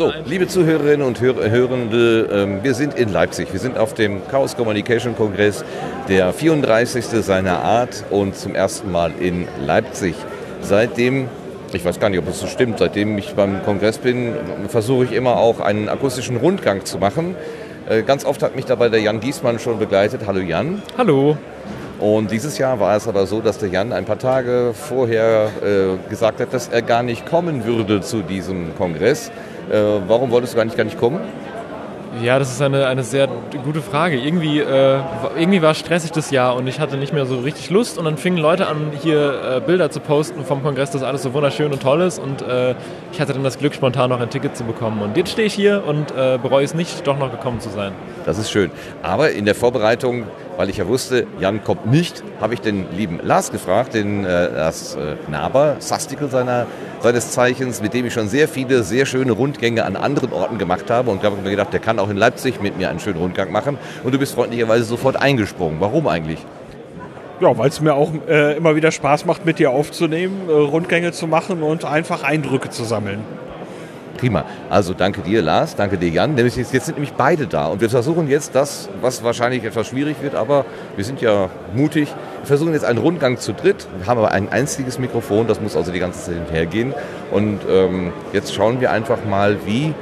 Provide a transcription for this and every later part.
So, liebe Zuhörerinnen und Hör Hörende, ähm, wir sind in Leipzig. Wir sind auf dem Chaos Communication Kongress, der 34. seiner Art und zum ersten Mal in Leipzig. Seitdem, ich weiß gar nicht, ob es so stimmt, seitdem ich beim Kongress bin, versuche ich immer auch einen akustischen Rundgang zu machen. Äh, ganz oft hat mich dabei der Jan Giesmann schon begleitet. Hallo Jan. Hallo. Und dieses Jahr war es aber so, dass der Jan ein paar Tage vorher äh, gesagt hat, dass er gar nicht kommen würde zu diesem Kongress. Äh, warum wolltest du gar nicht, gar nicht kommen? Ja, das ist eine, eine sehr gute Frage. Irgendwie, äh, irgendwie war stressig das Jahr und ich hatte nicht mehr so richtig Lust und dann fingen Leute an, hier äh, Bilder zu posten vom Kongress, dass alles so wunderschön und toll ist und äh, ich hatte dann das Glück, spontan noch ein Ticket zu bekommen. Und jetzt stehe ich hier und äh, bereue es nicht, doch noch gekommen zu sein. Das ist schön. Aber in der Vorbereitung weil ich ja wusste, Jan kommt nicht, habe ich den lieben Lars gefragt, den äh, Lars äh, Naber, Sastikel seiner, seines Zeichens, mit dem ich schon sehr viele, sehr schöne Rundgänge an anderen Orten gemacht habe. Und da habe ich mir gedacht, der kann auch in Leipzig mit mir einen schönen Rundgang machen. Und du bist freundlicherweise sofort eingesprungen. Warum eigentlich? Ja, weil es mir auch äh, immer wieder Spaß macht, mit dir aufzunehmen, äh, Rundgänge zu machen und einfach Eindrücke zu sammeln. Prima. Also danke dir, Lars, danke dir, Jan. Jetzt sind nämlich beide da und wir versuchen jetzt das, was wahrscheinlich etwas schwierig wird, aber wir sind ja mutig. Wir versuchen jetzt einen Rundgang zu dritt. Wir haben aber ein einziges Mikrofon, das muss also die ganze Zeit hinterhergehen. Und ähm, jetzt schauen wir einfach mal, wie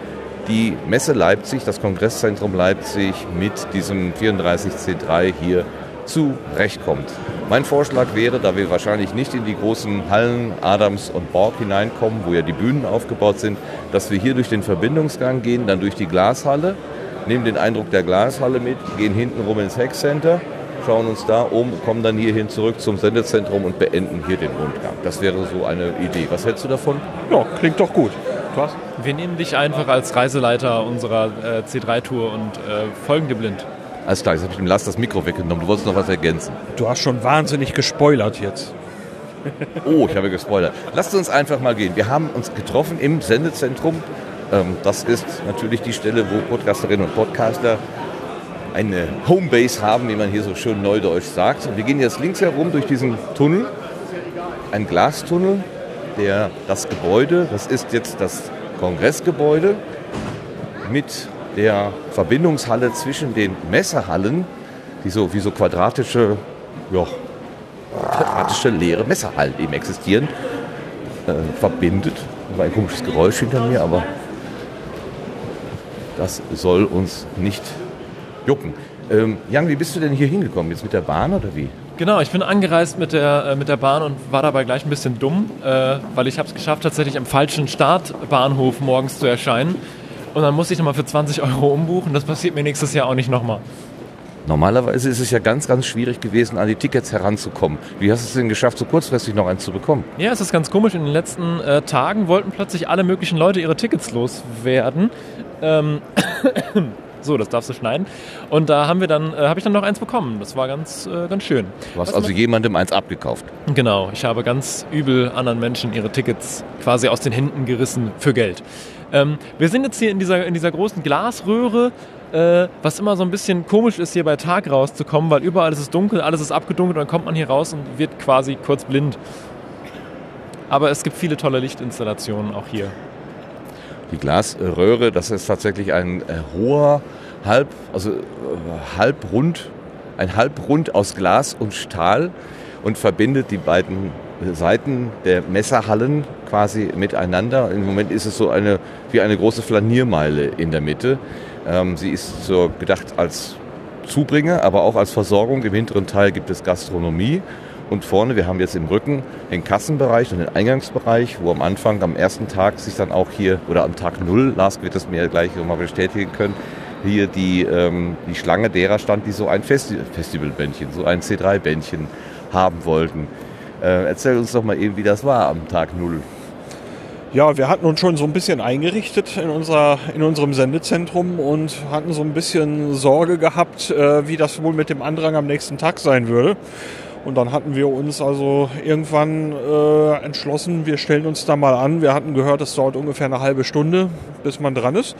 die Messe Leipzig, das Kongresszentrum Leipzig mit diesem 34C3 hier zurechtkommt. Mein Vorschlag wäre, da wir wahrscheinlich nicht in die großen Hallen Adams und Borg hineinkommen, wo ja die Bühnen aufgebaut sind, dass wir hier durch den Verbindungsgang gehen, dann durch die Glashalle, nehmen den Eindruck der Glashalle mit, gehen hinten rum ins Hackcenter, schauen uns da um, kommen dann hierhin zurück zum Sendezentrum und beenden hier den Rundgang. Das wäre so eine Idee. Was hältst du davon? Ja, klingt doch gut. Was? Wir nehmen dich einfach als Reiseleiter unserer äh, C3-Tour und äh, folgen dir blind. Alles klar, jetzt habe ich dem Last das Mikro weggenommen. Du wolltest noch was ergänzen. Du hast schon wahnsinnig gespoilert jetzt. oh, ich habe gespoilert. Lasst uns einfach mal gehen. Wir haben uns getroffen im Sendezentrum. Ähm, das ist natürlich die Stelle, wo Podcasterinnen und Podcaster eine Homebase haben, wie man hier so schön neudeutsch sagt. Und wir gehen jetzt links herum durch diesen Tunnel, ein Glastunnel, der das Gebäude, das ist jetzt das Kongressgebäude mit der Verbindungshalle zwischen den Messerhallen, die so wie so quadratische, ja, quadratische leere Messerhallen eben existieren, äh, verbindet. Das war ein komisches Geräusch hinter mir, aber das soll uns nicht jucken. Ähm, Jan, wie bist du denn hier hingekommen? Jetzt mit der Bahn oder wie? Genau, ich bin angereist mit der, äh, mit der Bahn und war dabei gleich ein bisschen dumm, äh, weil ich habe es geschafft, tatsächlich am falschen Startbahnhof morgens zu erscheinen und dann muss ich nochmal für 20 Euro umbuchen. Das passiert mir nächstes Jahr auch nicht nochmal. Normalerweise ist es ja ganz, ganz schwierig gewesen, an die Tickets heranzukommen. Wie hast du es denn geschafft, so kurzfristig noch eins zu bekommen? Ja, es ist ganz komisch. In den letzten äh, Tagen wollten plötzlich alle möglichen Leute ihre Tickets loswerden. Ähm so, das darfst du schneiden. Und da haben wir dann, äh, habe ich dann noch eins bekommen. Das war ganz, äh, ganz schön. Du hast Was also jemandem eins abgekauft? Genau. Ich habe ganz übel anderen Menschen ihre Tickets quasi aus den Händen gerissen für Geld. Ähm, wir sind jetzt hier in dieser, in dieser großen Glasröhre, äh, was immer so ein bisschen komisch ist, hier bei Tag rauszukommen, weil überall ist es dunkel, alles ist abgedunkelt und dann kommt man hier raus und wird quasi kurz blind. Aber es gibt viele tolle Lichtinstallationen auch hier. Die Glasröhre, das ist tatsächlich ein äh, hoher, halb, also äh, halbrund, ein Halbrund aus Glas und Stahl und verbindet die beiden Seiten der Messerhallen quasi miteinander. Im Moment ist es so eine, wie eine große Flaniermeile in der Mitte. Ähm, sie ist so gedacht als Zubringer, aber auch als Versorgung. Im hinteren Teil gibt es Gastronomie. Und vorne, wir haben jetzt im Rücken den Kassenbereich und den Eingangsbereich, wo am Anfang, am ersten Tag sich dann auch hier, oder am Tag Null, Lars wird das mir gleich nochmal bestätigen können, hier die, ähm, die Schlange derer stand, die so ein Festi Festivalbändchen, so ein C3-Bändchen haben wollten. Äh, erzähl uns doch mal eben, wie das war am Tag Null. Ja, wir hatten uns schon so ein bisschen eingerichtet in, unserer, in unserem Sendezentrum und hatten so ein bisschen Sorge gehabt, äh, wie das wohl mit dem Andrang am nächsten Tag sein würde. Und dann hatten wir uns also irgendwann äh, entschlossen, wir stellen uns da mal an. Wir hatten gehört, es dauert ungefähr eine halbe Stunde, bis man dran ist.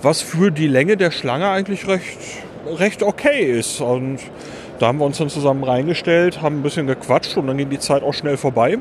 Was für die Länge der Schlange eigentlich recht, recht okay ist. Und da haben wir uns dann zusammen reingestellt, haben ein bisschen gequatscht und dann ging die Zeit auch schnell vorbei,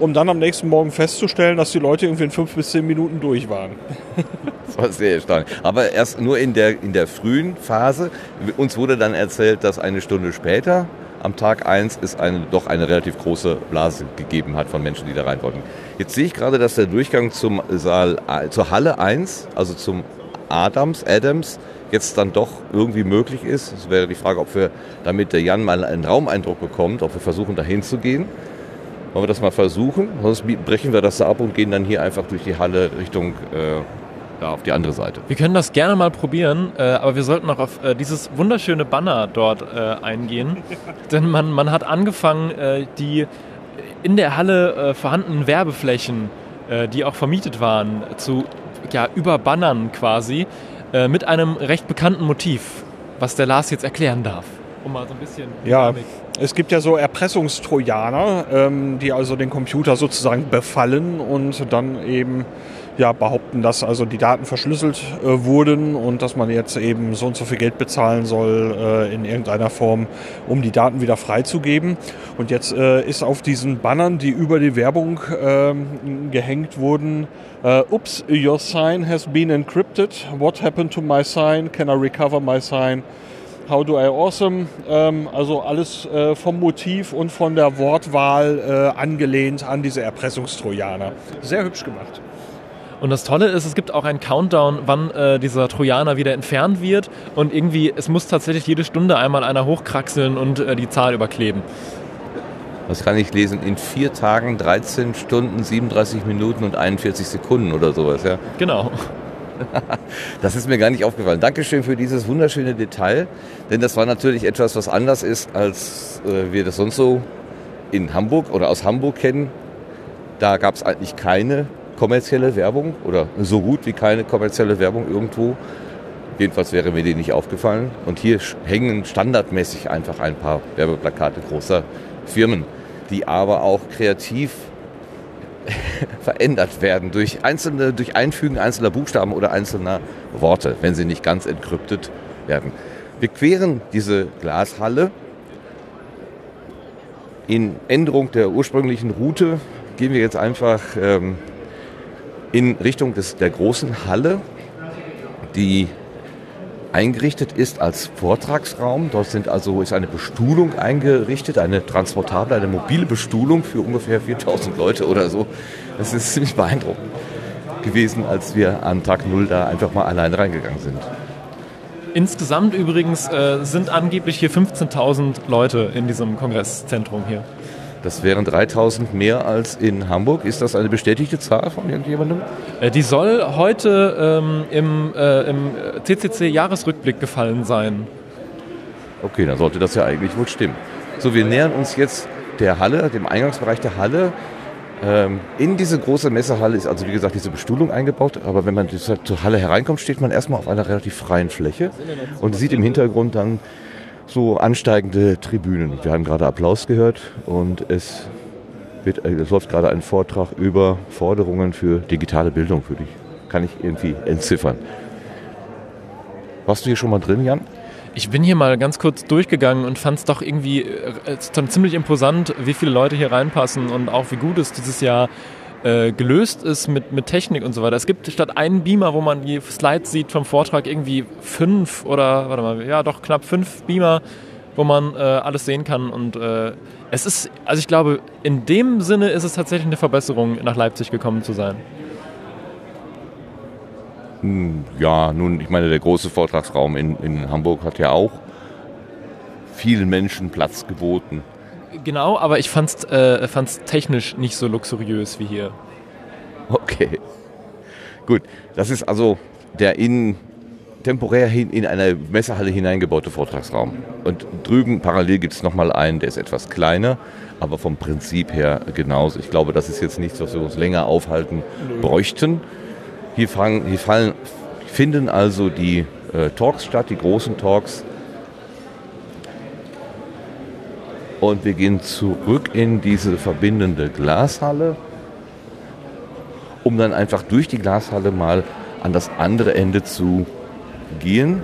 um dann am nächsten Morgen festzustellen, dass die Leute irgendwie in fünf bis zehn Minuten durch waren. Das war sehr erstaunlich. Aber erst nur in der, in der frühen Phase. Uns wurde dann erzählt, dass eine Stunde später, am Tag 1, es eine, doch eine relativ große Blase gegeben hat von Menschen, die da rein wollten. Jetzt sehe ich gerade, dass der Durchgang zum Saal, zur Halle 1, also zum Adams, Adams, jetzt dann doch irgendwie möglich ist. Es wäre die Frage, ob wir, damit der Jan mal einen Raumeindruck bekommt, ob wir versuchen, dahin zu gehen. Wollen wir das mal versuchen? Sonst brechen wir das da ab und gehen dann hier einfach durch die Halle Richtung äh, da auf die andere Seite. Wir können das gerne mal probieren, äh, aber wir sollten auch auf äh, dieses wunderschöne Banner dort äh, eingehen. Denn man, man hat angefangen, äh, die in der Halle äh, vorhandenen Werbeflächen, die auch vermietet waren, zu ja, überbannern quasi mit einem recht bekannten Motiv, was der Lars jetzt erklären darf. Um mal so ein bisschen. Ja, es gibt ja so Erpressungstrojaner, ähm, die also den Computer sozusagen befallen und dann eben ja, behaupten, dass also die Daten verschlüsselt äh, wurden und dass man jetzt eben so und so viel Geld bezahlen soll äh, in irgendeiner Form, um die Daten wieder freizugeben. Und jetzt äh, ist auf diesen Bannern, die über die Werbung ähm, gehängt wurden, äh, Ups, your sign has been encrypted. What happened to my sign? Can I recover my sign? How do I awesome? Ähm, also alles äh, vom Motiv und von der Wortwahl äh, angelehnt an diese Erpressungstrojaner. Sehr hübsch gemacht. Und das Tolle ist, es gibt auch einen Countdown, wann äh, dieser Trojaner wieder entfernt wird. Und irgendwie, es muss tatsächlich jede Stunde einmal einer hochkraxeln und äh, die Zahl überkleben. Was kann ich lesen? In vier Tagen 13 Stunden, 37 Minuten und 41 Sekunden oder sowas, ja? Genau. Das ist mir gar nicht aufgefallen. Dankeschön für dieses wunderschöne Detail, denn das war natürlich etwas, was anders ist, als äh, wir das sonst so in Hamburg oder aus Hamburg kennen. Da gab es eigentlich keine kommerzielle Werbung oder so gut wie keine kommerzielle Werbung irgendwo. Jedenfalls wäre mir die nicht aufgefallen. Und hier hängen standardmäßig einfach ein paar Werbeplakate großer Firmen, die aber auch kreativ verändert werden durch einzelne, durch Einfügen einzelner Buchstaben oder einzelner Worte, wenn sie nicht ganz entkryptet werden. Wir queren diese Glashalle. In Änderung der ursprünglichen Route gehen wir jetzt einfach ähm, in Richtung des, der großen Halle, die eingerichtet ist als Vortragsraum. Dort sind also, ist eine Bestuhlung eingerichtet, eine transportable, eine mobile Bestuhlung für ungefähr 4000 Leute oder so. Das ist ziemlich beeindruckend gewesen, als wir an Tag Null da einfach mal alleine reingegangen sind. Insgesamt übrigens äh, sind angeblich hier 15.000 Leute in diesem Kongresszentrum hier. Das wären 3000 mehr als in Hamburg. Ist das eine bestätigte Zahl von irgendjemandem? Äh, die soll heute ähm, im, äh, im CCC-Jahresrückblick gefallen sein. Okay, dann sollte das ja eigentlich wohl stimmen. So, wir nähern uns jetzt der Halle, dem Eingangsbereich der Halle. Ähm, in diese große Messehalle ist also wie gesagt diese Bestuhlung eingebaut, aber wenn man zur Halle hereinkommt, steht man erstmal auf einer relativ freien Fläche und sieht im Hintergrund dann so ansteigende Tribünen. Wir haben gerade Applaus gehört und es, wird, äh, es läuft gerade ein Vortrag über Forderungen für digitale Bildung für dich. Kann ich irgendwie entziffern. Warst du hier schon mal drin, Jan? Ich bin hier mal ganz kurz durchgegangen und fand es doch irgendwie äh, ziemlich imposant, wie viele Leute hier reinpassen und auch wie gut es dieses Jahr äh, gelöst ist mit, mit Technik und so weiter. Es gibt statt einen Beamer, wo man die Slides sieht vom Vortrag, irgendwie fünf oder, warte mal, ja doch knapp fünf Beamer, wo man äh, alles sehen kann. Und äh, es ist, also ich glaube, in dem Sinne ist es tatsächlich eine Verbesserung, nach Leipzig gekommen zu sein. Hm, ja, nun, ich meine, der große Vortragsraum in, in Hamburg hat ja auch vielen Menschen Platz geboten. Genau, aber ich fand es äh, technisch nicht so luxuriös wie hier. Okay. Gut, das ist also der in temporär hin in eine Messehalle hineingebaute Vortragsraum. Und drüben parallel gibt es nochmal einen, der ist etwas kleiner, aber vom Prinzip her genauso. Ich glaube, das ist jetzt nichts, was wir uns länger aufhalten bräuchten. Hier, fangen, hier fallen, finden also die äh, Talks statt, die großen Talks Und wir gehen zurück in diese verbindende Glashalle, um dann einfach durch die Glashalle mal an das andere Ende zu gehen.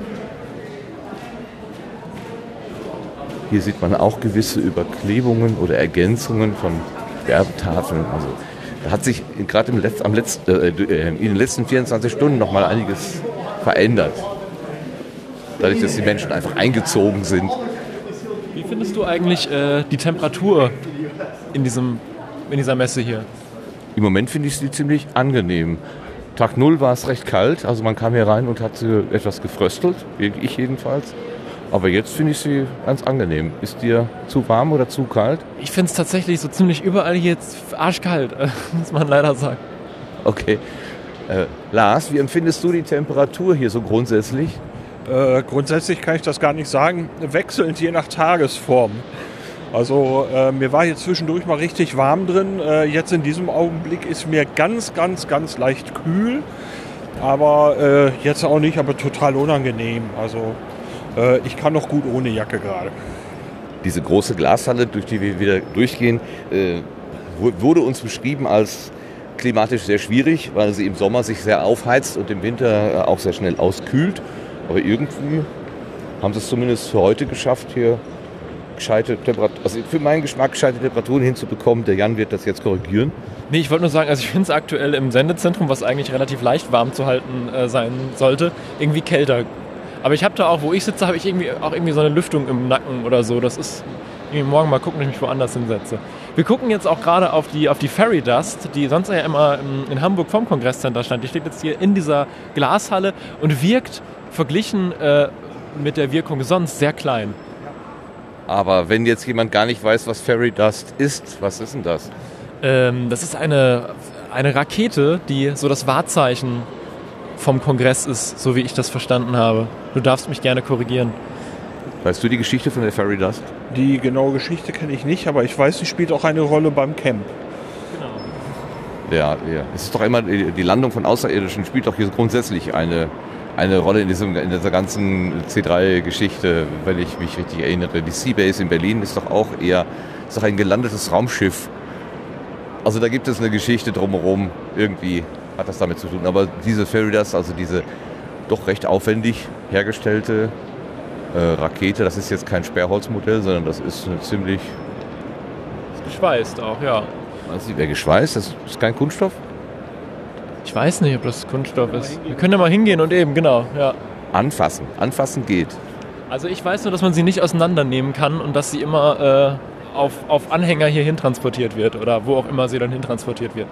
Hier sieht man auch gewisse Überklebungen oder Ergänzungen von Werbetafeln. Also da hat sich gerade Letz-, Letz-, äh, äh, in den letzten 24 Stunden noch mal einiges verändert. Dadurch, dass die Menschen einfach eingezogen sind. Wie findest du eigentlich äh, die Temperatur in, diesem, in dieser Messe hier? Im Moment finde ich sie ziemlich angenehm. Tag Null war es recht kalt, also man kam hier rein und hat etwas gefröstelt, ich jedenfalls. Aber jetzt finde ich sie ganz angenehm. Ist dir zu warm oder zu kalt? Ich finde es tatsächlich so ziemlich überall jetzt arschkalt, muss man leider sagen. Okay. Äh, Lars, wie empfindest du die Temperatur hier so grundsätzlich? Äh, grundsätzlich kann ich das gar nicht sagen. Wechselnd je nach Tagesform. Also äh, mir war hier zwischendurch mal richtig warm drin. Äh, jetzt in diesem Augenblick ist mir ganz, ganz, ganz leicht kühl. Aber äh, jetzt auch nicht, aber total unangenehm. Also äh, ich kann noch gut ohne Jacke gerade. Diese große Glashalle, durch die wir wieder durchgehen, wurde uns beschrieben als klimatisch sehr schwierig, weil sie im Sommer sich sehr aufheizt und im Winter auch sehr schnell auskühlt. Aber irgendwie haben sie es zumindest für heute geschafft, hier gescheite Temperaturen, also für meinen Geschmack gescheite Temperaturen hinzubekommen. Der Jan wird das jetzt korrigieren. Nee, ich wollte nur sagen, also ich finde es aktuell im Sendezentrum, was eigentlich relativ leicht warm zu halten äh, sein sollte, irgendwie kälter aber ich habe da auch, wo ich sitze, habe ich irgendwie auch irgendwie so eine Lüftung im Nacken oder so. Das ist irgendwie morgen mal gucken, ob ich mich woanders hinsetze. Wir gucken jetzt auch gerade auf die, auf die Fairy Dust, die sonst ja immer in Hamburg vom Kongresscenter stand. Die steht jetzt hier in dieser Glashalle und wirkt verglichen äh, mit der Wirkung sonst sehr klein. Aber wenn jetzt jemand gar nicht weiß, was Fairy Dust ist, was ist denn das? Ähm, das ist eine, eine Rakete, die so das Wahrzeichen vom Kongress ist, so wie ich das verstanden habe. Du darfst mich gerne korrigieren. Weißt du die Geschichte von der Fairy Dust? Die genaue Geschichte kenne ich nicht, aber ich weiß, sie spielt auch eine Rolle beim Camp. Genau. Ja, ja. Es ist doch immer, die Landung von Außerirdischen spielt doch hier grundsätzlich eine, eine Rolle in, diesem, in dieser ganzen C3-Geschichte, wenn ich mich richtig erinnere. Die Seabase in Berlin ist doch auch eher ist doch ein gelandetes Raumschiff. Also da gibt es eine Geschichte drumherum irgendwie hat das damit zu tun. Aber diese Feridas, also diese doch recht aufwendig hergestellte äh, Rakete, das ist jetzt kein Sperrholzmodell, sondern das ist eine ziemlich... Geschweißt auch, ja. Also die wäre geschweißt, das ist kein Kunststoff? Ich weiß nicht, ob das Kunststoff ist. Wir können ja mal hingehen und eben, genau, ja. Anfassen, anfassen geht. Also ich weiß nur, dass man sie nicht auseinandernehmen kann und dass sie immer äh, auf, auf Anhänger hierhin transportiert wird oder wo auch immer sie dann hin transportiert wird.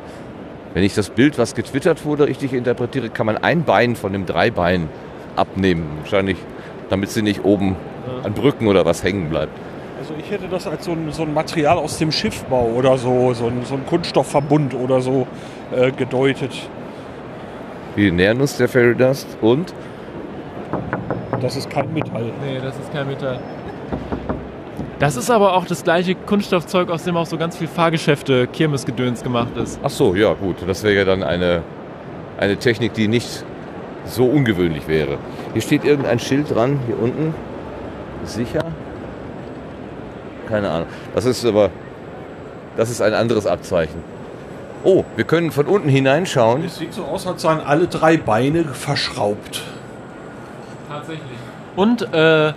Wenn ich das Bild, was getwittert wurde, richtig interpretiere, kann man ein Bein von dem Dreibein abnehmen. Wahrscheinlich, damit sie nicht oben an Brücken oder was hängen bleibt. Also ich hätte das als so ein, so ein Material aus dem Schiffbau oder so, so ein, so ein Kunststoffverbund oder so äh, gedeutet. Wir nähern uns der Fairy Dust und? Das ist kein Metall. Nee, das ist kein Metall. Das ist aber auch das gleiche Kunststoffzeug, aus dem auch so ganz viel Fahrgeschäfte, Kirmesgedöns gemacht ist. Ach so, ja gut. Das wäre ja dann eine, eine Technik, die nicht so ungewöhnlich wäre. Hier steht irgendein Schild dran, hier unten. Sicher? Keine Ahnung. Das ist aber, das ist ein anderes Abzeichen. Oh, wir können von unten hineinschauen. Es sieht so aus, als seien alle drei Beine verschraubt. Tatsächlich. Und äh,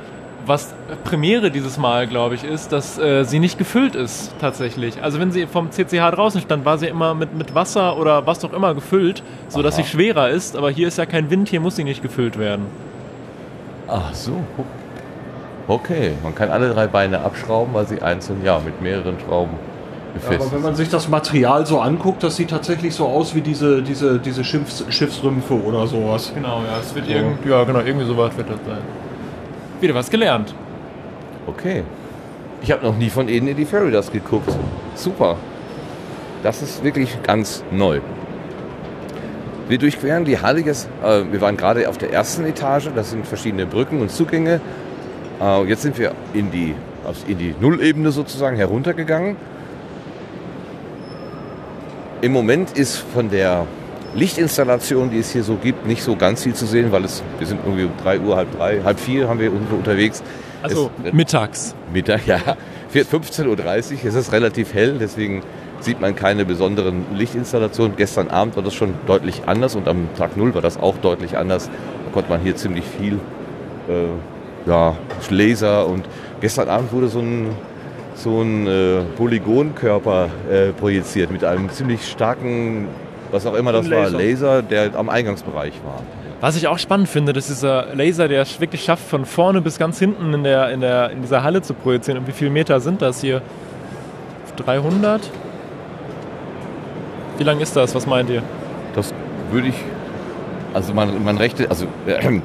was Premiere dieses Mal, glaube ich, ist, dass äh, sie nicht gefüllt ist tatsächlich. Also wenn sie vom CCH draußen stand, war sie immer mit, mit Wasser oder was auch immer gefüllt, sodass Aha. sie schwerer ist. Aber hier ist ja kein Wind, hier muss sie nicht gefüllt werden. Ach so. Okay, man kann alle drei Beine abschrauben, weil sie einzeln, ja, mit mehreren Schrauben ja, Aber wenn man sich das Material so anguckt, das sieht tatsächlich so aus wie diese, diese, diese Schiffs, Schiffsrümpfe oder sowas. Genau, ja, es wird so. irgendwie, ja, genau, irgendwie sowas wird das sein. Wieder was gelernt. Okay. Ich habe noch nie von Ihnen in die Feridas geguckt. Super. Das ist wirklich ganz neu. Wir durchqueren die Halle jetzt. Äh, wir waren gerade auf der ersten Etage. Das sind verschiedene Brücken und Zugänge. Äh, jetzt sind wir in die, in die Nullebene sozusagen heruntergegangen. Im Moment ist von der Lichtinstallation, die es hier so gibt, nicht so ganz viel zu sehen, weil es, wir sind irgendwie um 3 Uhr, halb drei, halb vier haben wir unterwegs. Also es, mittags. Mittag, ja. 15.30 Uhr, es ist relativ hell, deswegen sieht man keine besonderen Lichtinstallationen. Gestern Abend war das schon deutlich anders und am Tag Null war das auch deutlich anders. Da konnte man hier ziemlich viel äh, ja, Laser und Gestern Abend wurde so ein, so ein äh, Polygonkörper äh, projiziert mit einem ziemlich starken, was auch immer das war, Laser. Laser, der am Eingangsbereich war. Was ich auch spannend finde, dass dieser Laser, der es wirklich schafft, von vorne bis ganz hinten in, der, in, der, in dieser Halle zu projizieren. Und wie viele Meter sind das hier? 300? Wie lang ist das? Was meint ihr? Das würde ich, also man, man rechte, also äh,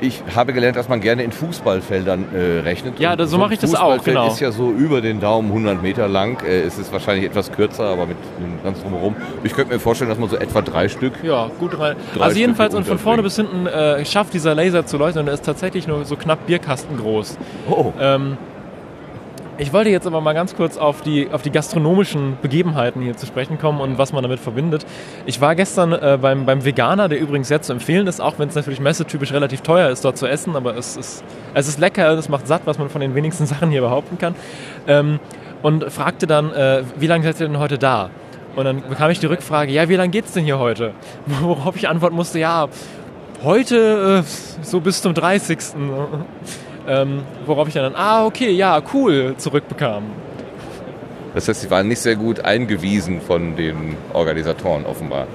ich habe gelernt, dass man gerne in Fußballfeldern äh, rechnet. Ja, das- so mache ich das auch, Fußballfeld genau. ist ja so über den Daumen 100 Meter lang. Äh, es ist wahrscheinlich etwas kürzer, aber mit ganz drumherum. Ich könnte mir vorstellen, dass man so etwa drei Stück Ja, gut rein. Drei Also jedenfalls Stücke und von vorne bis hinten äh, schafft dieser Laser zu leuchten und er ist tatsächlich nur so knapp Bierkasten groß. Oh, Ähm, ich wollte jetzt aber mal ganz kurz auf die, auf die gastronomischen Begebenheiten hier zu sprechen kommen und was man damit verbindet. Ich war gestern äh, beim, beim Veganer, der übrigens sehr zu empfehlen ist, auch wenn es natürlich messetypisch relativ teuer ist, dort zu essen, aber es ist, es ist lecker, es macht satt, was man von den wenigsten Sachen hier behaupten kann. Ähm, und fragte dann, äh, wie lange seid ihr denn heute da? Und dann bekam ich die Rückfrage, ja, wie lange geht's denn hier heute? Worauf ich antworten musste, ja, heute äh, so bis zum 30. Ähm, worauf ich dann, ah, okay, ja, cool, zurückbekam. das heißt, sie waren nicht sehr gut eingewiesen von den Organisatoren offenbar.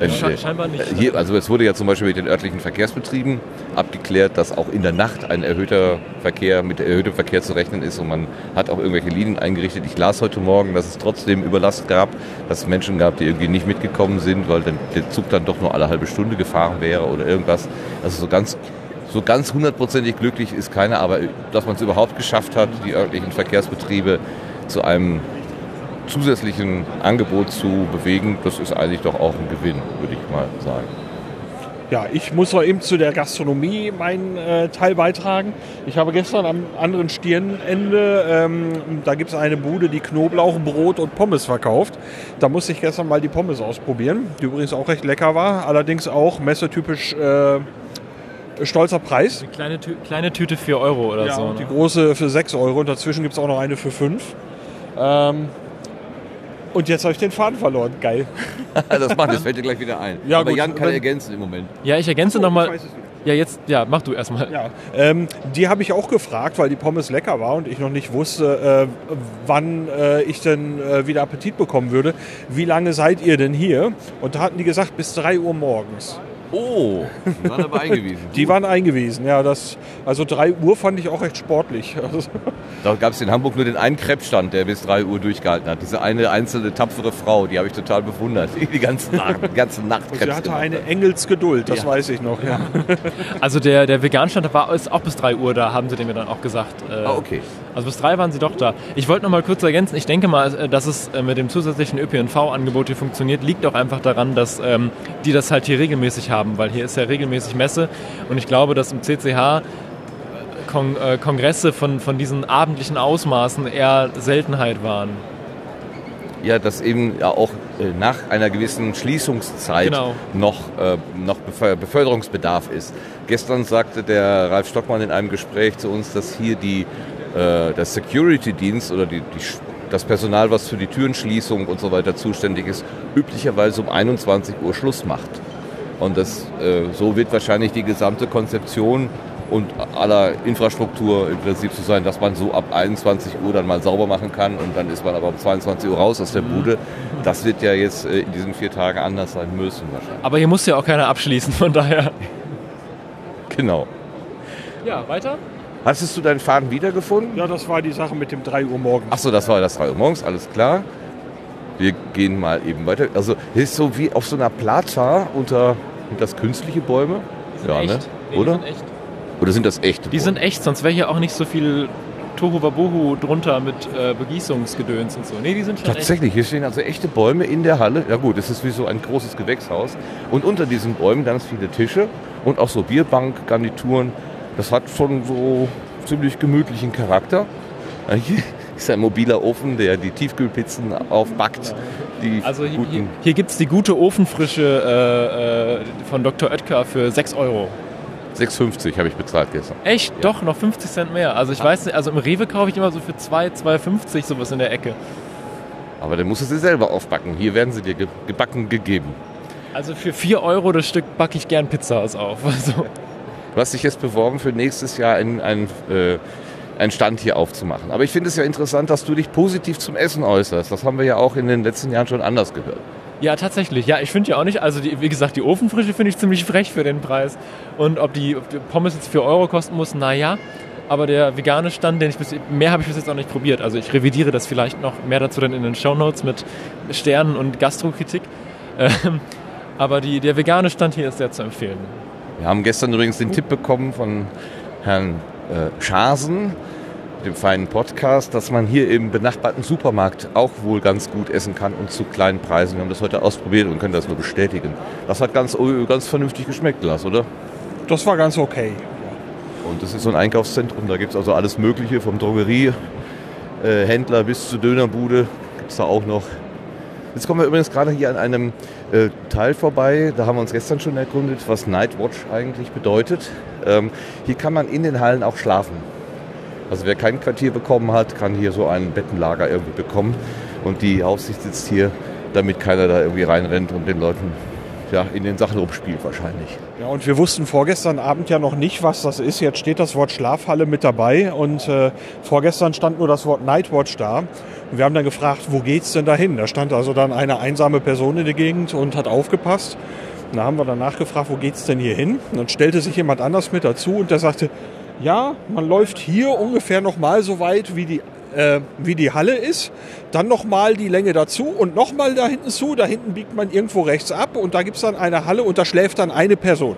Sche- scheinbar nicht. Hier, also es wurde ja zum Beispiel mit den örtlichen Verkehrsbetrieben abgeklärt, dass auch in der Nacht ein erhöhter Verkehr mit erhöhtem Verkehr zu rechnen ist und man hat auch irgendwelche Linien eingerichtet. Ich las heute Morgen, dass es trotzdem Überlast gab, dass es Menschen gab, die irgendwie nicht mitgekommen sind, weil der Zug dann doch nur alle halbe Stunde gefahren wäre oder irgendwas. Also so ganz so ganz hundertprozentig glücklich ist keiner, aber dass man es überhaupt geschafft hat, die örtlichen Verkehrsbetriebe zu einem zusätzlichen Angebot zu bewegen, das ist eigentlich doch auch ein Gewinn, würde ich mal sagen. Ja, ich muss noch eben zu der Gastronomie meinen äh, Teil beitragen. Ich habe gestern am anderen Stirnende, ähm, da gibt es eine Bude, die Knoblauchbrot und Pommes verkauft. Da musste ich gestern mal die Pommes ausprobieren, die übrigens auch recht lecker war. Allerdings auch messetypisch äh, stolzer Preis. Eine kleine, Tü kleine Tüte 4 Euro oder Ja, so. und die Ne? große für 6 Euro und dazwischen gibt es auch noch eine für 5. Ähm, und jetzt habe ich den Faden verloren. Geil. das macht, das fällt dir gleich wieder ein. Ja, Aber gut, Jan kann ergänzen im Moment. Ja, ich ergänze So, nochmal. Ja, jetzt, ja, mach du erstmal. Ja, ähm, die habe ich auch gefragt, weil die Pommes lecker war und ich noch nicht wusste, äh, wann äh, ich denn äh, wieder Appetit bekommen würde. Wie lange seid ihr denn hier? Und da hatten die gesagt, bis 3 Uhr morgens. Oh, die waren aber eingewiesen. Die waren eingewiesen, ja. Das, also 3 Uhr fand ich auch recht sportlich. Also, Da gab es in Hamburg nur den einen Krebsstand, der bis 3 Uhr durchgehalten hat. Diese eine einzelne tapfere Frau, die habe ich total bewundert. Die ganze Nacht, die ganze Nacht sie Krebs hatte gemacht eine. Engelsgeduld, das Ja. weiß ich noch. Ja. Also der, der Veganstand war ist auch bis 3 Uhr da, haben sie dem mir dann auch gesagt. Äh, Ah, okay. Also bis 3 waren sie doch da. Ich wollte noch mal kurz ergänzen, ich denke mal, äh, dass es äh, mit dem zusätzlichen ÖPNV-Angebot hier funktioniert, liegt auch einfach daran, dass ähm, die das halt hier regelmäßig haben, weil hier ist ja regelmäßig Messe und ich glaube, dass im CCH Kon äh, Kongresse von, von diesen abendlichen Ausmaßen eher Seltenheit waren. Ja, dass eben ja auch äh, nach einer gewissen Schließungszeit Genau. noch, äh, noch Bef- Beförderungsbedarf ist. Gestern sagte der Ralf Stockmann in einem Gespräch zu uns, dass hier die, äh, der Security-Dienst oder die, die, das Personal, was für die Türenschließung und so weiter zuständig ist, üblicherweise um 21 Uhr Schluss macht. Und das, äh, so wird wahrscheinlich die gesamte Konzeption und aller Infrastruktur im Prinzip so sein, dass man so ab 21 Uhr dann mal sauber machen kann und dann ist man aber um 22 Uhr raus aus der Bude. Das wird ja jetzt äh, in diesen vier Tagen anders sein müssen wahrscheinlich. Aber hier muss ja auch keiner abschließen, von daher. Genau. Ja, weiter? Hattest du deinen Faden wiedergefunden? ja, das war die Sache mit dem 3 Uhr morgens. Achso, das war das 3 Uhr morgens, alles klar. Wir gehen mal eben weiter. Also hier ist so wie auf so einer Plaza unter sind das künstliche Bäume? Ja, ne? Nee, Oder? Die sind echt. Oder sind das echte Die sind echt, sonst wäre hier auch nicht so viel Tohu Wabohu drunter mit äh, Begießungsgedöns und so. Nee, die sind schon echt. Tatsächlich, hier stehen also echte Bäume in der Halle. Ja gut, es ist wie so ein großes Gewächshaus. Und unter diesen Bäumen ganz viele Tische und auch so Bierbankgarnituren. Das hat schon so ziemlich gemütlichen Charakter. Ja, Hier ist ein mobiler Ofen, der die Tiefkühlpizzen aufbackt. Also hier, hier, hier gibt es die gute Ofenfrische äh, äh, von Dr. Oetker für 6 Euro. 6,50 habe ich bezahlt gestern. Echt? Doch, noch 50 Cent mehr. Also ich weiß nicht, also im Rewe kaufe ich immer so für 2, 2,50 sowas in der Ecke. Aber dann musst du sie selber aufbacken. Hier werden sie dir ge gebacken gegeben. Also für 4 Euro das Stück backe ich gern Pizza auf. Also, Du hast dich jetzt beworben für nächstes Jahr in ein äh, einen Stand hier aufzumachen. Aber ich finde es ja interessant, dass du dich positiv zum Essen äußerst. Das haben wir ja auch in den letzten Jahren schon anders gehört. Ja, tatsächlich. Ja, ich finde ja auch nicht, also die, wie gesagt, die Ofenfrische finde ich ziemlich frech für den Preis. Und ob die, ob die Pommes jetzt 4 Euro kosten muss, naja. Aber der vegane Stand, den ich bis, mehr habe ich bis jetzt auch nicht probiert. Also ich revidiere das vielleicht noch mehr dazu dann in den Shownotes mit Sternen und Gastrokritik. Ähm, aber die, der vegane Stand hier ist sehr zu empfehlen. Wir haben gestern übrigens den Tipp bekommen von Herrn äh, Schasen, dem feinen Podcast, dass man hier im benachbarten Supermarkt auch wohl ganz gut essen kann und zu kleinen Preisen. Wir haben das heute ausprobiert und können das nur bestätigen. Das hat ganz, oh, ganz vernünftig geschmeckt, Lars, oder? Das war ganz okay. Und das ist so ein Einkaufszentrum, da gibt es also alles Mögliche, vom Drogeriehändler äh, bis zur Dönerbude gibt es da auch noch. Jetzt kommen wir übrigens gerade hier an einem äh, Teil vorbei, da haben wir uns gestern schon erkundet, was Nightwatch eigentlich bedeutet. Ähm, hier kann man in den Hallen auch schlafen. Also wer kein Quartier bekommen hat, kann hier so ein Bettenlager irgendwie bekommen. Und die Aufsicht sitzt hier, damit keiner da irgendwie reinrennt und den Leuten ja, in den Sachen rumspielt wahrscheinlich. Ja, und wir wussten vorgestern Abend ja noch nicht, was das ist. Jetzt steht das Wort Schlafhalle mit dabei und äh, vorgestern stand nur das Wort Nightwatch da. Und wir haben dann gefragt, wo geht's denn dahin? Da stand also dann eine einsame Person in der Gegend und hat aufgepasst. Und da haben wir danach gefragt, wo geht's denn hier hin? Und dann stellte sich jemand anders mit dazu und der sagte, ja, man läuft hier ungefähr noch mal so weit, wie die, äh, wie die Halle ist. Dann noch mal die Länge dazu und noch mal da hinten zu. Da hinten biegt man irgendwo rechts ab und da gibt es dann eine Halle und da schläft dann eine Person.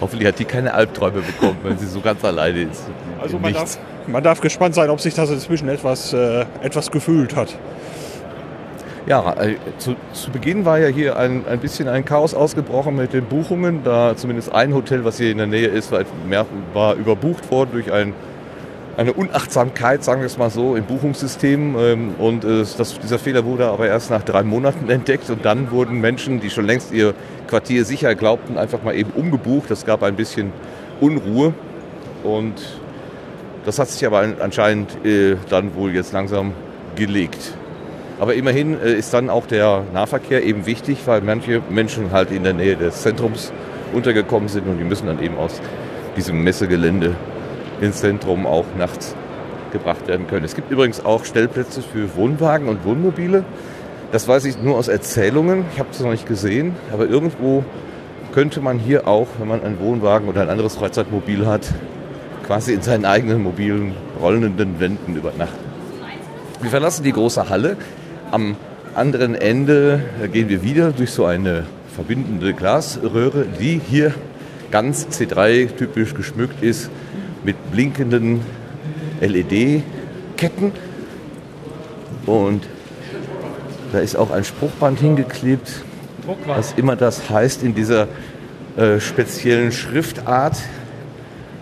Hoffentlich hat die keine Albträume bekommen, wenn sie so ganz alleine ist. Also man darf, man darf, gespannt sein, ob sich das inzwischen etwas, äh, etwas gefühlt hat. Ja, äh, zu, zu, Beginn war ja hier ein, ein bisschen ein Chaos ausgebrochen mit den Buchungen. Da zumindest ein Hotel, was hier in der Nähe ist, war, war überbucht worden durch ein, eine Unachtsamkeit, sagen wir es mal so, im Buchungssystem. Ähm, und äh, das, dieser Fehler wurde aber erst nach drei Monaten entdeckt. Und dann wurden Menschen, die schon längst ihr Quartier sicher glaubten, einfach mal eben umgebucht. Das gab ein bisschen Unruhe. Und das hat sich aber anscheinend äh, dann wohl jetzt langsam gelegt. Aber immerhin äh, ist dann auch der Nahverkehr eben wichtig, weil manche Menschen halt in der Nähe des Zentrums untergekommen sind und die müssen dann eben aus diesem Messegelände ins Zentrum auch nachts gebracht werden können. Es gibt übrigens auch Stellplätze für Wohnwagen und Wohnmobile. Das weiß ich nur aus Erzählungen. Ich habe es noch nicht gesehen, aber irgendwo könnte man hier auch, wenn man einen Wohnwagen oder ein anderes Freizeitmobil hat, quasi in seinen eigenen mobilen rollenden Wänden übernachten. Wir verlassen die große Halle, am anderen Ende gehen wir wieder durch so eine verbindende Glasröhre, die hier ganz C3-typisch geschmückt ist mit blinkenden LED-Ketten. Und da ist auch ein Spruchband hingeklebt, was immer das heißt in dieser äh, speziellen Schriftart.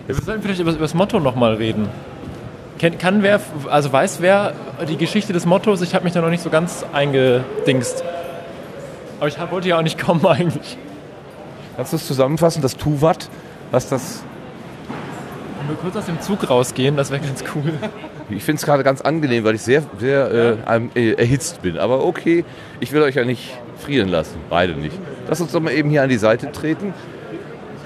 Wir sollten vielleicht über, über das Motto nochmal reden. Kann, kann wer, also weiß wer die Geschichte des Mottos? Ich habe mich da noch nicht so ganz eingedingst. Aber ich wollte ja auch nicht kommen eigentlich. Kannst du es zusammenfassen, das Tuvat, was das... Wir kurz aus dem Zug rausgehen, das wäre ganz cool. Ich finde es gerade ganz angenehm, weil ich sehr, sehr äh, äh, erhitzt bin. Aber okay, ich will euch ja nicht frieren lassen. Beide nicht. Lass uns doch mal eben hier an die Seite treten.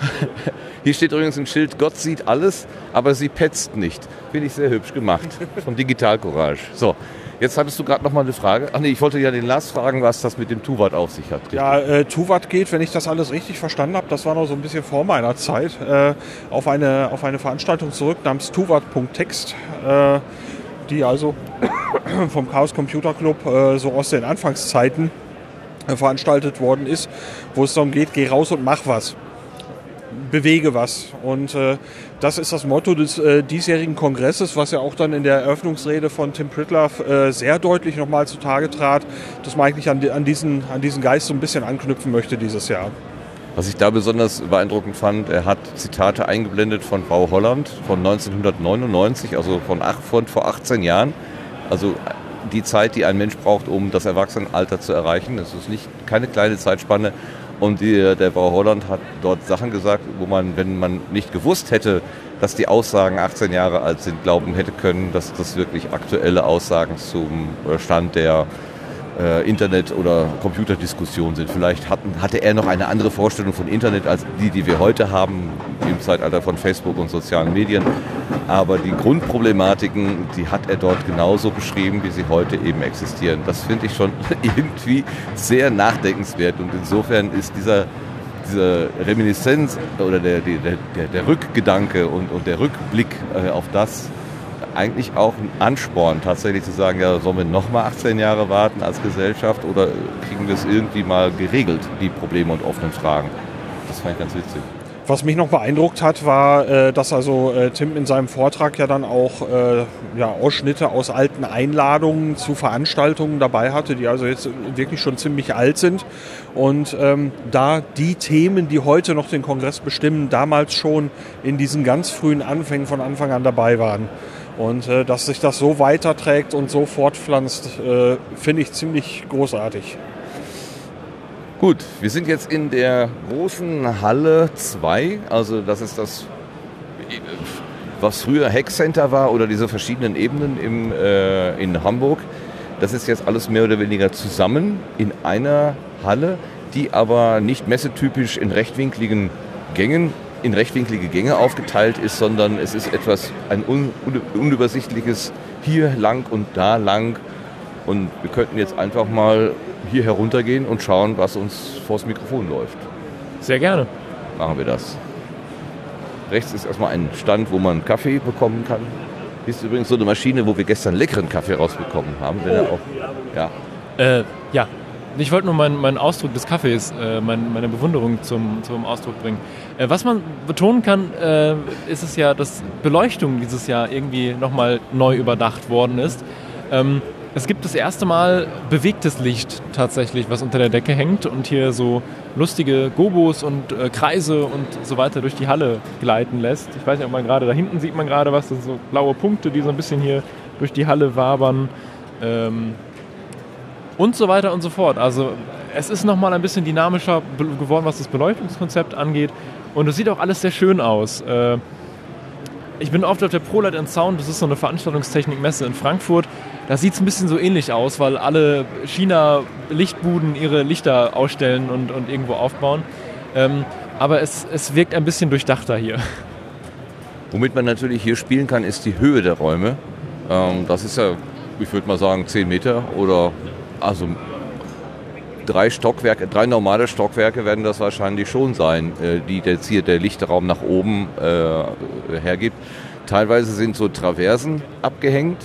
Hier steht übrigens ein Schild, Gott sieht alles, aber sie petzt nicht. Finde ich sehr hübsch gemacht. Von Digital Courage. So, Jetzt hattest du gerade noch mal eine Frage. Ach nee, ich wollte ja den Lars fragen, was das mit dem Tuvat auf sich hat. Richtig? Ja, äh, Tuvat geht, wenn ich das alles richtig verstanden habe, das war noch so ein bisschen vor meiner Zeit, äh, auf, eine, auf eine Veranstaltung zurück namens tuvat.text, äh, die also vom Chaos Computer Club äh, so aus den Anfangszeiten äh, veranstaltet worden ist, wo es darum geht, geh raus und mach was bewege was. Und äh, das ist das Motto des äh, diesjährigen Kongresses, was ja auch dann in der Eröffnungsrede von Tim Pritloff äh, sehr deutlich nochmal zutage trat, dass man eigentlich an, an, diesen, an diesen Geist so ein bisschen anknüpfen möchte dieses Jahr. Was ich da besonders beeindruckend fand, er hat Zitate eingeblendet von Frau Holland von 1999, also von, ach, von vor 18 Jahren. Also die Zeit, die ein Mensch braucht, um das Erwachsenenalter zu erreichen. Das ist nicht keine kleine Zeitspanne. Und die, der Frau Holland hat dort Sachen gesagt, wo man, wenn man nicht gewusst hätte, dass die Aussagen 18 Jahre alt sind, glauben hätte können, dass das wirklich aktuelle Aussagen zum Stand der äh, Internet- oder Computerdiskussionen sind. Vielleicht hatten, hatte er noch eine andere Vorstellung von Internet als die, die wir heute haben im Zeitalter von Facebook und sozialen Medien. Aber die Grundproblematiken, die hat er dort genauso beschrieben, wie sie heute eben existieren. Das finde ich schon irgendwie sehr nachdenkenswert. Und insofern ist dieser diese Reminiszenz oder der, der, der, der Rückgedanke und, und der Rückblick äh, auf das eigentlich auch ein Ansporn, tatsächlich zu sagen, ja, sollen wir nochmal 18 Jahre warten als Gesellschaft oder kriegen wir es irgendwie mal geregelt, die Probleme und offenen Fragen? Das fand ich ganz witzig. Was mich noch beeindruckt hat, war, äh, dass also äh, Tim in seinem Vortrag ja dann auch äh, ja, Ausschnitte aus alten Einladungen zu Veranstaltungen dabei hatte, die also jetzt wirklich schon ziemlich alt sind. Und ähm, da die Themen, die heute noch den Kongress bestimmen, damals schon in diesen ganz frühen Anfängen von Anfang an dabei waren. Und äh, dass sich das so weiterträgt und so fortpflanzt, äh, finde ich ziemlich großartig. Gut, wir sind jetzt in der großen Halle 2. Also das ist das, was früher Hackcenter war oder diese verschiedenen Ebenen im, äh, in Hamburg. Das ist jetzt alles mehr oder weniger zusammen in einer Halle, die aber nicht messetypisch in rechtwinkligen Gängen in rechtwinklige Gänge aufgeteilt ist, sondern es ist etwas, ein un, unübersichtliches hier lang und da lang. Und wir könnten jetzt einfach mal hier heruntergehen und schauen, was uns vors Mikrofon läuft. Sehr gerne. Machen wir das. Rechts ist erstmal ein Stand, wo man Kaffee bekommen kann. Hier ist übrigens so eine Maschine, wo wir gestern leckeren Kaffee rausbekommen haben. Wenn er auch, ja. Äh, ja, ich wollte nur meinen, meinen Ausdruck des Kaffees, äh, mein, meine Bewunderung zum, zum Ausdruck bringen. Äh, was man betonen kann, äh, ist es ja, dass Beleuchtung dieses Jahr irgendwie nochmal neu überdacht worden ist. Ähm, es gibt das erste Mal bewegtes Licht tatsächlich, was unter der Decke hängt und hier so lustige Gobos und äh, Kreise und so weiter durch die Halle gleiten lässt. Ich weiß nicht, ob man gerade, da hinten sieht man gerade was, das sind so blaue Punkte, die so ein bisschen hier durch die Halle wabern. Ähm, und so weiter und so fort. Also es ist nochmal ein bisschen dynamischer geworden, was das Beleuchtungskonzept angeht. Und es sieht auch alles sehr schön aus. Äh, ich bin oft auf der ProLight and Sound, das ist so eine Veranstaltungstechnikmesse in Frankfurt. Da sieht es ein bisschen so ähnlich aus, weil alle China-Lichtbuden ihre Lichter ausstellen und, und irgendwo aufbauen. Ähm, aber es, es wirkt ein bisschen durchdachter hier. Womit man natürlich hier spielen kann, ist die Höhe der Räume. Ähm, das ist ja, ich würde mal sagen, 10 Meter oder also drei Stockwerke, drei normale Stockwerke werden das wahrscheinlich schon sein, äh, die jetzt hier der Lichtraum nach oben äh, hergibt. Teilweise sind so Traversen abgehängt,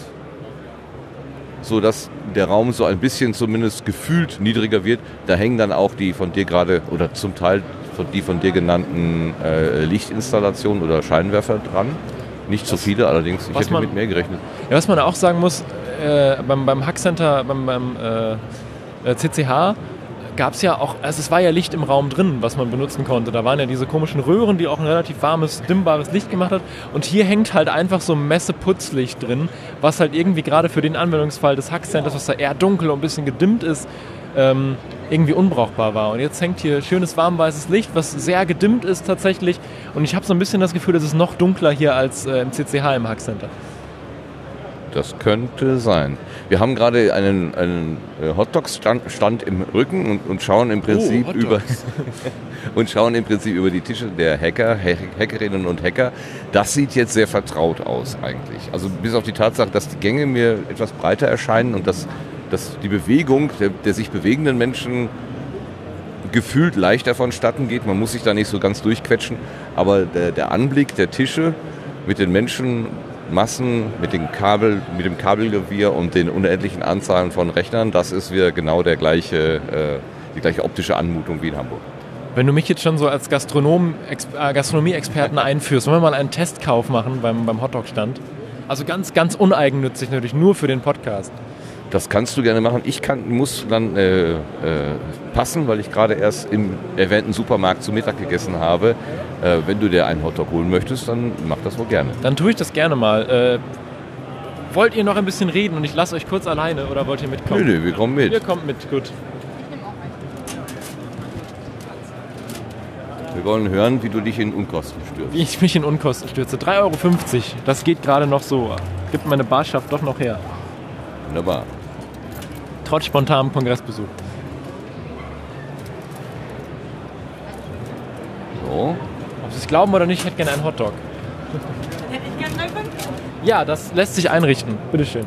sodass der Raum so ein bisschen zumindest gefühlt niedriger wird. Da hängen dann auch die von dir gerade oder zum Teil die von dir genannten äh, Lichtinstallationen oder Scheinwerfer dran. Nicht so viele, allerdings. Ich hätte man, mit mehr gerechnet. Ja, was man auch sagen muss, äh, beim, beim Hackcenter, beim, beim äh, CCH gab es ja auch, also es war ja Licht im Raum drin, was man benutzen konnte. Da waren ja diese komischen Röhren, die auch ein relativ warmes, dimmbares Licht gemacht hat. Und hier hängt halt einfach so Messeputzlicht drin, was halt irgendwie gerade für den Anwendungsfall des Hackcenters, was da eher dunkel und ein bisschen gedimmt ist, ähm, irgendwie unbrauchbar war. Und jetzt hängt hier schönes warmweißes Licht, was sehr gedimmt ist tatsächlich. Und ich habe so ein bisschen das Gefühl, es ist noch dunkler hier als äh, im CCH im Hackcenter. Das könnte sein. Wir haben gerade einen, einen äh, Hotdogs-Stand im Rücken und, und schauen im Prinzip oh, über und schauen im Prinzip über die Tische der Hacker, Hackerinnen und Hacker. Das sieht jetzt sehr vertraut aus eigentlich. Also bis auf die Tatsache, dass die Gänge mir etwas breiter erscheinen und dass, dass die Bewegung der, der sich bewegenden Menschen gefühlt leichter vonstatten geht. Man muss sich da nicht so ganz durchquetschen, aber der, der Anblick der Tische mit den Menschen Massen mit, den Kabel, mit dem Kabelgewirr und den unendlichen Anzahlen von Rechnern, das ist wieder genau der gleiche, äh, die gleiche optische Anmutung wie in Hamburg. Wenn du mich jetzt schon so als Gastronom, äh, Gastronomie-Experten einführst, wollen wir mal einen Testkauf machen beim, beim Hotdog-Stand? Also ganz, ganz uneigennützig natürlich, nur für den Podcast. Das kannst du gerne machen. Ich kann, muss dann äh, äh, passen, weil ich gerade erst im erwähnten Supermarkt zu Mittag gegessen habe. Äh, wenn du dir einen Hotdog holen möchtest, dann mach das wohl gerne. Dann tue ich das gerne mal. Äh, wollt ihr noch ein bisschen reden und ich lasse euch kurz alleine oder wollt ihr mitkommen? Nö, nö, wir kommen mit. Ihr kommt mit, gut. Wir wollen hören, wie du dich in Unkosten stürzt. Wie ich mich in Unkosten stürze. 3,50 Euro, das geht gerade noch so. Gibt meine Barschaft doch noch her. Wunderbar. Trotz spontanem Kongressbesuch. So. Ob Sie es glauben oder nicht, ich hätte gerne einen Hotdog. Hätte ich gerne 3,5. Ja, das lässt sich einrichten. Bitteschön.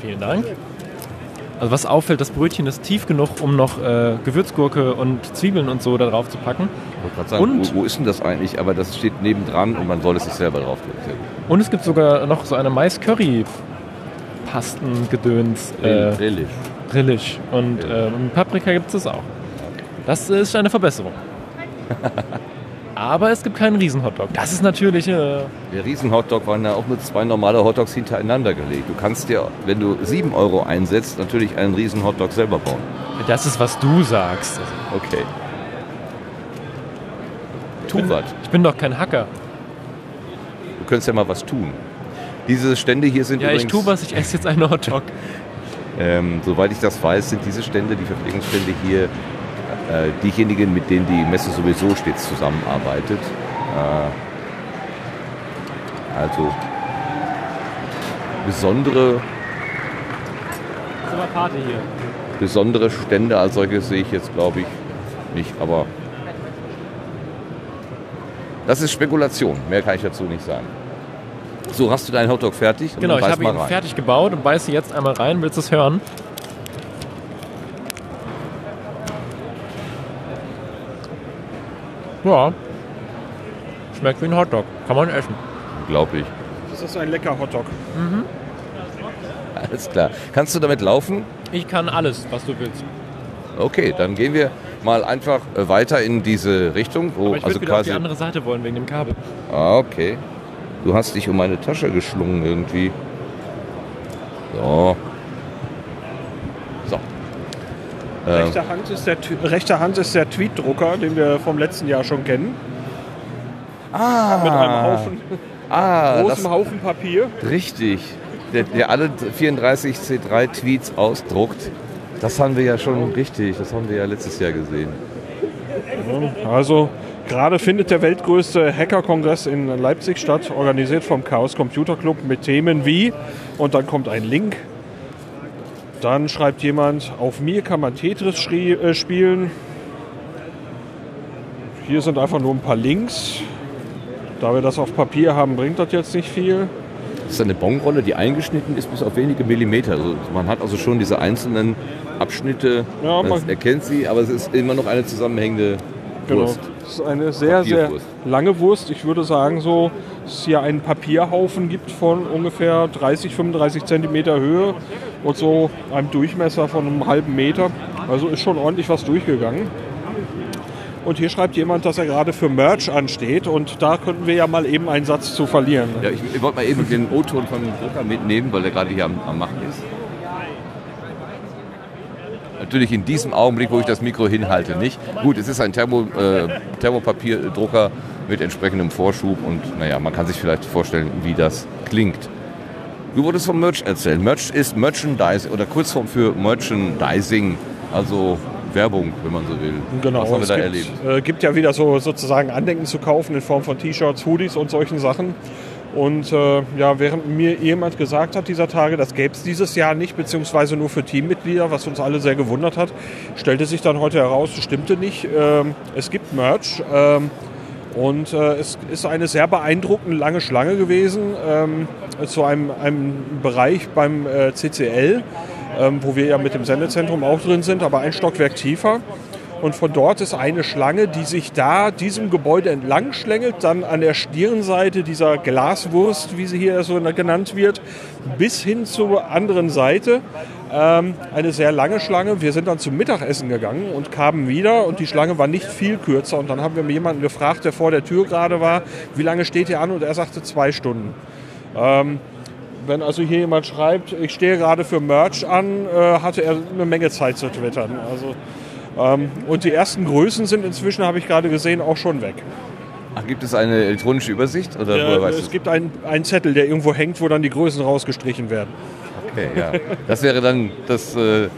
Vielen Dank. Also was auffällt, das Brötchen ist tief genug, um noch äh, Gewürzgurke und Zwiebeln und so da drauf zu packen. Ich wollte gerade sagen, Und? wo, wo ist denn das eigentlich? Aber das steht nebendran und man soll es sich selber drauf tun. Und es gibt sogar noch so eine Mais-Curry-Pastengedöns. Äh, Relish. Grillig. Und äh, mit Paprika gibt es das auch. Das ist eine Verbesserung. Aber es gibt keinen Riesen-Hotdog. Das ist natürlich. Äh, Der Riesen-Hotdog waren ja auch nur zwei normale Hotdogs hintereinander gelegt. Du kannst dir, wenn du 7 Euro einsetzt, natürlich einen Riesen-Hotdog selber bauen. das ist, was du sagst. Okay. ich, Tu was. ich bin doch kein Hacker. Du könntest ja mal was tun. Diese Stände hier sind Ja, ich übrigens, tu was, ich esse jetzt einen Hotdog. ähm, soweit ich das weiß, sind diese Stände, die Verpflegungsstände hier, äh, diejenigen, mit denen die Messe sowieso stets zusammenarbeitet. Äh, also besondere, Party hier. besondere Stände als solche sehe ich jetzt, glaube ich, nicht. Aber das ist Spekulation. Mehr kann ich dazu nicht sagen. So, hast du deinen Hotdog fertig? Genau, ich habe ihn rein. fertig gebaut und beiße jetzt einmal rein. Willst du es hören? Ja. Schmeckt wie ein Hotdog. Kann man essen. Unglaublich. Das ist ein lecker Hotdog. Alles klar. Kannst du damit laufen? Ich kann alles, was du willst. Okay, dann gehen wir mal einfach äh, weiter in diese Richtung. Wo, Aber ich würde also wieder auf quasi. die andere Seite wollen, wegen dem Kabel. Ah, okay. Du hast dich um meine Tasche geschlungen irgendwie. So. So. Ähm, Rechte, Hand ist der, rechte Hand ist der Tweetdrucker, den wir vom letzten Jahr schon kennen. ah, Mit einem Haufen, ah, großem Haufen Papier. richtig. Der, der alle 34 C3 Tweets ausdruckt. Das haben wir ja schon richtig. Das haben wir ja letztes Jahr gesehen. Also gerade findet der weltgrößte Hacker-Kongress in Leipzig statt, organisiert vom Chaos Computer Club mit Themen wie, und dann kommt ein Link, dann schreibt jemand, auf mir kann man Tetris äh, spielen. Hier sind einfach nur ein paar Links. Da wir das auf Papier haben, bringt das jetzt nicht viel. Das ist eine Bonrolle, die eingeschnitten ist bis auf wenige Millimeter. Also man hat also schon diese einzelnen Abschnitte, Ja, man erkennt sie, aber es ist immer noch eine zusammenhängende Genau. Wurst. Das ist eine sehr, sehr lange Wurst. Ich würde sagen, so, dass es hier einen Papierhaufen gibt von ungefähr 30, 35 Zentimeter Höhe und so einem Durchmesser von einem halben Meter. Also ist schon ordentlich was durchgegangen. Und hier schreibt jemand, dass er gerade für Merch ansteht und da könnten wir ja mal eben einen Satz zu verlieren. Ja, ich, ich wollte mal eben den O-Ton von Drucker mitnehmen, weil der gerade hier am, am Machen ist. Natürlich in diesem Augenblick, wo ich das Mikro hinhalte, nicht. Gut, es ist ein Thermo, äh, Thermopapierdrucker mit entsprechendem Vorschub und naja, man kann sich vielleicht vorstellen, wie das klingt. Du wolltest vom Merch erzählen. Merch ist Merchandise oder Kurzform für Merchandising, also Werbung, wenn man so will. Genau, Was haben wir es da gibt, erlebt? äh, gibt ja wieder so sozusagen Andenken zu kaufen in Form von T-Shirts, Hoodies und solchen Sachen. Und äh, ja, während mir jemand gesagt hat dieser Tage, das gäbe es dieses Jahr nicht, beziehungsweise nur für Teammitglieder, was uns alle sehr gewundert hat, stellte sich dann heute heraus, das stimmte nicht. Ähm, es gibt Merch. Ähm, und äh, es ist eine sehr beeindruckende lange Schlange gewesen ähm, zu einem, einem Bereich beim äh, CCL, ähm, wo wir ja mit dem Sendezentrum auch drin sind, aber ein Stockwerk tiefer. Und von dort ist eine Schlange, die sich da diesem Gebäude entlang schlängelt, dann an der Stirnseite dieser Glaswurst, wie sie hier so genannt wird, bis hin zur anderen Seite. Ähm, eine sehr lange Schlange. Wir sind dann zum Mittagessen gegangen und kamen wieder und die Schlange war nicht viel kürzer. Und dann haben wir jemanden gefragt, der vor der Tür gerade war, wie lange steht ihr an? Und er sagte zwei Stunden. Ähm, wenn also hier jemand schreibt, ich stehe gerade für Merch an, äh, hatte er eine Menge Zeit zu twittern. Also, und die ersten Größen sind inzwischen, habe ich gerade gesehen, auch schon weg. Ach, gibt es eine elektronische Übersicht? Oder woher Äh, weißt es du's? gibt einen, einen Zettel, der irgendwo hängt, wo dann die Größen rausgestrichen werden. Okay, ja. Das wäre dann das, äh, äh,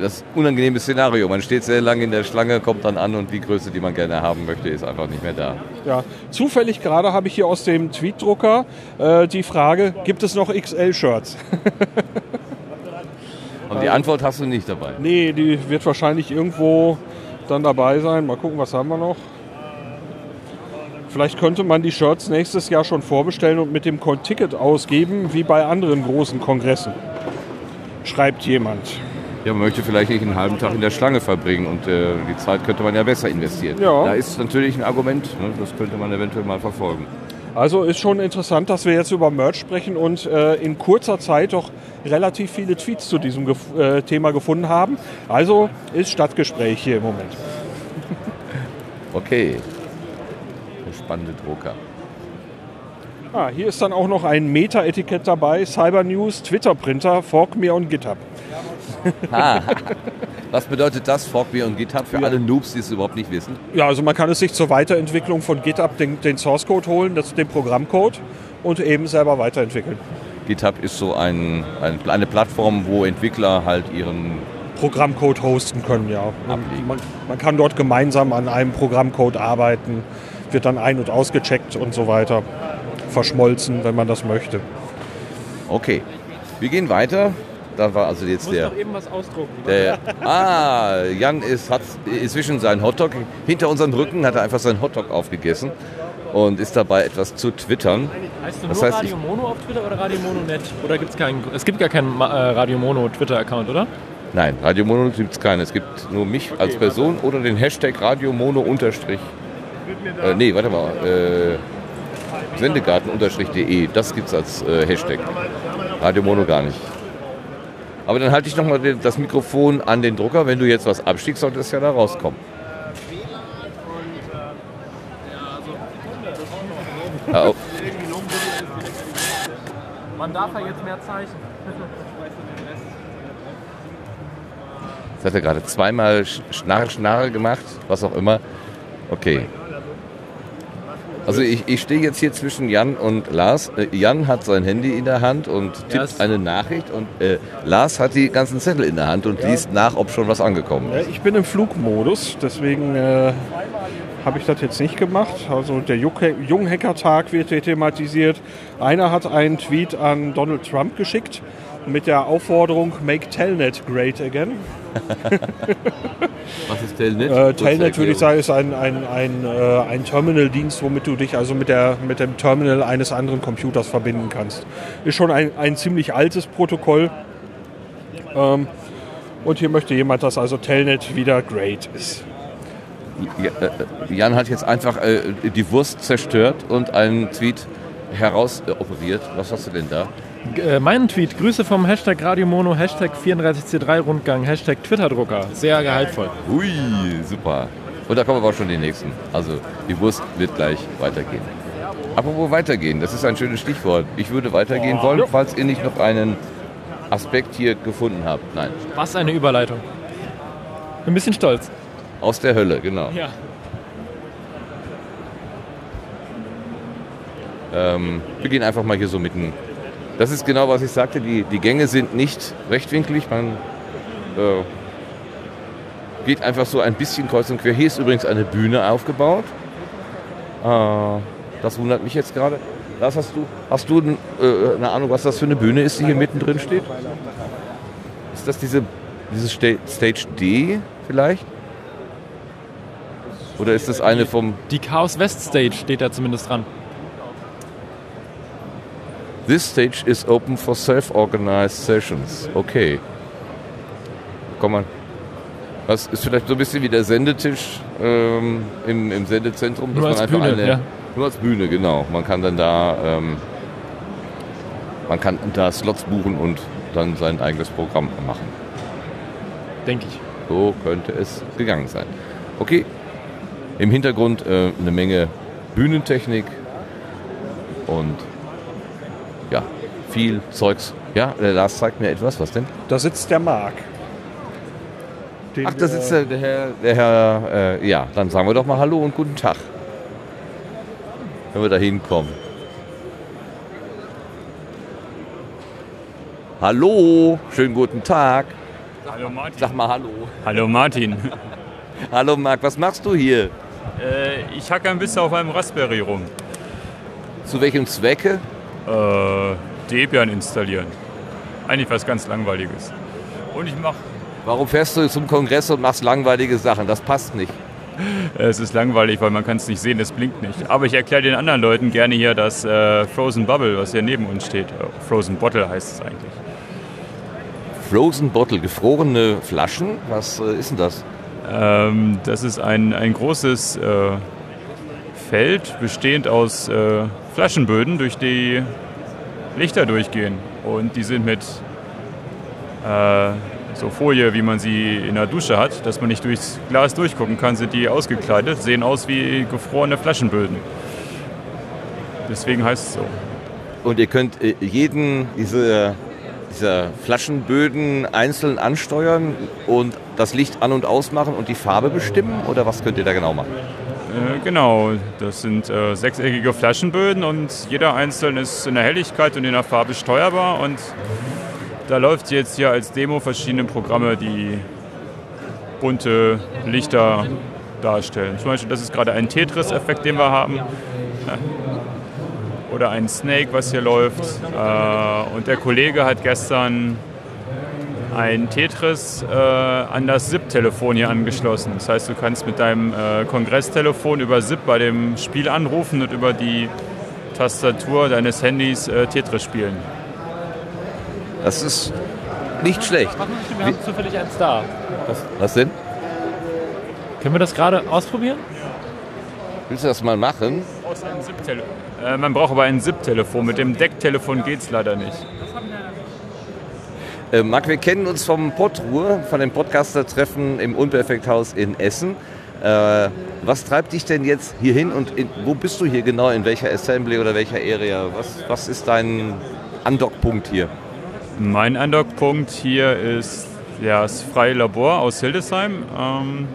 das unangenehme Szenario. Man steht sehr lange in der Schlange, kommt dann an und die Größe, die man gerne haben möchte, ist einfach nicht mehr da. Ja, zufällig gerade habe ich hier aus dem Tweetdrucker äh, die Frage, gibt es noch XL-Shirts? Und die Antwort hast du nicht dabei. nee, die wird wahrscheinlich irgendwo dann dabei sein. Mal gucken, was haben wir noch. Vielleicht könnte man die Shirts nächstes Jahr schon vorbestellen und mit dem Ticket ausgeben, wie bei anderen großen Kongressen. Schreibt jemand. Ja, man möchte vielleicht nicht einen halben Tag in der Schlange verbringen und äh, die Zeit könnte man ja besser investieren. Ja. Da ist natürlich ein Argument, ne, das könnte man eventuell mal verfolgen. Also ist schon interessant, dass wir jetzt über Merch sprechen und äh, in kurzer Zeit doch relativ viele Tweets zu diesem gef äh, Thema gefunden haben. Also ist Stadtgespräch hier im Moment. Okay. Der spannende Drucker. Ah, hier ist dann auch noch ein Meta-Etikett dabei, Cyber News, Twitter-Printer, ForkMe und GitHub. Ah, was bedeutet das, ForkMe und GitHub, für alle Noobs, die es überhaupt nicht wissen? Ja, also man kann es sich zur Weiterentwicklung von GitHub den, den Source-Code holen, das, den Programmcode und eben selber weiterentwickeln. GitHub ist so ein, ein, eine Plattform, wo Entwickler halt ihren Programmcode hosten können, ja. Man, man kann dort gemeinsam an einem Programmcode arbeiten, wird dann ein- und ausgecheckt und so weiter. Verschmolzen, wenn man das möchte. Okay, wir gehen weiter. Da war also jetzt der, eben was ausdrucken. der ah, Jan ist, hat inzwischen seinen Hotdog. Hinter unserem Rücken hat er einfach seinen Hotdog aufgegessen und ist dabei etwas zu twittern. Heißt du Das nur heißt, Radio Mono auf Twitter oder Radio Mono Net? Oder gibt's keinen? Es gibt gar keinen äh, Radio Mono Twitter-Account, oder? Nein, Radio Mono gibt es keinen. Es gibt nur mich als Person oder den Hashtag Radio Mono unterstrich. Äh, nee, warte mal. Äh, Sendegarten unterstrich de. Das gibt es als äh, Hashtag. Radio Mono gar nicht. Aber dann halte ich nochmal das Mikrofon an den Drucker. Wenn du jetzt was abstiegst, sollte es ja da rauskommen. Auf. Man darf ja jetzt mehr zeichnen. Das hat er gerade zweimal Sch- Schnarr, Schnarr gemacht, was auch immer. Okay. Also ich, ich stehe jetzt hier zwischen Jan und Lars. Äh, Jan hat sein Handy in der Hand und Ja, tippt es- eine Nachricht und äh, Lars hat die ganzen Zettel in der Hand und liest nach, ob schon was angekommen Ja, ist. ich bin im Flugmodus, deswegen äh, habe ich das jetzt nicht gemacht. Also der Jung- Junghacker-Tag wird hier thematisiert. Einer hat einen Tweet an Donald Trump geschickt mit der Aufforderung Make Telnet great again. Was ist Telnet? Äh, Telnet würde ich sagen ist ein, ein, ein, äh, ein Terminal-Dienst, womit du dich also mit, der, mit dem Terminal eines anderen Computers verbinden kannst. Ist schon ein, ein ziemlich altes Protokoll. Ähm, und hier möchte jemand, dass also Telnet wieder great ist. Äh, Jan hat jetzt einfach äh, die Wurst zerstört und einen Tweet heraus äh, operiert. Was hast du denn da? Äh, mein Tweet, Grüße vom Hashtag Radio Mono, Hashtag 34C3-Rundgang, Hashtag Twitter-Drucker. Sehr gehaltvoll. Ui, super. Und da kommen aber auch schon die nächsten. Also die Wurst wird gleich weitergehen. Apropos weitergehen, das ist ein schönes Stichwort. Ich würde weitergehen wollen, falls ihr nicht noch einen Aspekt hier gefunden habt. Nein, Was eine Überleitung. Ein bisschen stolz. aus der Hölle, genau. Ja. Ähm, wir gehen einfach mal hier so mitten. Das ist genau, was ich sagte. Die, die Gänge sind nicht rechtwinklig. Man äh, geht einfach so ein bisschen kreuz und quer. Hier ist übrigens eine Bühne aufgebaut. Äh, das wundert mich jetzt gerade. Lars, hast du, hast du äh, eine Ahnung, was das für eine Bühne ist, die hier mittendrin steht? Ist das diese, diese Sta- Stage D vielleicht? Oder ist das eine vom Die Chaos West Stage steht da zumindest dran. This stage is open for self-organized sessions. Okay. Komm mal. Das ist vielleicht so ein bisschen wie der Sendetisch ähm, im, im Sendezentrum. Nur als Bühne, ja. Nur als Bühne, genau. Man kann dann da, ähm, man kann da Slots buchen und dann sein eigenes Programm machen. Denke ich. So könnte es gegangen sein. Okay. Im Hintergrund äh, eine Menge Bühnentechnik und viel Zeugs. Ja, der Lars zeigt mir etwas. Was denn? Da sitzt der Marc. Ach, das wir- ist der, der Herr. Der Herr äh, ja, dann sagen wir doch mal Hallo und guten Tag. Wenn wir da hinkommen. Hallo, schönen guten Tag. Hallo Martin. Sag mal Hallo. Hallo Martin. Hallo Marc, was machst du hier? Äh, ich hacke ein bisschen auf einem Raspberry rum. Zu welchem Zwecke? Äh, Debian installieren. Eigentlich was ganz Langweiliges. Und ich mache. Warum fährst du zum Kongress und machst langweilige Sachen? Das passt nicht. Es ist langweilig, weil man kann es nicht sehen, es blinkt nicht. Aber ich erkläre den anderen Leuten gerne hier das äh, Frozen Bubble, was hier neben uns steht. Äh, Frozen Bottle heißt es eigentlich. Frozen Bottle, gefrorene Flaschen? Was äh, ist denn das? Ähm, das ist ein, ein großes äh, Feld, bestehend aus äh, Flaschenböden, durch die Lichter durchgehen. Und die sind mit äh, so Folie, wie man sie in der Dusche hat, dass man nicht durchs Glas durchgucken kann, sind die ausgekleidet, sehen aus wie gefrorene Flaschenböden. Deswegen heißt es so. Und ihr könnt äh, jeden dieser, dieser Flaschenböden einzeln ansteuern und das Licht an- und ausmachen und die Farbe bestimmen? Oder was könnt ihr da genau machen? Äh, genau, das sind äh, sechseckige Flaschenböden und jeder einzelne ist in der Helligkeit und in der Farbe steuerbar und da läuft jetzt hier als Demo verschiedene Programme, die bunte Lichter darstellen. Zum Beispiel, das ist gerade ein Tetris-Effekt, den wir haben. Oder ein Snake, was hier läuft. Äh, Und der Kollege hat gestern ein Tetris äh, an das SIP-Telefon hier angeschlossen. Das heißt, du kannst mit deinem äh, Kongresstelefon über SIP bei dem Spiel anrufen und über die Tastatur deines Handys äh, Tetris spielen. Das ist nicht schlecht. Wir haben zufällig eins da. Was denn? Können wir das gerade ausprobieren? Willst du das mal machen? Äh, man braucht aber ein SIP-Telefon. Mit dem Decktelefon geht es leider nicht. Äh, Marc, wir kennen uns vom Podruhe, von dem Podcaster-Treffen im Unperfekthaus in Essen. Äh, was treibt dich denn jetzt hierhin und in, wo bist du hier genau? In welcher Assembly oder welcher Area? Was, was ist dein Andockpunkt hier? Mein Andockpunkt hier ist ja, das Freie Labor aus Hildesheim. Ähm,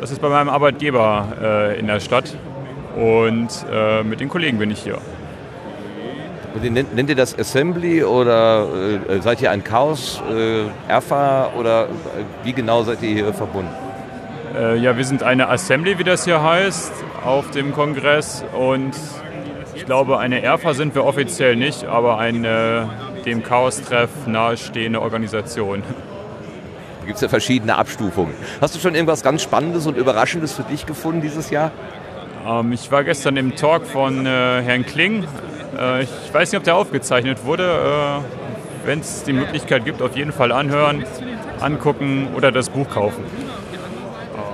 das ist bei meinem Arbeitgeber äh, in der Stadt. Und äh, mit den Kollegen bin ich hier. Nennt, nennt ihr das Assembly oder äh, seid ihr ein Chaos, äh, Erfa oder äh, wie genau seid ihr hier verbunden? Äh, ja, wir sind eine Assembly, wie das hier heißt, auf dem Kongress. Und ich glaube, eine ERFA sind wir offiziell nicht, aber eine dem Chaos-Treff nahestehende Organisation. Da gibt es ja verschiedene Abstufungen. Hast du schon irgendwas ganz Spannendes und Überraschendes für dich gefunden dieses Jahr? Ähm, ich war gestern im Talk von äh, Herrn Kling. Äh, ich weiß nicht, ob der aufgezeichnet wurde. Äh, Wenn es die Möglichkeit gibt, auf jeden Fall anhören, angucken oder das Buch kaufen.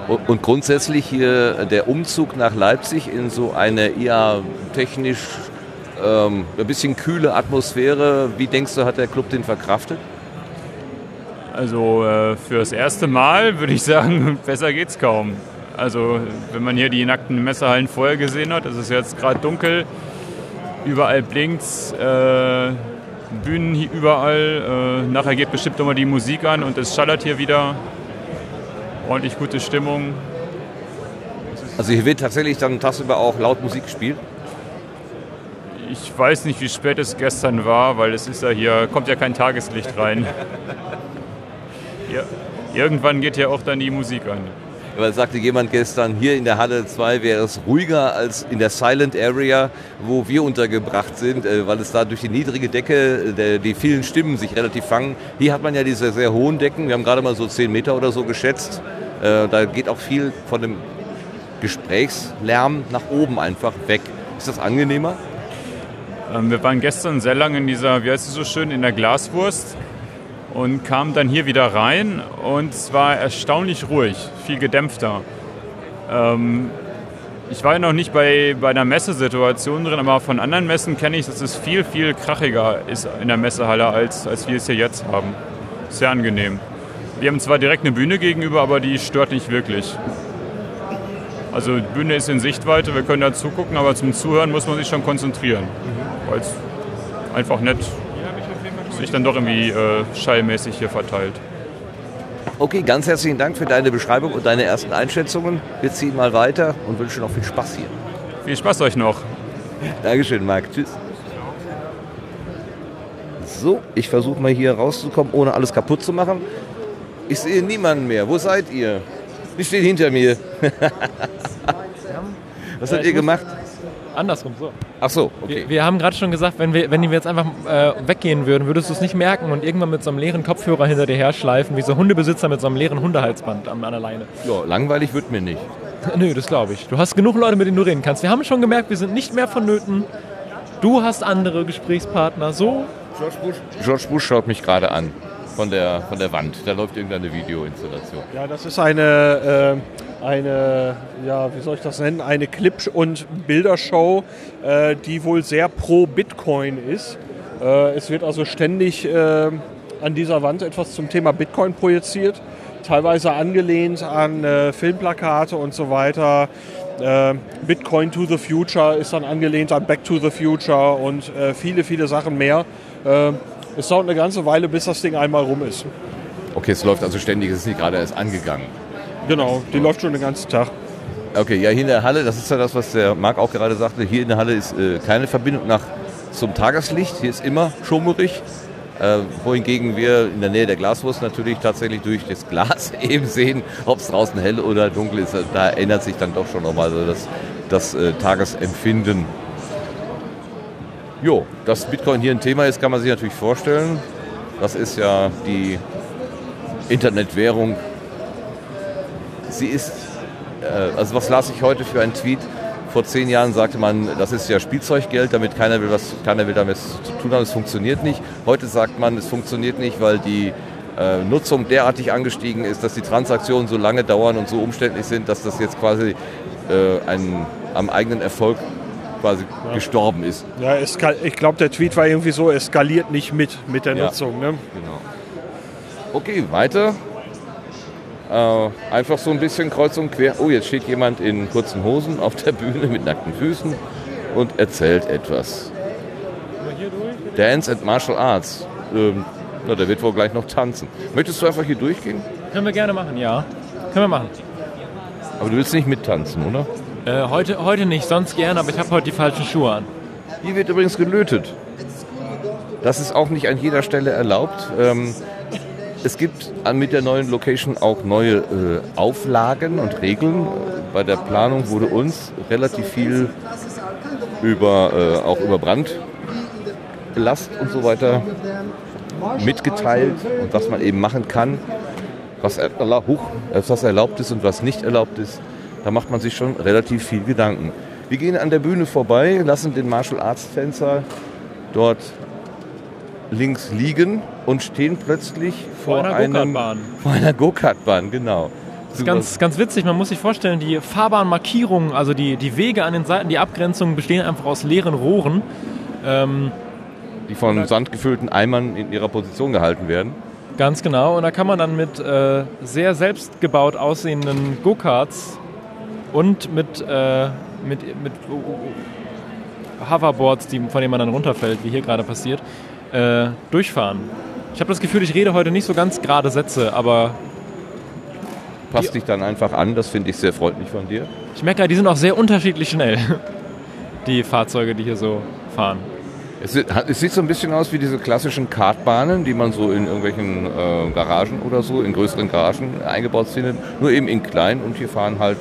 Und, und grundsätzlich hier der Umzug nach Leipzig in so eine eher technisch ähm, ein bisschen kühle Atmosphäre. Wie denkst du, hat der Club den verkraftet? Also äh, fürs erste Mal würde ich sagen, besser geht's kaum. Also wenn man hier die nackten Messerhallen vorher gesehen hat, es ist jetzt gerade dunkel, überall blinkt's, äh, Bühnen hier überall. Äh, nachher geht bestimmt nochmal die Musik an und es schallert hier wieder. Ordentlich gute Stimmung. Also hier wird tatsächlich dann tagsüber auch laut Musik gespielt. Ich weiß nicht, wie spät es gestern war, weil es ist ja hier, kommt ja kein Tageslicht rein. Ja, irgendwann geht ja auch dann die Musik an. Weil sagte jemand gestern, hier in der Halle 2 wäre es ruhiger als in der Silent Area, wo wir untergebracht sind, äh, weil es da durch die niedrige Decke, der, die vielen Stimmen sich relativ fangen. Hier hat man ja diese sehr hohen Decken, wir haben gerade mal so 10 Meter oder so geschätzt. Äh, Da geht auch viel von dem Gesprächslärm nach oben einfach weg. Ist das angenehmer? Ähm, wir waren gestern sehr lange in dieser, wie heißt es so schön, in der Glaswurst und kamen dann hier wieder rein und es war erstaunlich ruhig, viel gedämpfter. Ähm, ich war ja noch nicht bei, bei einer Messesituation drin, aber von anderen Messen kenne ich, dass es viel, viel krachiger ist in der Messehalle, als, als wir es hier jetzt haben. Sehr angenehm. Wir haben zwar direkt eine Bühne gegenüber, aber die stört nicht wirklich. Also die Bühne ist in Sichtweite, wir können da zugucken, aber zum Zuhören muss man sich schon konzentrieren, weil es einfach nicht sich dann doch irgendwie äh, schallmäßig hier verteilt. Okay, ganz herzlichen Dank für deine Beschreibung und deine ersten Einschätzungen. Wir ziehen mal weiter und wünschen noch viel Spaß hier. Viel Spaß euch noch. Dankeschön, Marc. Tschüss. So, ich versuche mal hier rauszukommen, ohne alles kaputt zu machen. Ich sehe niemanden mehr. Wo seid ihr? Die steht hinter mir. Was habt ihr gemacht? Andersrum, so. Ach so, okay. Wir, wir haben gerade schon gesagt, wenn wir, wenn wir jetzt einfach äh, weggehen würden, würdest du es nicht merken und irgendwann mit so einem leeren Kopfhörer hinter dir her schleifen, wie so Hundebesitzer mit so einem leeren Hundehalsband an, an der Leine. Ja, langweilig wird mir nicht. Nö, das glaube ich. Du hast genug Leute, mit denen du reden kannst. Wir haben schon gemerkt, wir sind nicht mehr vonnöten. Du hast andere Gesprächspartner. So, George Bush, George Bush schaut mich gerade an. Von der, von der Wand. Da läuft irgendeine Videoinstallation. Ja, das ist eine, äh, eine, ja, wie soll ich das nennen, eine Clip- und Bildershow, äh, die wohl sehr pro Bitcoin ist. Äh, es wird also ständig äh, an dieser Wand etwas zum Thema Bitcoin projiziert, teilweise angelehnt an äh, Filmplakate und so weiter. Äh, Bitcoin to the Future ist dann angelehnt an Back to the Future und äh, viele, viele Sachen mehr. Es dauert eine ganze Weile, bis das Ding einmal rum ist. Okay, es läuft also ständig, es ist nicht gerade erst angegangen. Genau, die läuft schon den ganzen Tag. Okay, ja, hier in der Halle, das ist ja das, was der Marc auch gerade sagte, hier in der Halle ist äh, keine Verbindung nach zum Tageslicht. Hier ist immer schummerig. Äh, wohingegen wir in der Nähe der Glaswurst natürlich tatsächlich durch das Glas eben sehen, ob es draußen hell oder dunkel ist. Da ändert sich dann doch schon nochmal so das, das äh, Tagesempfinden. Jo, dass Bitcoin hier ein Thema ist, kann man sich natürlich vorstellen. Das ist ja die Internetwährung. Sie ist äh, also was las ich heute für einen Tweet? Vor zehn Jahren sagte man, das ist ja Spielzeuggeld, damit keiner will, was, keiner will damit zu tun haben, es funktioniert nicht. Heute sagt man, es funktioniert nicht, weil die äh, Nutzung derartig angestiegen ist, dass die Transaktionen so lange dauern und so umständlich sind, dass das jetzt quasi äh, ein, am eigenen Erfolg quasi gestorben ist. Ja, es ich glaube, der Tweet war irgendwie so, es skaliert nicht mit, mit der Ja. Nutzung. Ne? Genau. Okay, weiter. Äh, einfach so ein bisschen kreuz und quer. Oh, jetzt steht jemand in kurzen Hosen auf der Bühne mit nackten Füßen und erzählt etwas. Dance and Martial Arts. Ähm, na, der wird wohl gleich noch tanzen. Möchtest du einfach hier durchgehen? können wir gerne machen, ja. Können wir machen. Aber du willst nicht mittanzen, oder? Äh, heute, heute nicht, sonst gerne, aber ich habe heute die falschen Schuhe an. Hier wird übrigens gelötet. Das ist auch nicht an jeder Stelle erlaubt. Ähm, es gibt an- mit der neuen Location auch neue äh, Auflagen und Regeln. Bei der Planung wurde uns relativ viel über, äh, auch über Brandbelast und so weiter mitgeteilt und was man eben machen kann, was, huch, äh, was erlaubt ist und was nicht erlaubt ist. Da macht man sich schon relativ viel Gedanken. Wir gehen an der Bühne vorbei, lassen den Martial Arts Tänzer dort links liegen und stehen plötzlich vor, Vor einer Go-Kart-Bahn. Vor einer Go-Kart-Bahn, genau. Das ist ganz, ganz witzig, man muss sich vorstellen, die Fahrbahnmarkierungen, also die, die Wege an den Seiten, die Abgrenzungen bestehen einfach aus leeren Rohren. Ähm, die von Sand gefüllten Eimern in ihrer Position gehalten werden. Ganz genau. Und da kann man dann mit äh, sehr selbstgebaut aussehenden Go-Karts und mit, äh, mit, mit Hoverboards, die, von denen man dann runterfällt, wie hier gerade passiert, äh, durchfahren. Ich habe das Gefühl, ich rede heute nicht so ganz gerade Sätze, aber Passt dich dann einfach an, das finde ich sehr freundlich von dir. ich merke, die sind auch sehr unterschiedlich schnell, die Fahrzeuge, die hier so fahren. Es, sieht- es sieht so ein bisschen aus wie diese klassischen Kartbahnen, die man so in irgendwelchen äh, Garagen oder so, in größeren Garagen eingebaut findet, nur eben in klein und hier fahren halt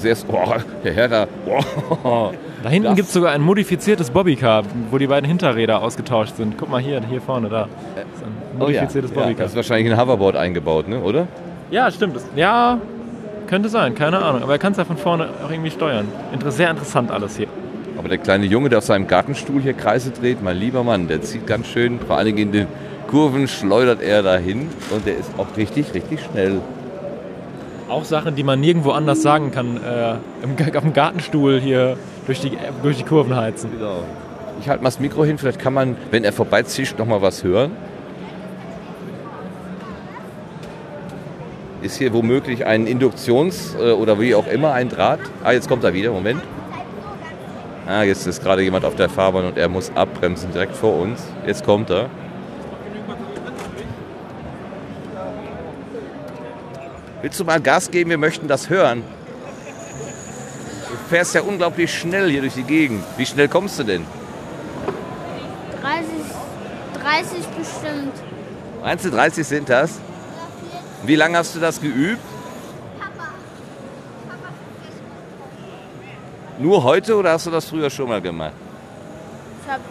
sehr, oh, der Herr da, oh, Da hinten gibt es sogar ein modifiziertes Bobbycar, wo die beiden Hinterräder ausgetauscht sind. Guck mal hier, hier vorne, da. Das ist ein oh ja, modifiziertes ja, Bobbycar. das ist wahrscheinlich ein Hoverboard eingebaut, ne, oder? Ja, stimmt. Das, ja, könnte sein, keine Ahnung. Aber er kann es ja von vorne auch irgendwie steuern. Inter sehr interessant alles hier. Aber der kleine Junge, der auf seinem Gartenstuhl hier Kreise dreht, mein lieber Mann, der zieht ganz schön, vor allen Dingen in den Kurven schleudert er dahin und der ist auch richtig, richtig schnell. Auch Sachen, die man nirgendwo anders sagen kann. Äh, im, auf dem Gartenstuhl hier durch die, durch die Kurven heizen. Genau. Ich halte mal das Mikro hin, vielleicht kann man, wenn er vorbeizischt, noch mal was hören. Ist hier womöglich ein Induktions- äh, oder wie auch immer ein Draht? Ah, jetzt kommt er wieder, Moment. Ah, jetzt ist gerade jemand auf der Fahrbahn und er muss abbremsen direkt vor uns. Jetzt kommt er. Willst du mal Gas geben? Wir möchten das hören. Du fährst ja unglaublich schnell hier durch die Gegend. Wie schnell kommst du denn? 30, 30 bestimmt. Meinst du, 30 sind das? Wie lange hast du das geübt? Nur heute oder hast du das früher schon mal gemacht? Ich habe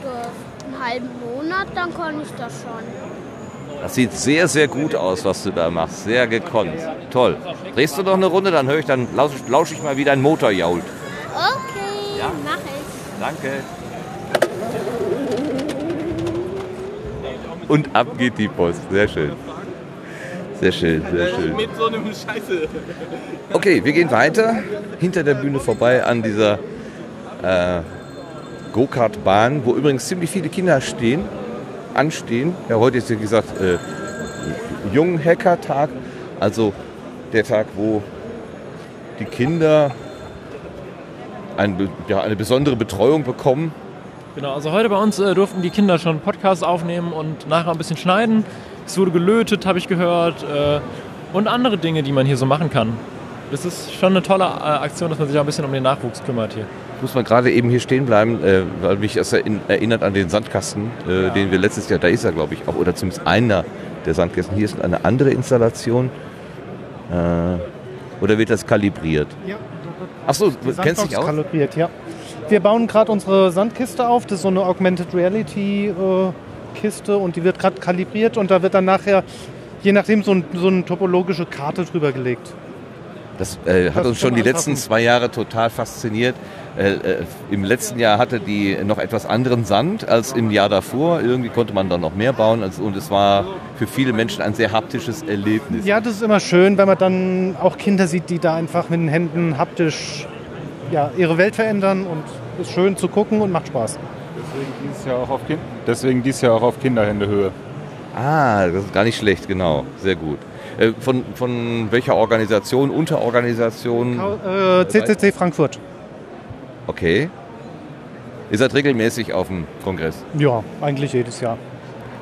einen halben Monat, dann kann ich das schon. Das sieht sehr, sehr gut aus, was du da machst. Sehr gekonnt. Toll. Drehst du noch eine Runde, dann höre ich, dann lausche ich, lausche ich mal, wie dein Motor jault. Okay, mach ich. Danke. Und ab geht die Post. Sehr schön. Sehr schön, sehr schön. Mit so einem Scheiße. Okay, wir gehen weiter. Hinter der Bühne vorbei an dieser äh, Go-Kart-Bahn, wo übrigens ziemlich viele Kinder stehen, anstehen. Ja, heute ist ja gesagt äh, Jungen-Hacker-Tag. Also der Tag, wo die Kinder ein, ja, eine besondere Betreuung bekommen. Genau, also heute bei uns äh, durften die Kinder schon Podcasts aufnehmen und nachher ein bisschen schneiden. Es wurde gelötet, habe ich gehört. Äh, und andere Dinge, die man hier so machen kann. Das ist schon eine tolle äh, Aktion, dass man sich auch ein bisschen um den Nachwuchs kümmert hier. Muss man gerade eben hier stehen bleiben, äh, weil mich das erinn- erinnert an den Sandkasten, äh, den wir letztes Jahr, da ist er glaube ich auch, oder zumindest einer der Sandkästen. Hier ist eine andere Installation. Äh, oder wird das kalibriert? Ja, Ach so, die du kennst dich aus? kalibriert, ja. Wir bauen gerade unsere Sandkiste auf. Das ist so eine Augmented Reality äh, Kiste und die wird gerade kalibriert und da wird dann nachher, je nachdem, so, ein, so eine topologische Karte drüber gelegt. Das äh, hat Das uns schon die letzten zwei Jahre total fasziniert. Äh, äh, Im letzten Jahr hatte die noch etwas anderen Sand als im Jahr davor. Irgendwie konnte man dann noch mehr bauen also, und es war für viele Menschen ein sehr haptisches Erlebnis. Ja, das ist immer schön, wenn man dann auch Kinder sieht, die da einfach mit den Händen haptisch ja, ihre Welt verändern und ist schön zu gucken und macht Spaß. Deswegen dieses Jahr auch auf, kind Deswegen dieses Jahr auch auf Kinderhändehöhe. Ah, das ist gar nicht schlecht, genau. Sehr gut. Äh, Von, von welcher Organisation, Unterorganisation? Äh, CCC Frankfurt. Okay. Ihr seid regelmäßig auf dem Kongress. Ja, eigentlich jedes Jahr.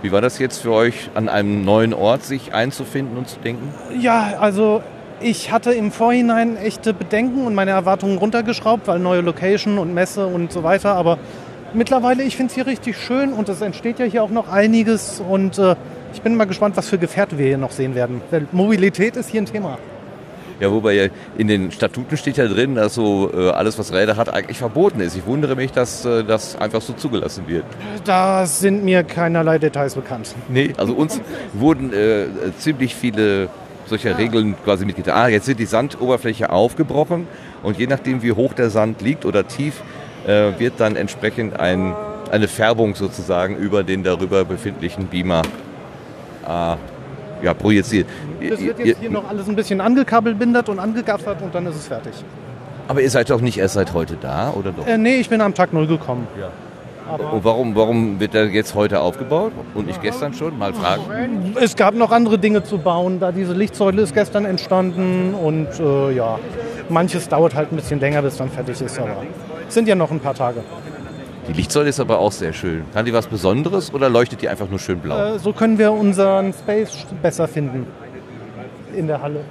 Wie war das jetzt für euch, an einem neuen Ort sich einzufinden und zu denken? Ja, also ich hatte im Vorhinein echte Bedenken und meine Erwartungen runtergeschraubt, weil neue Location und Messe und so weiter. Aber mittlerweile, ich finde es hier richtig schön und es entsteht ja hier auch noch einiges. Und äh, ich bin mal gespannt, was für Gefährte wir hier noch sehen werden. Weil Mobilität ist hier ein Thema. Ja, wobei ja in den Statuten steht ja drin, dass so äh, alles, was Räder hat, eigentlich verboten ist. Ich wundere mich, dass äh, das einfach so zugelassen wird. Da sind mir keinerlei Details bekannt. Nee, also uns wurden äh, ziemlich viele solcher Regeln quasi mitgeteilt. Ah, jetzt sind die Sandoberfläche aufgebrochen und je nachdem, wie hoch der Sand liegt oder tief, äh, wird dann entsprechend ein, eine Färbung sozusagen über den darüber befindlichen Beamer ja, projiziert. Das wird jetzt hier noch alles ein bisschen angekabelbindert und angegaffert und dann ist es fertig. aber ihr seid doch nicht erst seit heute da, oder doch? Äh, nee, ich bin am Tag Null gekommen. Und warum, warum wird der jetzt heute aufgebaut und nicht gestern schon? Mal fragen. Es gab noch andere Dinge zu bauen, da diese Lichtsäule ist gestern entstanden und äh, ja, manches dauert halt ein bisschen länger, bis dann fertig ist, aber es sind ja noch ein paar Tage. Die Lichtsäule ist aber auch sehr schön. Kann die was Besonderes oder leuchtet die einfach nur schön blau? Äh, so können wir unseren Space besser finden in der Halle.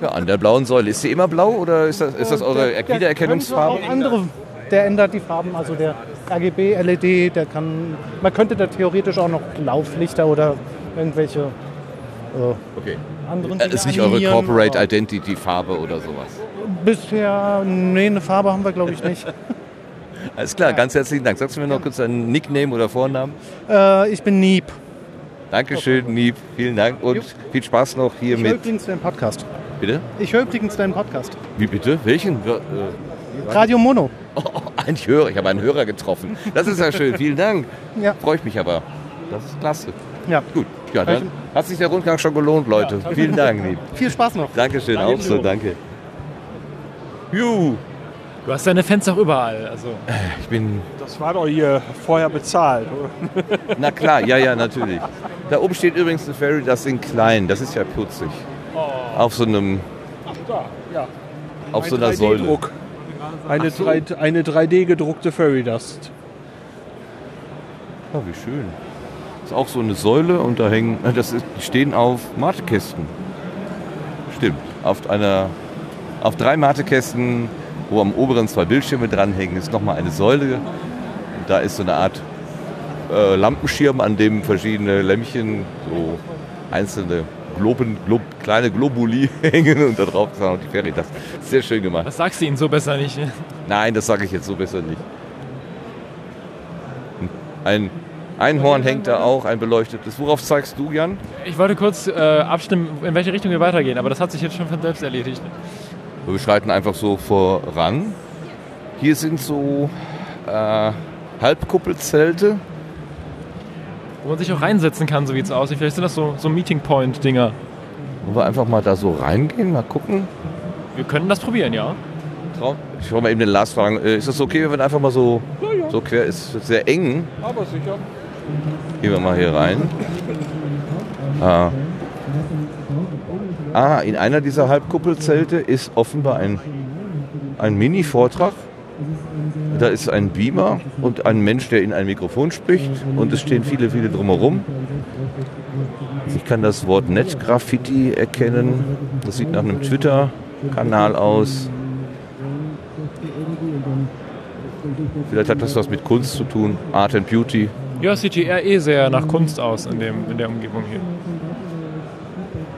Ja, an der blauen Säule. Ist sie immer blau oder ist das, ist das eure Der- der Wiedererkennungsfarbe? Auch andere, der ändert die Farben, also der RGB LED, der kann, man könnte da theoretisch auch noch Lauflichter oder irgendwelche äh, Okay. anderen Äh, Dinge ist nicht eure Corporate Identity Farbe oder sowas. Bisher, nee, eine Farbe haben wir glaube ich nicht. Alles klar, ganz herzlichen Dank. Sagst du mir noch kurz deinen Nickname oder Vornamen? äh, ich bin Nieb. Dankeschön, Nieb. Vielen Dank und viel Spaß noch hier Ich höre mit. übrigens deinen Podcast. Bitte? Ich höre übrigens deinen Podcast. Wie bitte? Welchen? Äh, Radio Mono. Oh, ein Hörer. Ich habe einen Hörer getroffen. Das ist ja schön. Vielen Dank. Ja. Freue ich mich aber. Das ist klasse. Ja. Gut. Ja, dann hat sich der Rundgang schon gelohnt, Leute. Vielen Dank, Nieb. Viel Spaß noch. Dankeschön, auch so. Danke. Juhu. Du hast deine Fans auch überall. Also Ich bin Das war doch hier vorher bezahlt. oder? Na klar, ja, ja, natürlich. Da oben steht übrigens ein Ferry, das in klein. Das ist ja putzig. Auf so einem, Da, ja. auf Ein so einer Säule. 3D-Druck. Eine, 3, eine 3D-gedruckte Fairy Dust. Ja, wie schön. Das ist auch so eine Säule und da hängen, das ist, die stehen auf Matekästen. Stimmt. Auf einer, auf drei Matekästen, wo am oberen zwei Bildschirme dranhängen, ist nochmal eine Säule. Und da ist so eine Art äh, Lampenschirm, an dem verschiedene Lämpchen, so einzelne Globen, Glob, kleine Globuli hängen und da drauf ist auch noch die Fairy. Das ist sehr schön gemacht. Das sagst du ihnen so besser nicht. Nein, das sage ich jetzt so besser nicht. Ein Einhorn hängt da auch, ein beleuchtetes. Worauf zeigst du, Jan? Ich wollte kurz äh, abstimmen, in welche Richtung wir weitergehen, aber das hat sich jetzt schon von selbst erledigt. Wir schreiten einfach so voran. Hier sind so äh, Halbkuppelzelte. Wo man sich auch reinsetzen kann, so wie es aussieht. Vielleicht sind das so, so Meeting Point-Dinger. Wollen wir einfach mal da so reingehen, mal gucken? Wir können das probieren, ja. Ich wollte mal eben den Lars fragen, äh, ist das okay, wenn wir einfach mal so, so quer, ist ist sehr eng. Aber sicher. Gehen wir mal hier rein. Ah. Ah, in einer dieser Halbkuppelzelte ist offenbar ein, ein Mini-Vortrag. Da ist ein Beamer und ein Mensch, der in ein Mikrofon spricht und es stehen viele, viele drumherum. Ich kann das Wort Net-Graffiti erkennen. Das sieht nach einem Twitter-Kanal aus. Vielleicht hat das was mit Kunst zu tun, Art and Beauty. Ja, sieht hier eh sehr nach Kunst aus in, dem, in der Umgebung hier.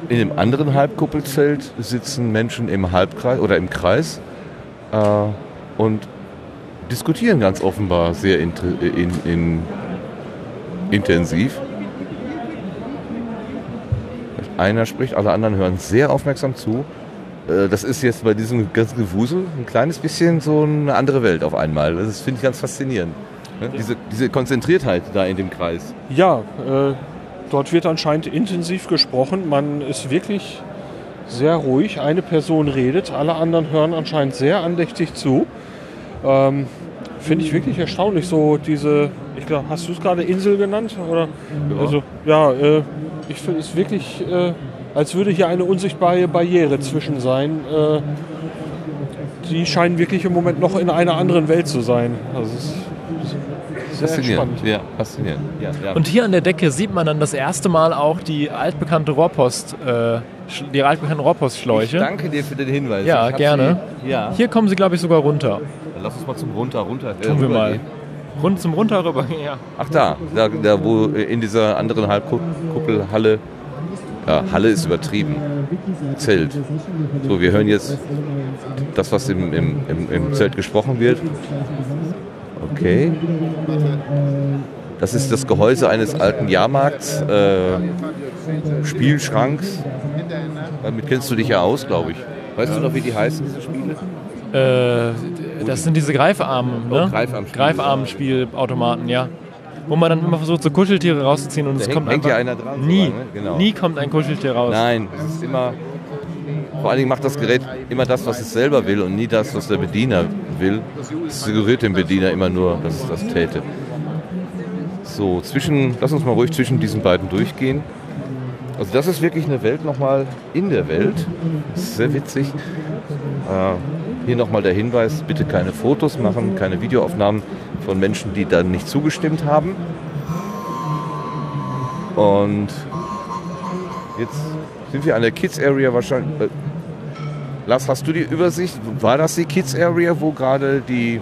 In dem anderen Halbkuppelzelt sitzen Menschen im Halbkreis oder im Kreis äh, und diskutieren ganz offenbar sehr inter- in, in, intensiv. Einer spricht, alle anderen hören sehr aufmerksam zu. Äh, Das ist jetzt bei diesem ganzen Gewusel ein kleines bisschen so eine andere Welt auf einmal. Das finde ich ganz faszinierend. Ne? Diese, diese Konzentriertheit da in dem Kreis. Ja, äh, dort wird anscheinend intensiv gesprochen. Man ist wirklich sehr ruhig. Eine Person redet, alle anderen hören anscheinend sehr andächtig zu. Ähm, Finde ich wirklich erstaunlich, so diese, ich glaube, hast du es gerade Insel genannt? Oder? Ja. Also, ja, äh, ich finde es wirklich, äh, als würde hier eine unsichtbare Barriere zwischen sein. Äh, die scheinen wirklich im Moment noch in einer anderen Welt zu sein. Also, es ist sehr Faszinierend. spannend. Ja, faszinierend. Ja, ja. Und hier an der Decke sieht man dann das erste Mal auch die altbekannte Rohrpost, äh, die altbekannte ich Rohrpostschläuche. danke dir für den Hinweis. Ja, Ich gerne. Sie, ja. Hier kommen sie, glaube ich, sogar runter. Dann lass uns mal zum runter, runter. äh, Tun wir mal. Rund zum Runter rüber. Ja. Ach da, da, da wo äh, in dieser anderen Halbkuppelhalle, ja, Halle ist übertrieben, Zelt. So, wir hören jetzt das, was im, im, im, im Zelt gesprochen wird. Okay. Das ist das Gehäuse eines alten Jahrmarkts, äh, Spielschranks. Damit kennst du dich ja aus, glaube ich. Weißt du noch, wie die heißen, diese Spiele? Äh, das sind diese Greifarmen, ne? Oh, Greifarmspiele. Greifarmspielautomaten, ja. Wo man dann immer versucht, so Kuscheltiere rauszuziehen und Da es hängt- kommt hängt einfach ja einer dran, so Nie, lang, ne? Genau. nie kommt ein Kuscheltier raus. Nein, es ist immer. Vor allen Dingen macht das Gerät immer das, was es selber will und nie das, was der Bediener will. Es suggeriert dem Bediener immer nur, dass es das täte. So, zwischen, lass uns mal ruhig zwischen diesen beiden durchgehen. Also das ist wirklich eine Welt nochmal in der Welt. Das ist sehr witzig. Äh, hier nochmal der Hinweis, bitte keine Fotos machen, keine Videoaufnahmen von Menschen, die dann nicht zugestimmt haben. Und jetzt sind wir an der Kids Area wahrscheinlich. Lars, hast du die Übersicht? War das die Kids Area, wo gerade die,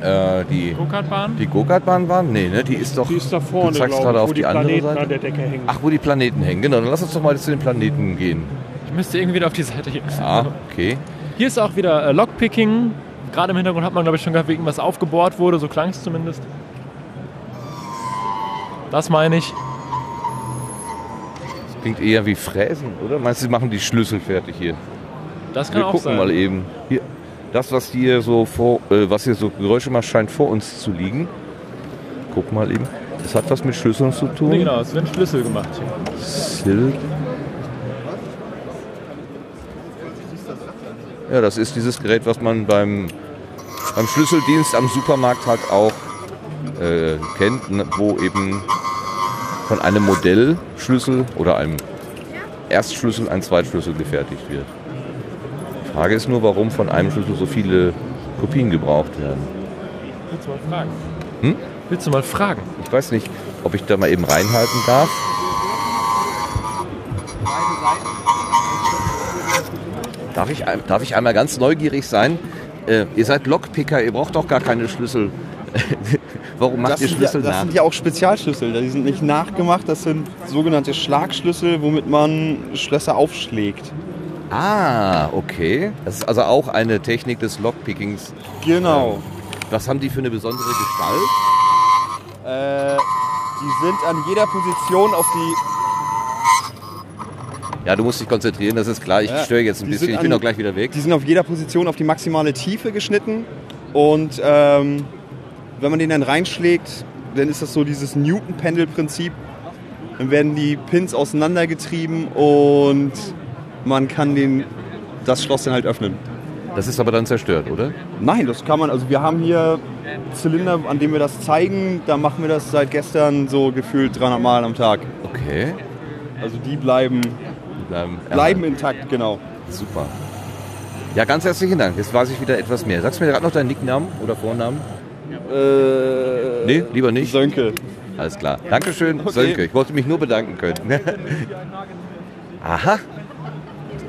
äh, die, Go-Kart-Bahn? die Go-Kart-Bahn waren? Nee, ne? Die ist doch. Die ist da vorne, du zeigst gerade auf die, die andere Planeten Seite. an der Decke hängen. Ach, wo die Planeten hängen. Genau, dann lass uns doch mal zu den Planeten gehen. Ich müsste irgendwie wieder auf die Seite hier. Ah, okay. Hier ist auch wieder äh, Lockpicking. Gerade im Hintergrund hat man, glaube ich, schon gehört, wie irgendwas aufgebohrt wurde. So klang es zumindest. Das meine ich. Das klingt eher wie Fräsen, oder? Meinst du, sie machen die Schlüssel fertig hier? Das kann Wir auch gucken sein. mal eben. Hier, das, was hier so vor, äh, was hier so Geräusche macht, scheint vor uns zu liegen. Guck mal eben. Das hat was mit Schlüsseln zu tun. Nee, genau, es werden Schlüssel gemacht. Silk. Ja, das ist dieses Gerät, was man beim, beim Schlüsseldienst am Supermarkt halt auch äh, kennt, ne, wo eben von einem Modellschlüssel oder einem Erstschlüssel ein Zweitschlüssel gefertigt wird. Die Frage ist nur, warum von einem Schlüssel so viele Kopien gebraucht werden. Willst du mal fragen? Hm? Willst du mal fragen? Ich weiß nicht, ob ich da mal eben reinhalten darf. Darf ich, darf ich einmal ganz neugierig sein? Äh, ihr seid Lockpicker, ihr braucht doch gar keine Schlüssel. Warum macht das ihr sind Schlüssel ja, Das nach? sind ja auch Spezialschlüssel. Die sind nicht nachgemacht, das sind sogenannte Schlagschlüssel, womit man Schlösser aufschlägt. Ah, okay. Das ist also auch eine Technik des Lockpickings. Genau. Was haben die für eine besondere Gestalt? Äh, die sind an jeder Position auf die. Ja, du musst dich konzentrieren, das ist klar. Ich Ja, störe jetzt ein bisschen, ich bin an- auch gleich wieder weg. Die sind auf jeder Position auf die maximale Tiefe geschnitten. Und ähm, wenn man den dann reinschlägt, dann ist das so dieses Newton-Pendel-Prinzip. Dann werden die Pins auseinandergetrieben und man kann den, das Schloss dann halt öffnen. Das ist aber dann zerstört, oder? Nein, das kann man. Also wir haben hier Zylinder, an denen wir das zeigen. Da machen wir das seit gestern so gefühlt 300 Mal am Tag. Okay. Also die bleiben, Bleiben, bleiben intakt, genau. Super. Ja, ganz herzlichen Dank. Jetzt weiß ich wieder etwas mehr. Sagst du mir gerade noch deinen Nicknamen oder Vornamen? Äh, Nee, lieber nicht. Sönke. Alles klar. Dankeschön, Okay. Sönke. Ich wollte mich nur bedanken können. Aha.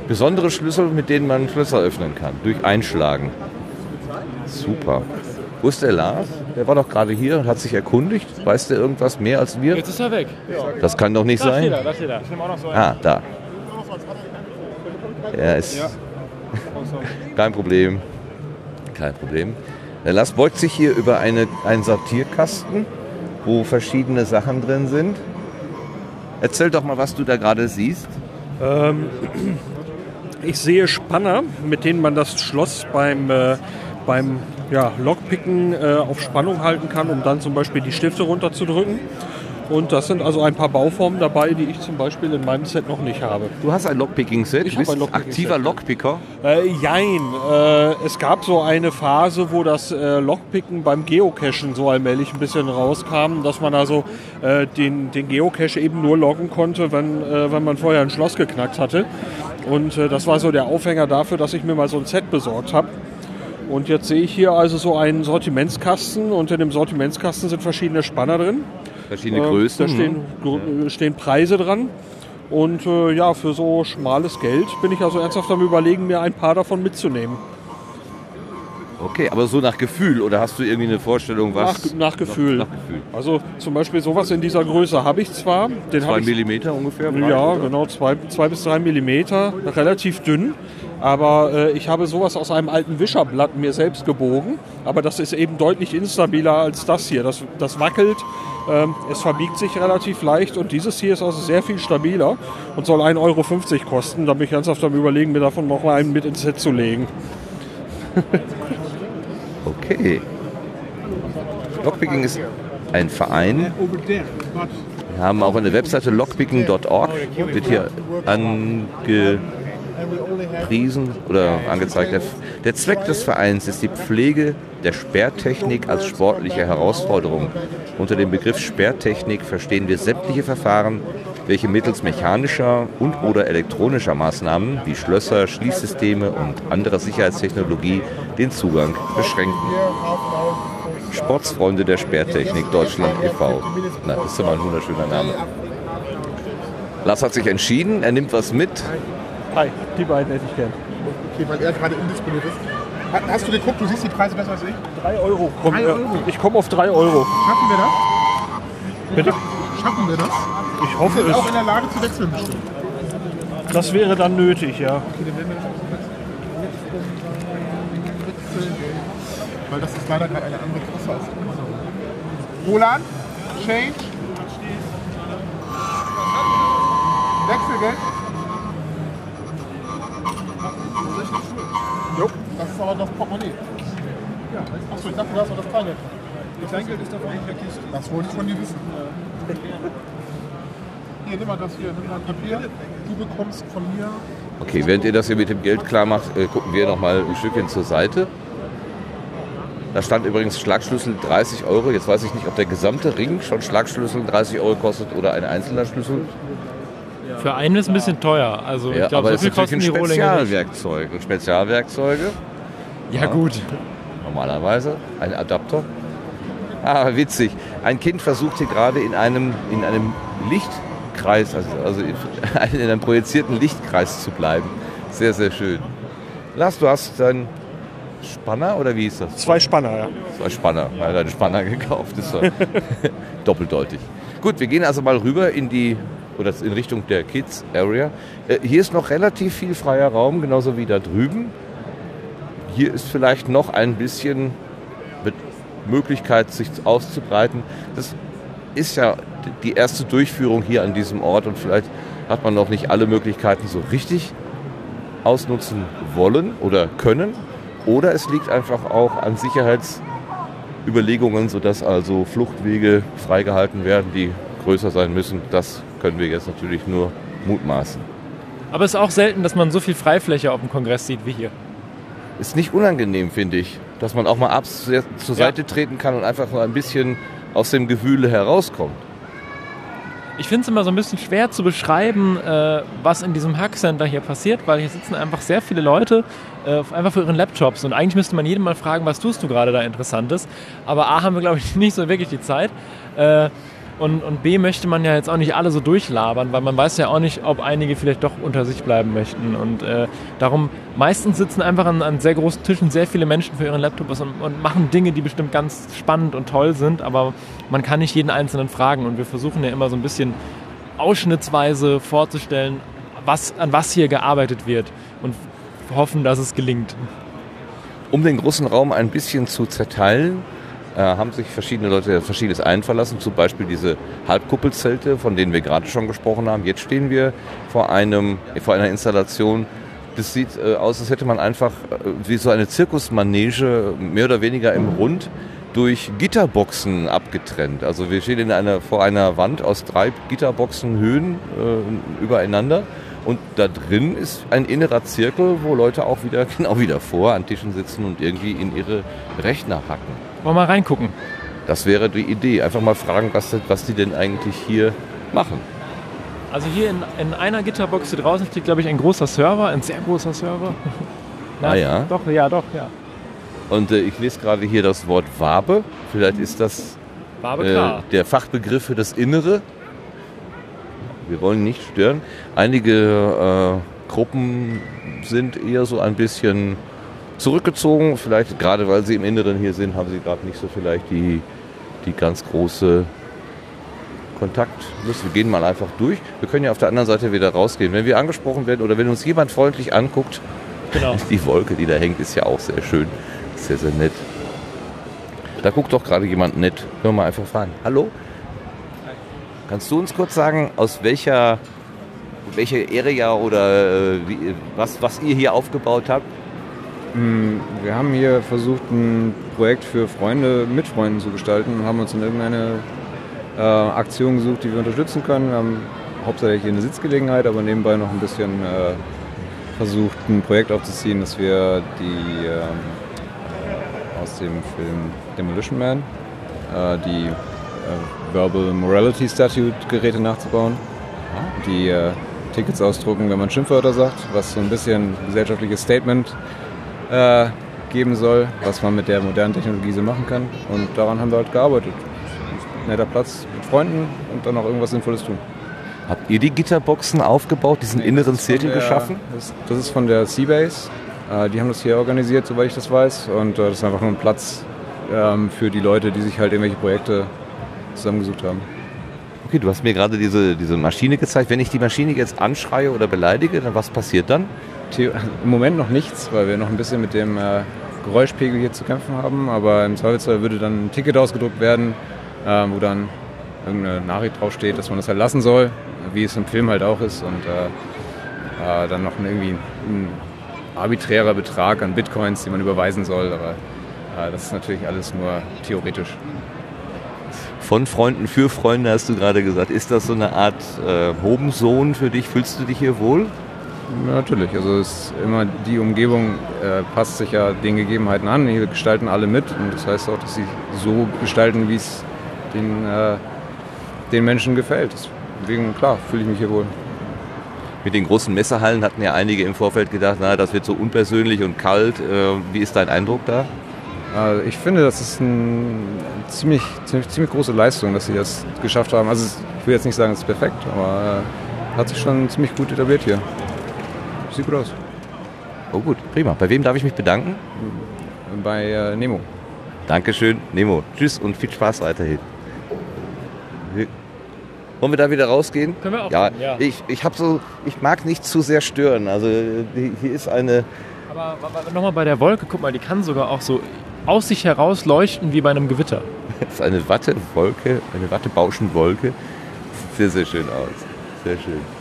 Besondere Schlüssel, mit denen man Schlösser öffnen kann. Durch Einschlagen. Super. Wo ist der Lars? Der war doch gerade hier und hat sich erkundigt. Weiß der irgendwas mehr als wir? Jetzt ist er weg. Das kann doch nicht Da sein. steht er, da steht er. Ich nehme auch noch so einen. Ah, da. Er ist. Kein Problem. Kein Problem. Der Lars beugt sich hier über eine, einen Sortierkasten, wo verschiedene Sachen drin sind. Erzähl doch mal, was du da gerade siehst. Ähm, ich sehe Spanner, mit denen man das Schloss beim, äh, beim ja, Lockpicken äh, auf Spannung halten kann, um dann zum Beispiel die Stifte runterzudrücken. Und das sind also ein paar Bauformen dabei, die ich zum Beispiel in meinem Set noch nicht habe. Du hast ein Lockpicking-Set, Ich du bist habe ein Lockpicking-Set. aktiver Lockpicker. Äh, jein. Äh, es gab so eine Phase, wo das äh, Lockpicken beim Geocachen so allmählich ein bisschen rauskam, dass man also äh, den, den Geocache eben nur loggen konnte, wenn, äh, wenn man vorher ein Schloss geknackt hatte. Und äh, das war so der Aufhänger dafür, dass ich mir mal so ein Set besorgt habe. Und jetzt sehe ich hier also so einen Sortimentskasten und in dem Sortimentskasten sind verschiedene Spanner drin. Verschiedene Äh, Größen. Da stehen, gr- stehen Preise dran. Und äh, ja, für so schmales Geld bin ich also ernsthaft am überlegen, mir ein paar davon mitzunehmen. Okay, aber so nach Gefühl oder hast du irgendwie eine Vorstellung, was? Nach, nach Gefühl. Nach, nach Gefühl. Also zum Beispiel sowas in dieser Größe habe ich zwar. Den Zwei Millimeter ungefähr? ja, oder? genau, zwei, zwei bis drei Millimeter, relativ dünn. Aber äh, ich habe sowas aus einem alten Wischerblatt mir selbst gebogen. Aber das ist eben deutlich instabiler als das hier. Das, das wackelt, ähm, es verbiegt sich relativ leicht und dieses hier ist also sehr viel stabiler und soll 1,50 Euro kosten. Da bin ich ernsthaft am überlegen, mir davon noch mal einen mit ins Set zu legen. Okay. Lockpicking ist ein Verein. Wir haben auch eine Webseite lockpicking.org, wird hier angepriesen oder angezeigt. Der, der Zweck des Vereins ist die Pflege der Sperrtechnik als sportliche Herausforderung. Unter dem Begriff Sperrtechnik verstehen wir sämtliche Verfahren, welche mittels mechanischer und oder elektronischer Maßnahmen wie Schlösser, Schließsysteme und anderer Sicherheitstechnologie den Zugang beschränken. Sportsfreunde der Sperrtechnik Deutschland e.V. Na, das ist doch mal ein wunderschöner Name. Lars hat sich entschieden, er nimmt was mit. Hi, die beiden hätte ich gern. Okay, weil er gerade indisponiert ist. Ha- Hast du geguckt, du siehst die Preise besser als ich? 3 Euro. Komm, Drei äh, Euro? Ich komme auf 3 Euro. Schaffen wir das? Bitte? Schaffen wir das? Ich hoffe es. auch in der Lage zu wechseln bestimmt. Das wäre dann nötig, ja. Auch. Weil das ist leider gerade eine andere Kasse als. Roland, Change. Wechselgeld. Jo, das ist aber das Portemonnaie. Achso, ich dachte, du hast noch das Kleingeld. Das Kleingeld ist davon in der Kiste. Das wollte ich von dir wissen. Hier, nimm mal das hier, nimm mal Papier. Du bekommst von mir Okay, während ihr das hier mit dem Geld klar macht, äh, gucken wir noch mal ein Stückchen zur Seite. Da stand übrigens Schlagschlüssel 30 Euro. Jetzt weiß ich nicht, ob der gesamte Ring schon Schlagschlüssel 30 Euro kostet oder ein einzelner Schlüssel. Für einen ist ein bisschen teuer. Also Ja, ich glaube, aber so es viel kosten ein die Rohlinge. Spezialwerkzeug. Und Spezialwerkzeug Ja gut. normalerweise ein Adapter. Ah, witzig. Ein Kind versucht hier gerade in einem, in einem Lichtkreis, also, also in in einem projizierten Lichtkreis zu bleiben. Sehr, sehr schön. Lars, du hast dein Spanner oder wie ist das? Zwei Spanner, ja. Zwei Spanner. Er hat einen Spanner gekauft. Das war doppeldeutig. Gut, wir gehen also mal rüber in die oder in Richtung der Kids Area. Äh, hier ist noch relativ viel freier Raum, genauso wie da drüben. Hier ist vielleicht noch ein bisschen Möglichkeit, sich auszubreiten. Das ist ja die erste Durchführung hier an diesem Ort und vielleicht hat man noch nicht alle Möglichkeiten so richtig ausnutzen wollen oder können. Oder es liegt einfach auch an Sicherheitsüberlegungen, sodass also Fluchtwege freigehalten werden, die größer sein müssen. Das können wir jetzt natürlich nur mutmaßen. Aber es ist auch selten, dass man so viel Freifläche auf dem Kongress sieht wie hier. Ist nicht unangenehm, finde ich, dass man auch mal abs zur Seite treten kann und einfach mal ein bisschen aus dem Gewühle herauskommt. Ich finde es immer so ein bisschen schwer zu beschreiben, äh, was in diesem Hackcenter hier passiert, weil hier sitzen einfach sehr viele Leute äh, einfach für ihren Laptops und eigentlich müsste man jedem mal fragen, was tust du gerade da Interessantes. Aber A haben wir, glaube ich, nicht so wirklich die Zeit. Äh, und, und B möchte man ja jetzt auch nicht alle so durchlabern, weil man weiß ja auch nicht, ob einige vielleicht doch unter sich bleiben möchten. Und äh, darum, meistens sitzen einfach an, an, sehr großen Tischen sehr viele Menschen für ihren Laptops und, und, machen Dinge, die bestimmt ganz spannend und toll sind, aber man kann nicht jeden Einzelnen fragen. Und wir versuchen ja immer so ein bisschen ausschnittsweise vorzustellen, was, an was hier gearbeitet wird und hoffen, dass es gelingt. Um den großen Raum ein bisschen zu zerteilen, äh, haben sich verschiedene Leute verschiedenes einverlassen, zum Beispiel diese Halbkuppelzelte, von denen wir gerade schon gesprochen haben. Jetzt stehen wir vor, einem, vor einer Installation, das sieht äh, aus, als hätte man einfach äh, wie so eine Zirkusmanege mehr oder weniger im Rund durch Gitterboxen abgetrennt. Also wir stehen in einer, vor einer Wand aus drei Gitterboxen Höhen äh, übereinander und da drin ist ein innerer Zirkel, wo Leute auch wieder genau wieder vor an Tischen sitzen und irgendwie in ihre Rechner hacken. Wollen wir mal reingucken? Das wäre die Idee. Einfach mal fragen, was, was die denn eigentlich hier machen. Also hier in, in einer Gitterbox hier draußen steht, glaube ich, ein großer Server, ein sehr großer Server. Na, ah ja? Doch, ja, doch, ja. Und äh, ich lese gerade hier das Wort Wabe. Vielleicht ist das äh, der Fachbegriff für das Innere. Wir wollen nicht stören. Einige äh, Gruppen sind eher so ein bisschen zurückgezogen. Vielleicht gerade weil sie im Inneren hier sind, haben sie gerade nicht so vielleicht die, die ganz große Kontaktlust. Wir gehen mal einfach durch. Wir können ja auf der anderen Seite wieder rausgehen. Wenn wir angesprochen werden oder wenn uns jemand freundlich anguckt, genau. die Wolke, die da hängt, ist ja auch sehr schön. Sehr, sehr nett. Da guckt doch gerade jemand nett. Können wir mal einfach fragen. Hallo? Kannst du uns kurz sagen, aus welcher, welche Area oder äh, wie, was, was ihr hier aufgebaut habt? Hm, wir haben hier versucht, ein Projekt für Freunde mit Freunden zu gestalten und haben uns in irgendeine äh, Aktion gesucht, die wir unterstützen können. Wir haben hauptsächlich hier eine Sitzgelegenheit, aber nebenbei noch ein bisschen äh, versucht, ein Projekt aufzuziehen, dass wir die ähm, äh, aus dem Film Demolition Man, äh, die äh, Verbal Morality Statute Geräte nachzubauen, die äh, Tickets ausdrucken, wenn man Schimpfwörter sagt, was so ein bisschen gesellschaftliches Statement äh, geben soll, was man mit der modernen Technologie so machen kann. Und daran haben wir halt gearbeitet. Netter Platz mit Freunden und dann auch irgendwas Sinnvolles tun. Habt ihr die Gitterboxen aufgebaut, diesen nee, inneren Zirkel der, geschaffen? Das, das, ist von der Seabase. Äh, die haben das hier organisiert, soweit ich das weiß. Und äh, das ist einfach nur ein Platz ähm, für die Leute, die sich halt irgendwelche Projekte zusammengesucht haben. Okay, du hast mir gerade diese, diese Maschine gezeigt. Wenn ich die Maschine jetzt anschreie oder beleidige, dann was passiert dann? Im Moment noch nichts, weil wir noch ein bisschen mit dem äh, Geräuschpegel hier zu kämpfen haben. Aber im Zweifelsfall würde dann ein Ticket ausgedruckt werden, äh, wo dann irgendeine Nachricht draufsteht, dass man das halt lassen soll, wie es im Film halt auch ist. Und äh, äh dann noch irgendwie ein arbiträrer Betrag an Bitcoins, die man überweisen soll. Aber äh, das ist natürlich alles nur theoretisch. Von Freunden für Freunde hast du gerade gesagt. Ist das so eine Art äh, Hobensohn für dich? Fühlst du dich hier wohl? Natürlich, also es ist immer die Umgebung äh, passt sich ja den Gegebenheiten an. Hier gestalten alle mit und das heißt auch, dass sie so gestalten, wie es den, äh, den Menschen gefällt. Deswegen, klar, fühle ich mich hier wohl. Mit den großen Messehallen hatten ja einige im Vorfeld gedacht, na, das wird so unpersönlich und kalt. Äh, wie ist dein Eindruck da? Also ich finde, das ist eine ziemlich, ziemlich, ziemlich große Leistung, dass sie das geschafft haben. Also ich will jetzt nicht sagen, es ist perfekt, aber äh, hat sich schon ziemlich gut etabliert hier. Sieht gut aus. Oh gut, prima. Bei wem darf ich mich bedanken? bei äh, Nemo. Dankeschön, Nemo. Tschüss und viel Spaß weiterhin. Wollen wir da wieder rausgehen? Können wir auch Ja, ja. ich, ich, hab so, ich mag nicht zu sehr stören. Also hier ist eine, Aber nochmal bei der Wolke, guck mal, die kann sogar auch so aus sich heraus leuchten wie bei einem Gewitter. das ist eine Wattewolke, eine Wattebauschenwolke. Sieht sehr, sehr schön aus. Sehr schön.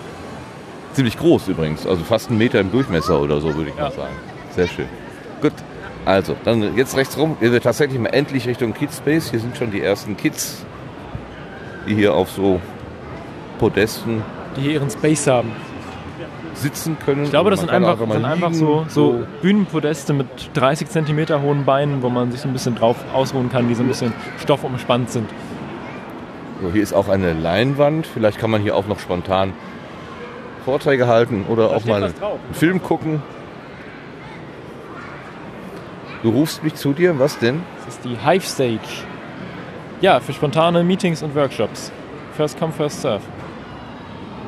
Ziemlich groß übrigens, also fast einen Meter im Durchmesser oder so, würde ich mal sagen. Sehr schön. Gut, also, dann jetzt rechts rum. Wir sind tatsächlich mal endlich Richtung Kids Space. Hier sind schon die ersten Kids, die hier auf so Podesten Die hier ihren Space haben. sitzen können. Ich glaube, das sind einfach, sind einfach so, so Bühnenpodeste mit 30 cm hohen Beinen, wo man sich so ein bisschen drauf ausruhen kann, die so ein bisschen stoffumspannt sind. So, hier ist auch eine Leinwand. Vielleicht kann man hier auch noch spontan Vorträge halten oder auch steht mal einen Film gucken. Du rufst mich zu dir, was denn? Das ist die Hive Stage. Ja, für spontane Meetings und Workshops. First come, first serve.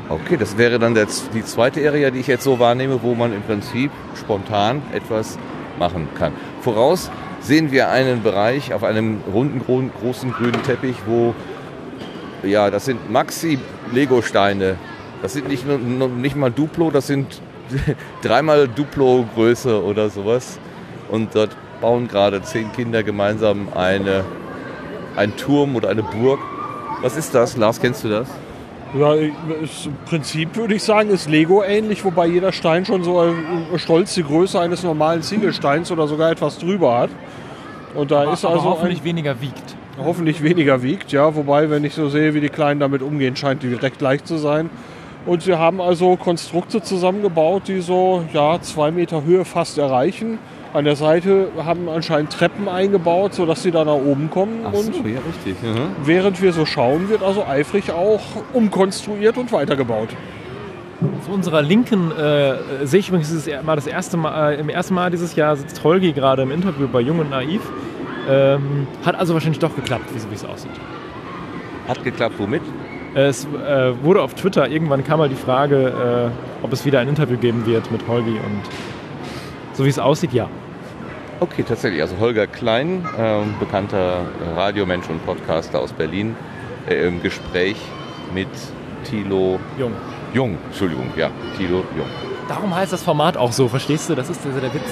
Okay, das wäre dann der, die zweite Area, die ich jetzt so wahrnehme, wo man im Prinzip spontan etwas machen kann. Voraus sehen wir einen Bereich auf einem runden, gro- großen grünen Teppich, wo, ja, das sind Maxi-Lego-Steine. Das sind nicht, nur, nicht mal Duplo, das sind dreimal Duplo-Größe oder sowas. Und dort bauen gerade zehn Kinder gemeinsam eine, einen Turm oder eine Burg. Was ist das? Lars, kennst du das? Ja, ist, im Prinzip würde ich sagen, ist Lego ähnlich, wobei jeder Stein schon so äh, stolz die Größe eines normalen Ziegelsteins oder sogar etwas drüber hat. Und da Aber, ist aber also hoffentlich ein, weniger wiegt. hoffentlich weniger wiegt, ja. Wobei, wenn ich so sehe, wie die Kleinen damit umgehen, scheint die recht leicht zu sein. Und sie haben also Konstrukte zusammengebaut, die so ja, zwei Meter Höhe fast erreichen. An der Seite haben anscheinend Treppen eingebaut, sodass sie da nach oben kommen. Ach so, und ja, richtig. Mhm. während wir so schauen, wird also eifrig auch umkonstruiert und weitergebaut. Zu unserer Linken äh, sehe ich übrigens dieses mal das erste Mal, äh, im ersten Mal dieses Jahr sitzt Holgi gerade im Interview bei Jung und Naiv. Ähm, hat also wahrscheinlich doch geklappt, wie es aussieht. Hat geklappt, womit? Es äh, wurde auf Twitter, irgendwann kam mal die Frage, äh, ob es wieder ein Interview geben wird mit Holgi und so wie es aussieht, ja. Okay, tatsächlich. Also Holger Klein, ähm, bekannter Radiomensch und Podcaster aus Berlin, äh, im Gespräch mit Thilo Jung. Jung. Entschuldigung, ja, Thilo Jung. Darum heißt das Format auch so, verstehst du? Das ist also der Witz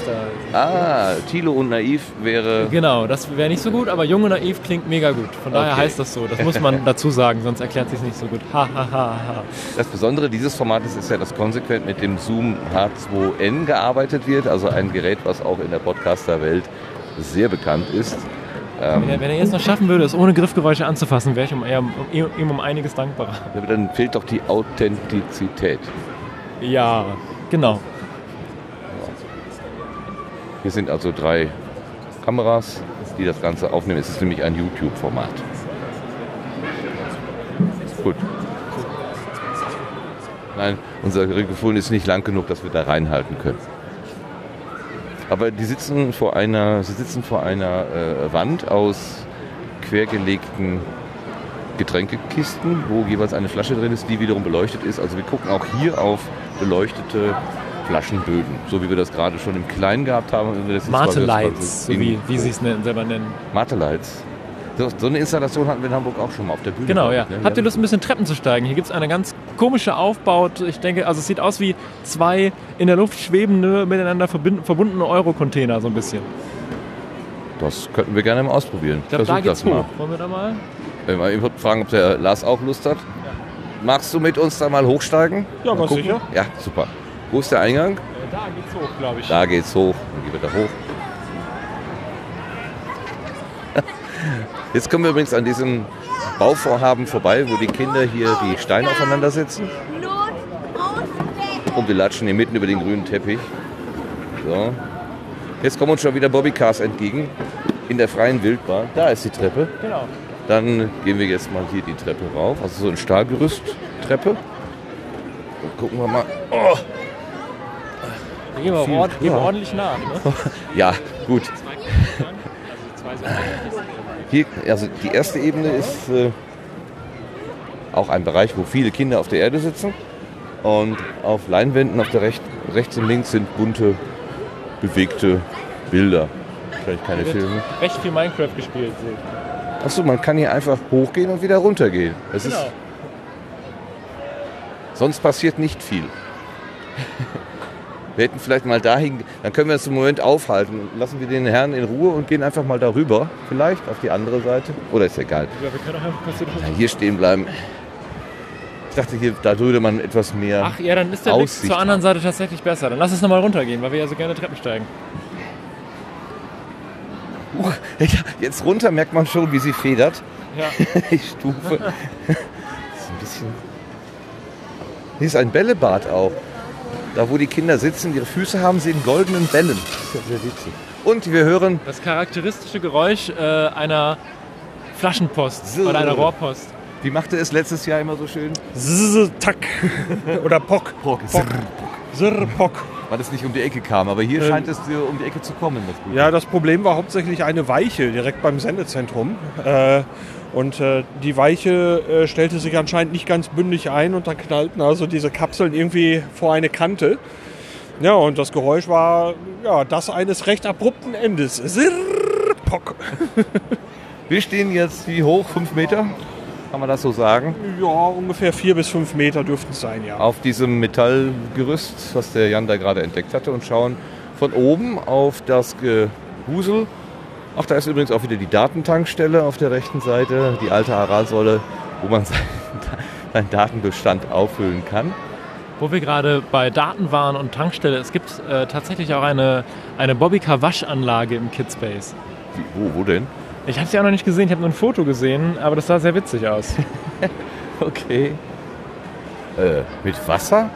da. Ah, Thilo und Naiv wäre. Genau, das wäre nicht so gut, aber Jung und Naiv klingt mega gut. Von daher Okay. heißt das so. Das muss man dazu sagen, sonst erklärt sich nicht so gut. Ha, ha, ha, ha. Das Besondere dieses Formates ist ja, dass konsequent mit dem Zoom H2N gearbeitet wird, also ein Gerät, was auch in der Podcaster-Welt sehr bekannt ist. Ähm, Wenn er, wenn er jetzt noch schaffen würde, es ohne Griffgeräusche anzufassen, wäre ich um, um, ihm um einiges dankbarer. aber dann fehlt doch die Authentizität. Ja, genau. Hier sind also drei Kameras, die das Ganze aufnehmen. Es ist nämlich ein YouTube-Format. Gut. Nein, unser Mikrofon ist nicht lang genug, dass wir da reinhalten können. Aber die sitzen vor einer, sie sitzen vor einer äh, Wand aus quergelegten Getränkekisten, wo jeweils eine Flasche drin ist, die wiederum beleuchtet ist. Also wir gucken auch hier auf beleuchtete Flaschenböden, so wie wir das gerade schon im Kleinen gehabt haben. Das ist Mate quasi- Lights, so wie, wie sie es selber nennen. Mate Lights. So, so eine Installation hatten wir in Hamburg auch schon mal auf der Bühne. Genau, ja. ich, ne? Habt ihr Lust, ein bisschen Treppen zu steigen? Hier gibt es eine ganz komische Aufbaut. Ich denke, also es sieht aus wie zwei in der Luft schwebende, miteinander verbundene Euro-Container, so ein bisschen. Das könnten wir gerne mal ausprobieren. Ich glaube, da geht's das mal. hoch. Wollen wir da mal? Äh, Ich würde fragen, ob der Lars auch Lust hat. Magst du mit uns da mal hochsteigen? Ja, mal ganz gucken? sicher. Ja, super. Wo ist der Eingang? Da geht's hoch, glaube ich. Da geht's hoch. Dann gehen wir da hoch. Jetzt kommen wir übrigens an diesem Bauvorhaben vorbei, wo die Kinder hier die Steine aufeinander setzen. Und wir latschen hier mitten über den grünen Teppich. So. Jetzt kommen uns schon wieder Bobbycars entgegen. In der freien Wildbahn. Da ist die Treppe. Genau. Dann gehen wir jetzt mal hier die Treppe rauf. Also so ein Stahlgerüst-Treppe. Und gucken wir mal. Oh, Da gehen wir, ord ja. ordentlich nach. Ne? ja, gut. Hier, also die erste Ebene ist äh, auch ein Bereich, wo viele Kinder auf der Erde sitzen. Und auf Leinwänden auf der Recht, rechts und links sind bunte, bewegte Bilder. vielleicht keine Filme. Recht viel Minecraft gespielt. ich. Achso, man kann hier einfach hochgehen und wieder runtergehen. Das Genau. ist, sonst passiert nicht viel. Wir hätten vielleicht mal dahin, dann können wir uns im Moment aufhalten. Lassen wir den Herrn in Ruhe und gehen einfach mal darüber, vielleicht auf die andere Seite. Oder ist egal. Ja, wir können auch einfach. Ja, hier stehen bleiben. Ich dachte, hier, da würde man etwas mehr Ach ja, dann ist der Blick Aussicht zur anderen Seite tatsächlich besser. Dann lass uns nochmal runtergehen, weil wir ja so gerne Treppen steigen. Uh, jetzt runter merkt man schon, wie sie federt. Ja. Die Stufe. Das ist ein bisschen. Hier ist ein Bällebad auch. Da, wo die Kinder sitzen, ihre Füße haben sie in goldenen Bällen. Das ist ja sehr witzig. Und wir hören Das charakteristische Geräusch äh, einer Flaschenpost oder einer Rohrpost. Wie machte es letztes Jahr immer so schön? Zzz, tack. Oder Pock. Pock. Zirr, Pock. Weil es nicht um die Ecke kam. Aber hier Ähm, scheint es um die Ecke zu kommen. Das Gute. Ja, das Problem war hauptsächlich eine Weiche direkt beim Sendezentrum. Äh, und äh, die Weiche äh, stellte sich anscheinend nicht ganz bündig ein und dann knallten also diese Kapseln irgendwie vor eine Kante. Ja, und das Geräusch war ja, das eines recht abrupten Endes. Sirr, Pock. Wir stehen jetzt wie hoch? Fünf Meter? Kann man das so sagen? Ja, ungefähr vier bis fünf Meter dürften es sein, ja. Auf diesem Metallgerüst, was der Jan da gerade entdeckt hatte, und schauen von oben auf das Gehusel. Ach, da ist übrigens auch wieder die Datentankstelle auf der rechten Seite, die alte Aralsäule, wo man seinen, seinen Datenbestand auffüllen kann. Wo wir gerade bei Daten waren und Tankstelle, es gibt äh, tatsächlich auch eine, eine Bobbycar Waschanlage im Kidspace. Wie, wo, wo denn? Ich habe sie auch noch nicht gesehen, ich habe nur ein Foto gesehen, aber das sah sehr witzig aus. Okay. Äh, mit Wasser?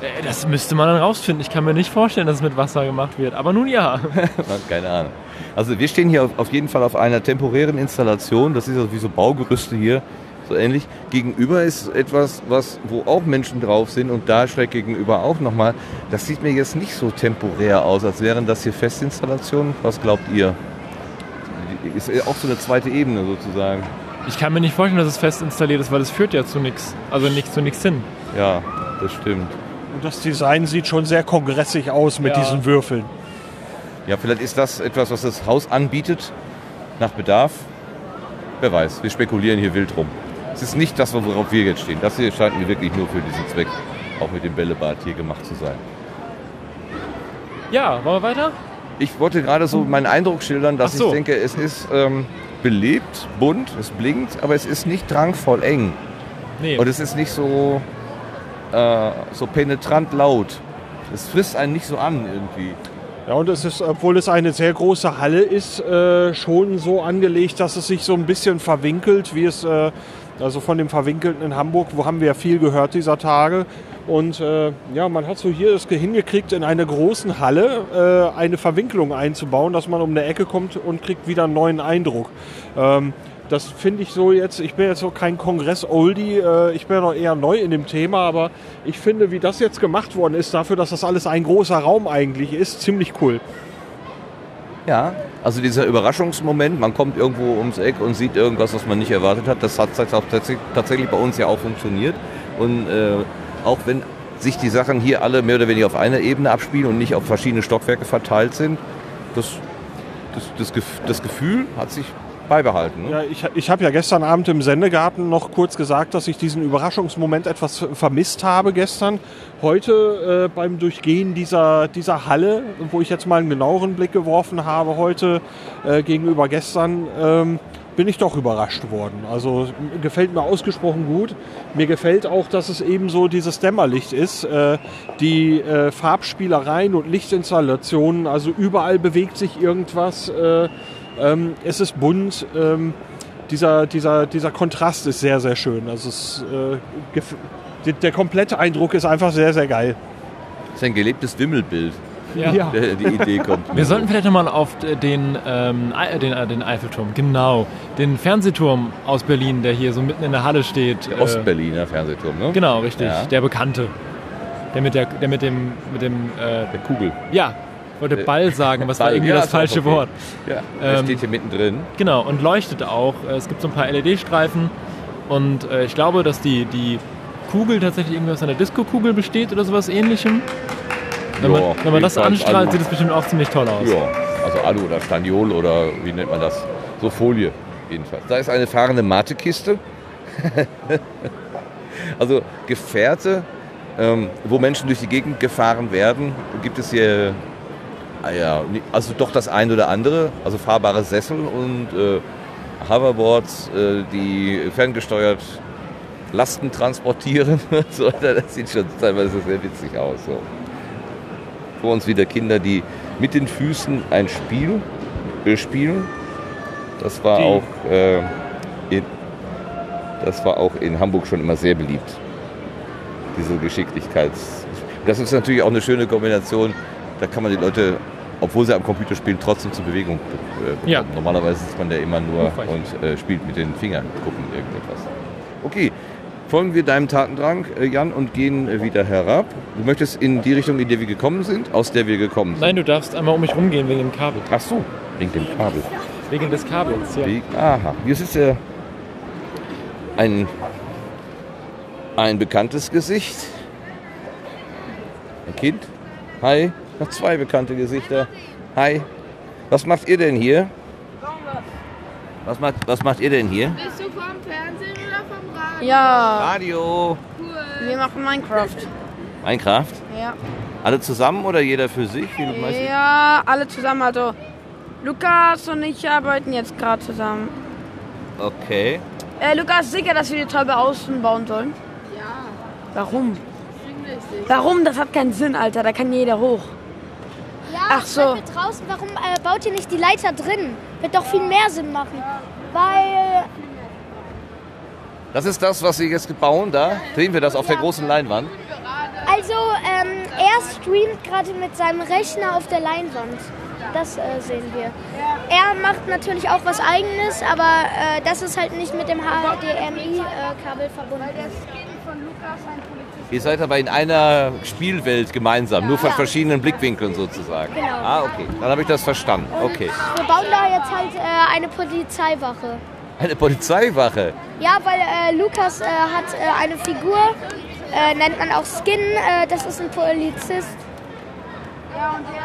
Äh, Das müsste man dann rausfinden. Ich kann mir nicht vorstellen, dass es mit Wasser gemacht wird. Aber nun ja. Keine Ahnung. Also wir stehen hier auf, auf jeden Fall auf einer temporären Installation. Das ist also wie so Baugerüste hier, so ähnlich. Gegenüber ist etwas, was, wo auch Menschen drauf sind und da schräg gegenüber auch nochmal. Das sieht mir jetzt nicht so temporär aus, als wären das hier Festinstallationen. Was glaubt ihr? Ist auch so eine zweite Ebene sozusagen. Ich kann mir nicht vorstellen, dass es fest installiert ist, weil es führt ja zu nichts. Also nicht zu nichts hin. Ja, das stimmt. Und das Design sieht schon sehr kongressig aus mit Ja. diesen Würfeln. Ja, vielleicht ist das etwas, was das Haus anbietet, nach Bedarf. Wer weiß, wir spekulieren hier wild rum. Es ist nicht das, worauf wir jetzt stehen. Das hier scheint mir wirklich nur für diesen Zweck, auch mit dem Bällebad hier gemacht zu sein. Ja, wollen wir weiter? Ich wollte gerade so meinen Eindruck schildern, dass so. ich denke, es ist ähm, belebt, bunt, es blinkt, aber es ist nicht drangvoll eng. Nee. Und es ist nicht so, äh, so penetrant laut. Es frisst einen nicht so an irgendwie. Ja, und es ist, obwohl es eine sehr große Halle ist, äh, schon so angelegt, dass es sich so ein bisschen verwinkelt, wie es, äh, also von dem Verwinkelten in Hamburg, wo haben wir ja viel gehört dieser Tage. Und äh, ja, man hat so hier es hingekriegt, in einer großen Halle äh, eine Verwinkelung einzubauen, dass man um eine Ecke kommt und kriegt wieder einen neuen Eindruck. Ähm, das finde ich so jetzt, ich bin jetzt so kein Kongress-Oldie, äh, ich bin noch eher neu in dem Thema, aber ich finde, wie das jetzt gemacht worden ist, dafür, dass das alles ein großer Raum eigentlich ist, ziemlich cool. Ja, also dieser Überraschungsmoment, man kommt irgendwo ums Eck und sieht irgendwas, was man nicht erwartet hat, das hat tatsächlich bei uns ja auch funktioniert. Und äh, auch wenn sich die Sachen hier alle mehr oder weniger auf einer Ebene abspielen und nicht auf verschiedene Stockwerke verteilt sind, das, das, das, das Gefühl hat sich beibehalten. Ne? Ja, ich, ich habe ja gestern Abend im Sendegarten noch kurz gesagt, dass ich diesen Überraschungsmoment etwas vermisst habe gestern. Heute äh, beim Durchgehen dieser, dieser Halle, wo ich jetzt mal einen genaueren Blick geworfen habe, heute äh, gegenüber gestern, ähm, bin ich doch überrascht worden. Also gefällt mir ausgesprochen gut. Mir gefällt auch, dass es eben so dieses Dämmerlicht ist. Äh, die äh, Farbspielereien und Lichtinstallationen, also überall bewegt sich irgendwas. Äh, ähm, es ist bunt. Ähm, dieser, dieser, dieser Kontrast ist sehr, sehr schön. Also es, der komplette Eindruck ist einfach sehr, sehr geil. Das ist ein gelebtes Wimmelbild. Ja. Der, die Idee kommt. Wir sollten vielleicht nochmal auf den, ähm, den, äh, den Eiffelturm, genau, den Fernsehturm aus Berlin, der hier so mitten in der Halle steht. Der äh, Ostberliner Fernsehturm, ne? Genau, richtig. Ja. Der bekannte. Der mit, der, der mit dem, mit dem äh, Der Kugel. ja, wollte Ball sagen, aber es war Ball, irgendwie ja, das falsche okay. Wort. Ja, der Ähm, steht hier mittendrin. Genau, und leuchtet auch. Es gibt so ein paar LED-Streifen und äh, ich glaube, dass die, die Kugel tatsächlich irgendwie aus einer Disco-Kugel besteht oder sowas ähnlichem. Wenn Ja, man, wenn man das anstrahlt, also- sieht es bestimmt auch ziemlich toll aus. Ja. Also Alu oder Staniol oder wie nennt man das? So Folie jedenfalls. Da ist eine fahrende Matekiste. also Gefährte, ähm, wo Menschen durch die Gegend gefahren werden, gibt es hier ah ja, also doch das eine oder andere. Also fahrbare Sessel und äh, Hoverboards, äh, die ferngesteuert Lasten transportieren. so, das sieht schon teilweise sehr witzig aus. So. Vor uns wieder Kinder, die mit den Füßen ein Spiel äh, spielen. Das war Die. auch äh, in, das war auch in Hamburg schon immer sehr beliebt. Diese Geschicklichkeits. Das ist natürlich auch eine schöne Kombination. Da kann man die Leute, obwohl sie am Computer spielen, trotzdem zur Bewegung äh, bekommen. Ja. Normalerweise sitzt man ja immer nur und äh, spielt mit den Fingern, gucken irgendetwas. Okay, folgen wir deinem Tatendrang, äh, Jan, und gehen äh, wieder herab. Du möchtest in die Richtung, in der wir gekommen sind, aus der wir gekommen sind. Nein, du darfst einmal um mich rumgehen wegen dem Kabel. Ach so, wegen dem Kabel. Wegen des Kabels, ja. Wie, aha, hier ist ja ein, ein bekanntes Gesicht. Ein Kind. Hi. Noch zwei bekannte Gesichter. Hi. Was macht ihr denn hier? Was macht, was macht ihr denn hier? Bist du vom Fernsehen Radio? Ja, Radio. wir machen Minecraft. Minecraft? Ja. Alle zusammen oder jeder für sich? Ja, alle zusammen. Also Lukas und ich arbeiten jetzt gerade zusammen. Okay. Äh, Lukas, sicher, dass wir die Treppe außen bauen sollen? Ja, Warum? Warum? Das hat keinen Sinn, Alter. Da kann jeder hoch. Ja, Ach so. Treppe draußen, warum äh, baut ihr nicht die Leiter drin? Wird doch viel mehr Sinn machen. Weil, Das ist das, was Sie jetzt bauen da. Sehen wir das auf der großen Leinwand? also, ähm, er streamt gerade mit seinem Rechner auf der Leinwand. Das äh, sehen wir. Er macht natürlich auch was Eigenes, aber äh, das ist halt nicht mit dem HDMI-Kabel verbunden. Ihr seid aber in einer Spielwelt gemeinsam, nur von Ja. verschiedenen Blickwinkeln sozusagen. Genau. Ah, okay. Dann habe ich das verstanden. Okay. Wir bauen da jetzt halt äh, eine Polizeiwache. Eine Polizeiwache. Ja, weil äh, Lukas äh, hat äh, eine Figur, äh, nennt man auch Skin, äh, das ist ein Polizist.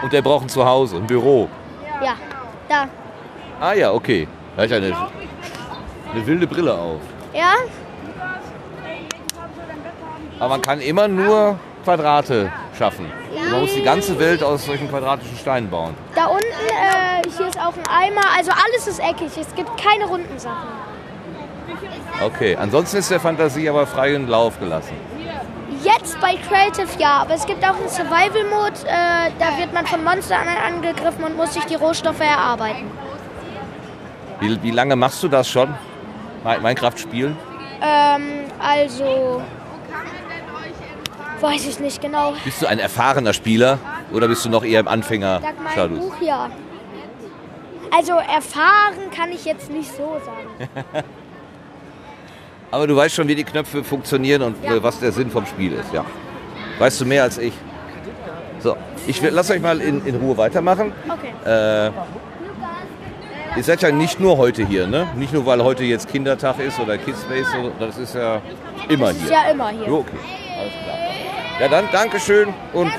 Und der braucht ein Zuhause, ein Büro. Ja, da. Ah ja, okay. Da hat eine, eine wilde Brille auf. Ja, Aber man kann immer nur Quadrate schaffen. Man muss die ganze Welt aus solchen quadratischen Steinen bauen. da unten, äh, hier ist auch ein Eimer, also alles ist eckig, es gibt keine runden Sachen. Okay, ansonsten ist der Fantasie aber freien Lauf gelassen. Jetzt bei Creative ja, aber es gibt auch einen Survival-Mode, äh, da wird man von Monstern angegriffen und muss sich die Rohstoffe erarbeiten. Wie, wie lange machst du das schon? Mi- Minecraft spielen? Ähm, also, weiß ich nicht genau. Bist du ein erfahrener Spieler oder bist du noch eher im Anfänger-Status? Buch ja. Also erfahren kann ich jetzt nicht so sagen. Aber du weißt schon, wie die Knöpfe funktionieren und Ja. was der Sinn vom Spiel ist, ja. Weißt du mehr als ich? So, ich will, lass euch mal in, in Ruhe weitermachen. Okay. Äh, ihr seid ja nicht nur heute hier, ne? Nicht nur, weil heute jetzt Kindertag ist oder Kidspace, so, das ist ja immer Das ist hier. ja immer hier. Okay. Ja, dann Dankeschön und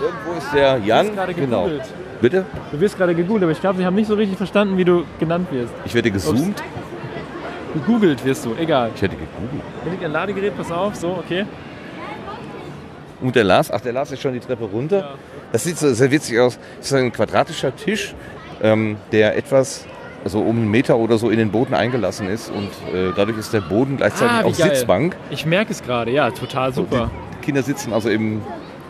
irgendwo ist der Jan. gerade Genau. gegoogelt. Bitte? Du wirst gerade gegoogelt, aber ich glaube, sie haben nicht so richtig verstanden, wie du genannt wirst. Ich werde gezoomt. Gegoogelt wirst du, egal. Ich hätte gegoogelt. Hier liegt ein Ladegerät, pass auf, so, okay. Und der Lars, ach, der Lars ist schon die Treppe runter. Das sieht so sehr witzig aus. Das ist ein quadratischer Tisch, ähm, der etwas, also um einen Meter oder so in den Boden eingelassen ist. Und äh, dadurch ist der Boden gleichzeitig Ah, auch geil. Sitzbank. Ich merke es gerade, ja, total super. Die Kinder sitzen also im,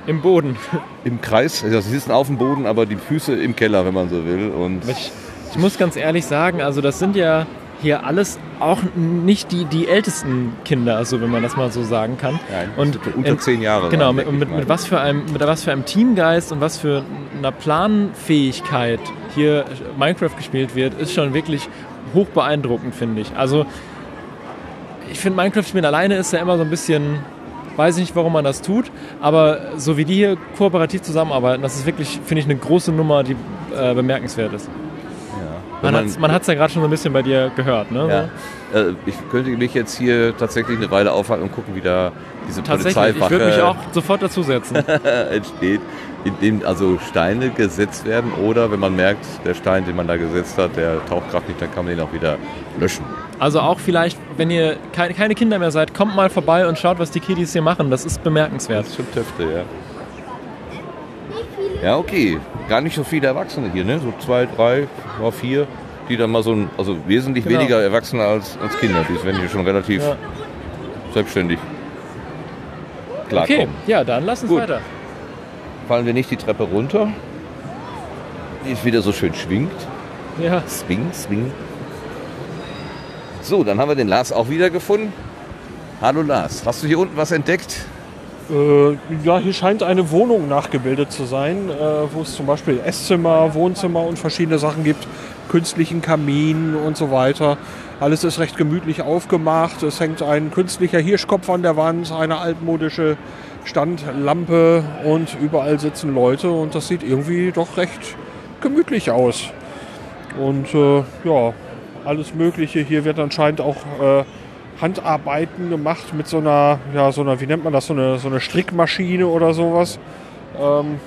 Im Boden. im Kreis. Also sie sitzen auf dem Boden, aber die Füße im Keller, wenn man so will. Und Ich, ich muss ganz ehrlich sagen, also das sind ja hier alles auch nicht die, die ältesten Kinder, also wenn man das mal so sagen kann. Nein, und unter zehn Jahre Genau, mit, mit, mit, was für einem, mit was für einem Teamgeist und was für einer Planfähigkeit hier Minecraft gespielt wird, ist schon wirklich hoch beeindruckend, finde ich. Also ich finde Minecraft spielen alleine ist ja immer so ein bisschen, weiß ich nicht, warum man das tut, aber so wie die hier kooperativ zusammenarbeiten, das ist wirklich, finde ich, eine große Nummer, die äh, bemerkenswert ist. Man, man- man hat es ja gerade schon so ein bisschen bei dir gehört, ne? Ja. Äh, ich könnte mich jetzt hier tatsächlich eine Weile aufhalten und gucken, wie da diese Tatsächlich, ich Polizeiwache würde mich auch sofort dazusetzen. entsteht. in dem also Steine gesetzt werden oder wenn man merkt, der Stein, den man da gesetzt hat, der taucht gerade nicht, dann kann man den auch wieder löschen. Also auch vielleicht, wenn ihr keine, keine Kinder mehr seid, kommt mal vorbei und schaut, was die Kiddies hier machen. Das ist bemerkenswert. Das ist schon Töfte, ja. Ja, okay. Gar nicht so viele Erwachsene hier, ne? So zwei, drei, vier, die dann mal so ein, also wesentlich Genau. weniger Erwachsene als, als Kinder. Die werden hier schon relativ Ja. selbstständig Okay, klarkommen. ja, dann lass uns Gut. weiter. Fallen wir nicht die Treppe runter, die es wieder so schön schwingt. Ja. Swing, swing. So, dann haben wir den Lars auch wieder gefunden. Hallo Lars, hast du hier unten was entdeckt? Äh, ja, hier scheint eine Wohnung nachgebildet zu sein, äh, wo es zum Beispiel Esszimmer, Wohnzimmer und verschiedene Sachen gibt, künstlichen Kamin und so weiter. Alles ist recht gemütlich aufgemacht. Es hängt ein künstlicher Hirschkopf an der Wand, eine altmodische Standlampe und überall sitzen Leute und das sieht irgendwie doch recht gemütlich aus. Und äh, ja, alles Mögliche. Hier wird anscheinend auch äh, Handarbeiten gemacht mit so einer, ja, so einer, wie nennt man das, so eine, so eine Strickmaschine oder sowas. Ähm,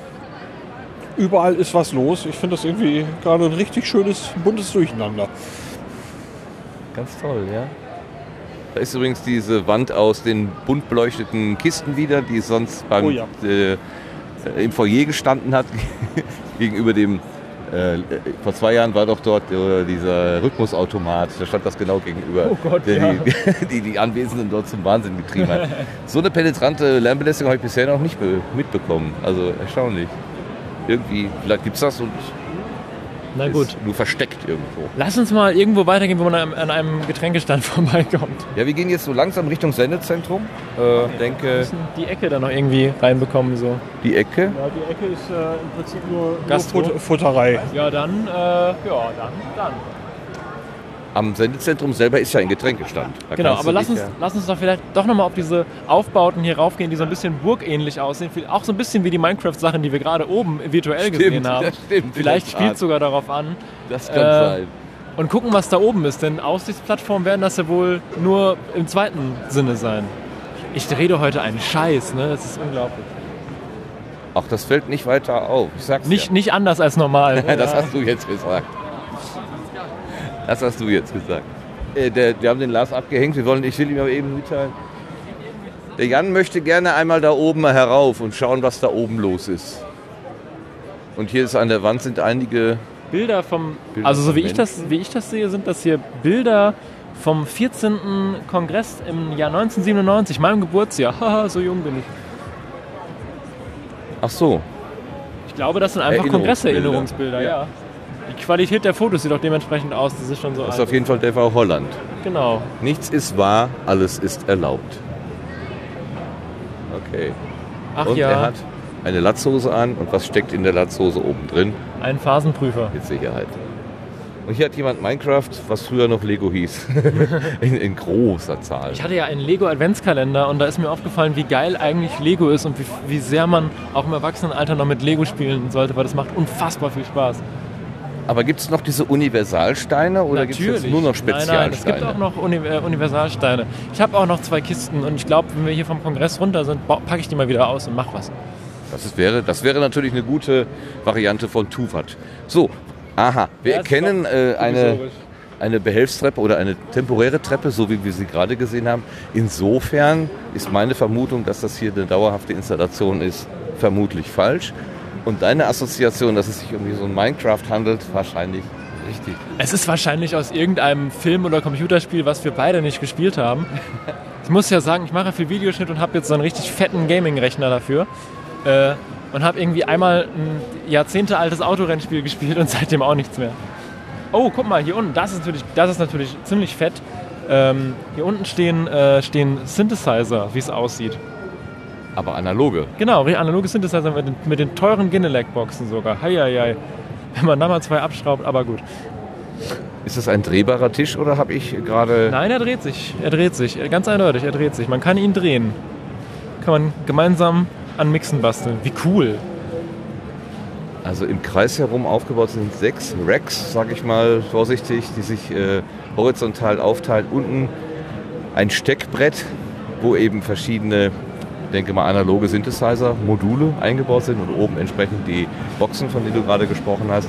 überall ist was los. Ich finde das irgendwie gerade ein richtig schönes, buntes Durcheinander. Ganz toll, ja. Da ist übrigens diese Wand aus den bunt beleuchteten Kisten wieder, die sonst beim, Oh ja. äh, im Foyer gestanden hat, gegenüber dem. Äh, vor zwei Jahren war doch dort äh, dieser Rhythmusautomat, da stand das genau gegenüber, Oh Gott, der ja. die, die die Anwesenden dort zum Wahnsinn getrieben hat. So eine penetrante Lärmbelästigung habe ich bisher noch nicht be- mitbekommen. Also erstaunlich. Irgendwie, vielleicht gibt es das und Na gut. ist nur versteckt irgendwo. Lass uns mal irgendwo weitergehen, wo man an einem Getränkestand vorbeikommt. Ja, wir gehen jetzt so langsam Richtung Sendezentrum. Äh, denke, Wir müssen die Ecke da noch irgendwie reinbekommen. So. die Ecke. Ja, die Ecke ist äh, im Prinzip nur, Gastro. nur Fut Futterei. Ja, dann, äh, ja, dann, dann. Am Sendezentrum selber ist ja ein Getränkestand. Da Genau, aber lass uns, ja- lass uns doch vielleicht doch nochmal auf diese Aufbauten hier raufgehen, die so ein bisschen burgähnlich aussehen. Auch so ein bisschen wie die Minecraft-Sachen, die wir gerade oben virtuell Stimmt, gesehen haben. das stimmt, vielleicht spielt Tat. sogar darauf an. Das kann Äh, sein. Und gucken, was da oben ist, denn Aussichtsplattformen werden das ja wohl nur im zweiten Sinne sein. Ich rede heute einen Scheiß, ne? Das ist unglaublich. Ach, das fällt nicht weiter auf. Ich sag's Nicht, nicht anders als normal. ja. Das hast du jetzt gesagt. Das hast du jetzt gesagt. Äh, der, wir haben den Lars abgehängt. Wir wollen, ich will ihm aber eben mitteilen. Der Jan möchte gerne einmal da oben mal herauf und schauen, was da oben los ist. Und hier ist an der Wand sind einige Bilder vom, Bilder also so wie ich, das, wie ich das sehe, sind das hier Bilder vom 14. Kongress im Jahr 1997, meinem Geburtsjahr. Haha, so jung bin ich. Ach so. Ich glaube, das sind einfach Erinnerungsbilder. Kongresserinnerungsbilder, ja. Ja. Die Qualität der Fotos sieht auch dementsprechend aus. Das ist schon so Das ist auf jeden Fall der war Holland. Genau. Nichts ist wahr, alles ist erlaubt. Okay. Ach und ja. er hat eine Latzhose an und was steckt in der Latzhose oben drin? Ein Phasenprüfer. Mit Sicherheit. Und hier hat jemand Minecraft, was früher noch Lego hieß, in, in großer Zahl. Ich hatte ja einen Lego Adventskalender und da ist mir aufgefallen, wie geil eigentlich Lego ist und wie, wie sehr man auch im Erwachsenenalter noch mit Lego spielen sollte, weil das macht unfassbar viel Spaß. Aber gibt es noch diese Universalsteine oder gibt es nur noch Nein, Spezialsteine? nein, es gibt auch noch Uni äh, Universalsteine. Ich habe auch noch zwei Kisten und ich glaube, wenn wir hier vom Kongress runter sind, packe ich die mal wieder aus und mach was. Das, ist, wäre, das wäre natürlich eine gute Variante von Tuvat. So, aha, wir Ja, erkennen äh, eine, eine Behelfstreppe oder eine temporäre Treppe, so wie wir sie gerade gesehen haben. Insofern ist meine Vermutung, dass das hier eine dauerhafte Installation ist, vermutlich falsch. Und deine Assoziation, dass es sich um so ein Minecraft handelt, wahrscheinlich richtig. Es ist wahrscheinlich aus irgendeinem Film oder Computerspiel, was wir beide nicht gespielt haben. Ich muss ja sagen, ich mache viel Videoschnitt und habe jetzt so einen richtig fetten Gaming-Rechner dafür. Äh, und habe irgendwie einmal ein jahrzehntealtes Autorennspiel gespielt und seitdem auch nichts mehr. Oh, guck mal, hier unten, das ist natürlich, das ist natürlich ziemlich fett. Ähm, hier unten stehen, äh, stehen Synthesizer, wie es aussieht. Aber analoge. Genau, analoge Synthesizer mit den, mit den teuren Genelec-Boxen sogar. Heieiei. Wenn man da mal zwei abschraubt, aber gut. Ist das ein drehbarer Tisch oder habe ich gerade... Nein, er dreht sich. Er dreht sich. Ganz eindeutig, er dreht sich. Man kann ihn drehen. Kann man gemeinsam an Mixen basteln. Wie cool. Also im Kreis herum aufgebaut sind sechs Racks, sage ich mal vorsichtig, die sich äh, horizontal aufteilen. Unten ein Steckbrett, wo eben verschiedene denke mal, analoge Synthesizer-Module eingebaut sind und oben entsprechend die Boxen, von denen du gerade gesprochen hast.